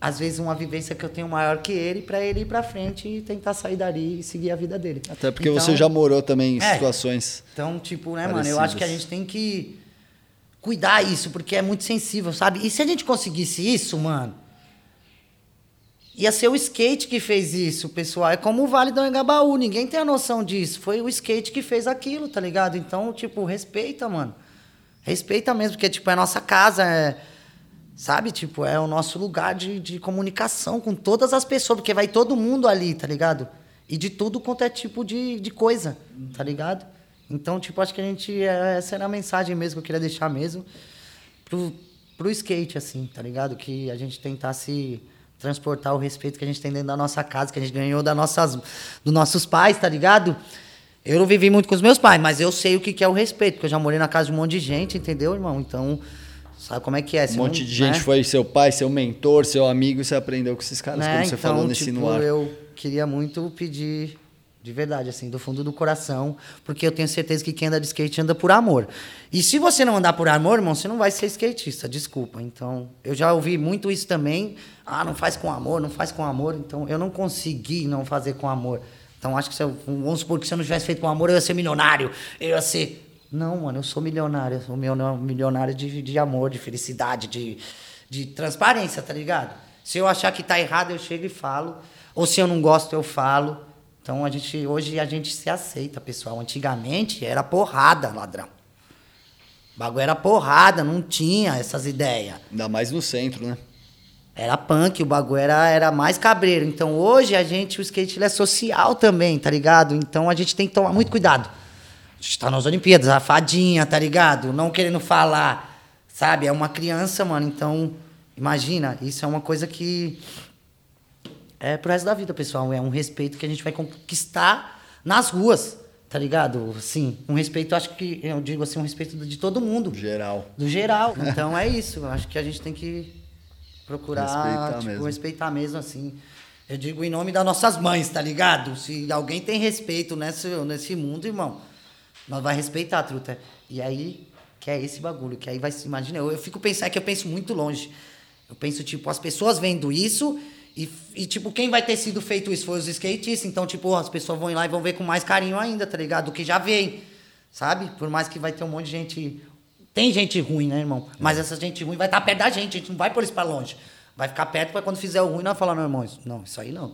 às vezes, uma vivência que eu tenho maior que ele, pra ele ir pra frente e tentar sair dali e seguir a vida dele. Até porque Então- você já morou também em É. situações. então, tipo, né, mano, eu acho que a Parecidas. gente tem que cuidar isso, porque é muito sensível, sabe? E se a gente conseguisse isso, mano, ia ser o skate que fez isso, pessoal. É como o Vale do Engabaú, ninguém tem a noção disso. Foi o skate que fez aquilo, tá ligado? Então, tipo, respeita, mano. Respeita mesmo, porque, tipo, é nossa casa, é... Sabe? Tipo, é o nosso lugar de, de comunicação com todas as pessoas, porque vai todo mundo ali, tá ligado? E de tudo quanto é tipo de, de coisa, tá ligado? Então, tipo, acho que a gente. é- Essa era a mensagem mesmo que eu queria deixar mesmo pro, pro skate, assim, tá ligado? Que a gente tentasse transportar o respeito que a gente tem dentro da nossa casa, que a gente ganhou das nossas, dos nossos pais, tá ligado? Eu não vivi muito com os meus pais, mas eu sei o que que é o respeito, porque eu já morei na casa de um monte de gente, entendeu, irmão? Então, sabe como é que é? Um Você monte não- de gente né? foi seu pai, seu mentor, seu amigo, e você aprendeu com esses caras, Né? como você então, falou nesse tipo, no ar. eu queria muito pedir, de verdade, assim, do fundo do coração, porque eu tenho certeza que quem anda de skate anda por amor. E se você não andar por amor, irmão, você não vai ser skatista, desculpa. Então, eu já ouvi muito isso também. Ah, não faz com amor, não faz com amor. Então, eu não consegui não fazer com amor. Então, acho que se eu, vamos supor que se eu não tivesse feito com amor, eu ia ser milionário. Eu ia ser. Não, mano, eu sou milionário. Eu sou milionário de, de amor, de felicidade, de, de transparência, tá ligado? Se eu achar que tá errado, eu chego e falo. Ou se eu não gosto, eu falo. Então a gente hoje a gente se aceita, pessoal. Antigamente era porrada, ladrão. O bagulho era porrada, não tinha essas ideias. Ainda mais no centro, né? Era punk, o bagulho era, era mais cabreiro. Então hoje a gente, o skate é social também, tá ligado? Então a gente tem que tomar muito cuidado. A gente tá nas Olimpíadas, a fadinha, tá ligado? Não querendo falar, sabe? É uma criança, mano. Então, imagina, isso é uma coisa que é pro resto da vida, pessoal. É um respeito que a gente vai conquistar nas ruas, tá ligado? Sim, um respeito, acho que, eu digo assim, um respeito de todo mundo. Geral. Do geral. Então é isso. Acho que a gente tem que procurar Respeitar tipo, mesmo. respeitar mesmo, assim. Eu digo em nome das nossas mães, tá ligado? Se alguém tem respeito nesse, nesse mundo, irmão, nós vai respeitar, truta. E aí, que é esse bagulho, que aí vai se imagina, eu, eu fico pensando, é que eu penso muito longe. Eu penso, tipo, as pessoas vendo isso e, e, tipo, quem vai ter sido feito isso foi os skatistas. Então, tipo, as pessoas vão ir lá e vão ver com mais carinho ainda, tá ligado? Do que já veem, sabe? Por mais que vai ter um monte de gente. Tem gente ruim, né, irmão? Mas essa gente ruim vai estar perto da gente, a gente não vai por isso pra longe. Vai ficar perto pra quando fizer o ruim, nós falar, não, irmão, isso, não, isso aí não.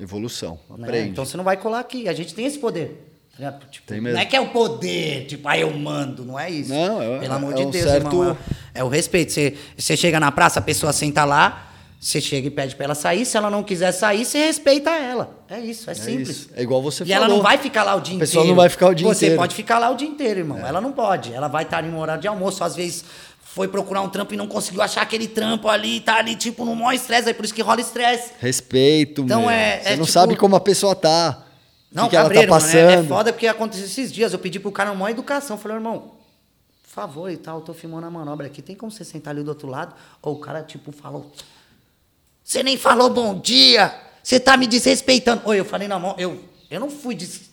Evolução. né? Aprende. Então você não vai colar aqui. A gente tem esse poder. tá? Tipo, Tem mesmo. Não é que é o poder, tipo, aí eu mando, não é isso. Não, é- Pelo amor é de um Deus, certo- irmão. É, é o respeito. Você, você chega na praça, a pessoa senta lá, você chega e pede pra ela sair. Se ela não quiser sair, você respeita ela. É isso, é, É simples. isso. É igual você e falou. ela não vai ficar lá o dia A inteiro. pessoa não vai ficar o dia Você inteiro. É. pode ficar lá o dia inteiro, irmão. Ela não pode. Ela vai estar em um horário de almoço. Às vezes foi procurar um trampo e não conseguiu achar aquele trampo ali, tá ali, tipo, no maior estresse. Aí por isso que rola estresse. Respeito, Então meu. é- Você é não tipo- sabe como a pessoa tá. Não, o que ela tá cabreiro, mano, passando. é, é foda porque aconteceu esses dias. Eu pedi pro cara uma educação. Falei, irmão, por favor e tal, eu tô filmando a manobra aqui. Tem como você sentar ali do outro lado? Ou o cara, tipo, falou. Você nem falou bom dia! Você tá me desrespeitando. Oi, eu falei na mão, eu, eu não fui des...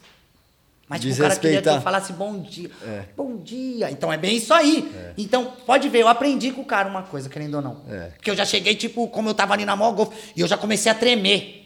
Mas tipo, o cara queria que eu falasse bom dia. É. Bom dia. Então é bem isso aí. Então, pode ver, eu aprendi com o cara uma coisa, querendo ou não. É. Porque eu já cheguei, tipo, como eu tava ali na golfe, e eu já comecei a tremer.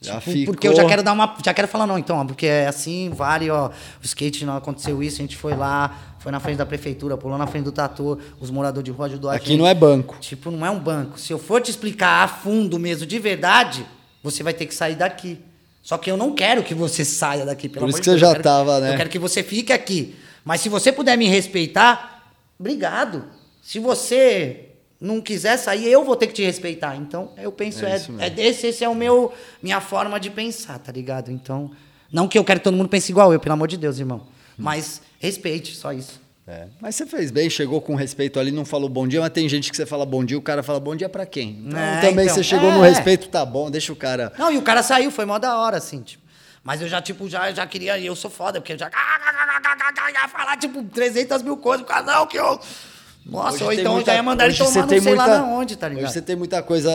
Já Tipo, ficou. Porque eu já quero dar uma. Já quero falar, não, então, ó, porque é assim, vale, ó. O skate não aconteceu isso, a gente foi lá, foi na frente da prefeitura, pulou na frente do tatu, os moradores de rua ajudou a Aqui gente. não é banco. Tipo, não é um banco. Se eu for te explicar a fundo mesmo, de verdade, você vai ter que sair daqui. Só que eu não quero que você saia daqui, pelo Por isso que você já quero- tava, né? Eu quero que você fique aqui. Mas se você puder me respeitar, obrigado. Se você não quiser sair, eu vou ter que te respeitar. Então, eu penso, É é, é desse, esse é o meu, minha forma de pensar, tá ligado? Então, não que eu quero que todo mundo pense igual eu, pelo amor de Deus, irmão. Mas respeite, só isso. É. Mas você fez bem, chegou com respeito ali, não falou bom dia, mas tem gente que você fala bom dia, o cara fala bom dia pra quem? Então, É, também então, você chegou no é. respeito, tá bom, deixa o cara. Não, e o cara saiu, foi mó da hora, assim, tipo. Mas eu já, tipo, já, já queria, eu sou foda, porque eu já [LAUGHS] ia falar, tipo, 300 mil coisas, por não, que eu... Nossa, Hoje ou então muita- já ia mandar ele tomar não sei lá muita- na onde, tá ligado? Hoje você tem muita coisa,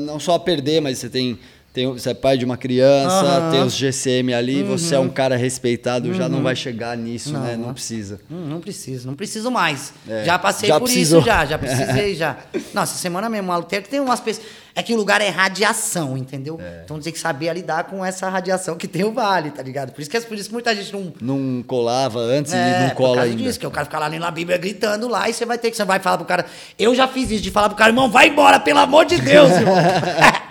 não só a perder, mas você tem. Tem você é pai de uma criança. Uhum. tem os GCM ali, você é um cara respeitado, já não vai chegar nisso, né? Não precisa. Hum, não preciso, não preciso mais. É, já passei já por precisou. isso já, já [LAUGHS] precisei já. Nossa, semana mesmo, maluco, tem, tem umas pessoas... É que o lugar é radiação, entendeu? É. Então tem que saber lidar com essa radiação que tem o vale, tá ligado? Por isso que, por isso que muita gente não... Não colava antes É, e não por cola causa ainda. disso, que o cara fica lá lendo a Bíblia gritando lá e você vai ter que, você vai falar pro cara. Eu já fiz isso de falar pro cara, irmão, vai embora, pelo amor de Deus, irmão. [LAUGHS]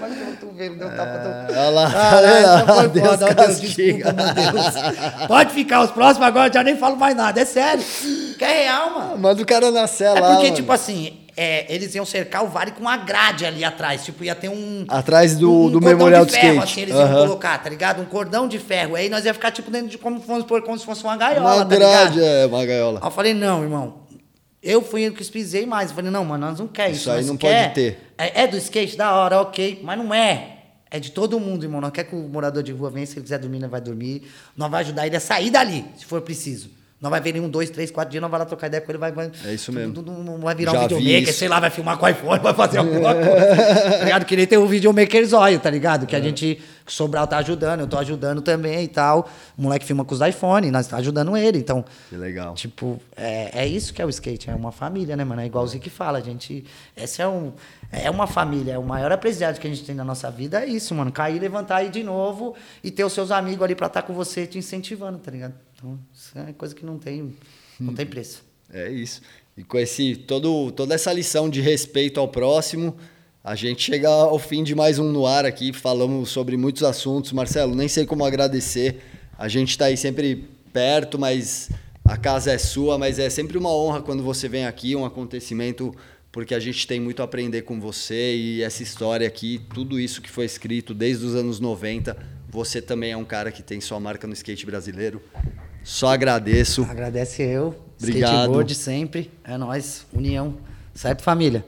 Mas eu tô vendo, deu tapa, Olha lá, Ah, tá essa vendo? foi Deus foda, ó, Deus, desculpa, meu Deus. Pode ficar, os próximos agora eu já nem falo mais nada, é sério. Que é real, mano. Manda o cara na É cela. porque, mano. tipo assim, é, eles iam cercar o vale com uma grade ali atrás. Tipo, ia ter um. Atrás do- um do cordão memorial de do ferro, skate. assim, eles iam Aham. colocar, tá ligado? Um cordão de ferro. Aí nós ia ficar, tipo, dentro de como, como se fosse uma gaiola, Uma tá grade, ligado? é, uma gaiola. Aí eu falei, não, irmão. Eu fui eu que pisei mais. Eu falei, não, mano, nós não quer isso. Isso aí não quer- pode ter. É, é do skate, da hora, ok. Mas não é. É de todo mundo, irmão. Não quer que o morador de rua venha, se ele quiser dormir, nós vai dormir. Nós vai ajudar ele a sair dali, se for preciso. Nós vai ver em um, dois, três, quatro dias, nós vai lá trocar ideia com ele, vai... vai É isso mesmo. tudo- tudo- vai virar Já um vi videomaker, sei lá, vai filmar com o iPhone, vai fazer alguma coisa. tá ligado? Que nem tem o videomaker zóio, tá ligado? É. Que a gente, que o Sobral tá ajudando, eu tô ajudando também e tal. O moleque filma com os iPhone, nós tá ajudando ele, então... Que legal. Tipo, é, é isso que é o skate, é uma família, né, mano? É igual o Zic fala, a gente. Essa é, um, é uma família, é o maior apreciado que a gente tem na nossa vida, é isso, mano. Cair, levantar ir de novo e ter os seus amigos ali pra estar com você te incentivando, tá ligado? Então, isso é coisa que não tem, não tem preço. É isso. E com esse todo, toda essa lição de respeito ao próximo, A gente chega ao fim de mais um no ar aqui, falamos sobre muitos assuntos. Marcelo, nem sei como agradecer. A gente está aí sempre perto, mas a casa é sua, mas é sempre uma honra quando você vem aqui, um acontecimento, porque a gente tem muito a aprender com você e essa história aqui, tudo isso que foi escrito desde os anos 90. Você também é um cara que tem sua marca no skate brasileiro. Só agradeço. Agradece eu. Obrigado. Skateboard sempre. É nós, união. Certo, família?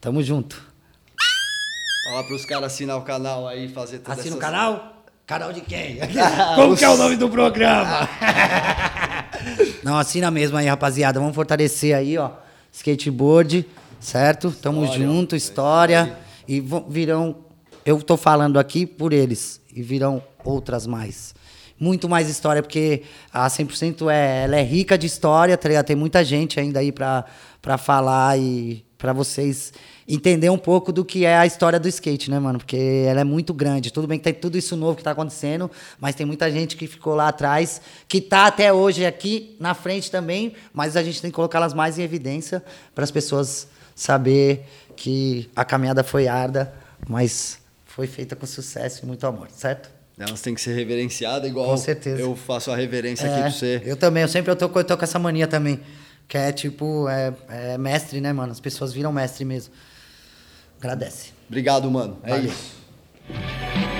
Tamo junto. Fala para os caras assinar o canal aí, fazer tudo Assina o essas- canal? [LAUGHS] Canal de quem? Ah, [LAUGHS] Como os- que é o nome do programa? [LAUGHS] Não, assina mesmo aí, rapaziada. Vamos fortalecer aí, ó. Skateboard, certo? Tamo História, junto, é história. E vão- virão. Eu tô falando aqui por eles. E virão outras mais. Muito mais história, porque a 100% é, ela é rica de história, tá? Tem muita gente ainda aí pra falar e pra vocês entender um pouco do que é a história do skate, né, mano? Porque ela é muito grande. Tudo bem que tem tudo isso novo que tá acontecendo, mas tem muita gente que ficou lá atrás, que tá até hoje aqui na frente também, mas a gente tem que colocá-las mais em evidência para as pessoas saber que a caminhada foi árdua, mas foi feita com sucesso e muito amor, certo? Elas têm que ser reverenciadas, igual Com certeza. eu faço a reverência É, aqui pra você. Eu também, eu sempre eu tô, eu tô com essa mania também. Que é tipo, é, é mestre, né, mano? As pessoas viram mestre mesmo. Agradece. Obrigado, mano. É Valeu. isso.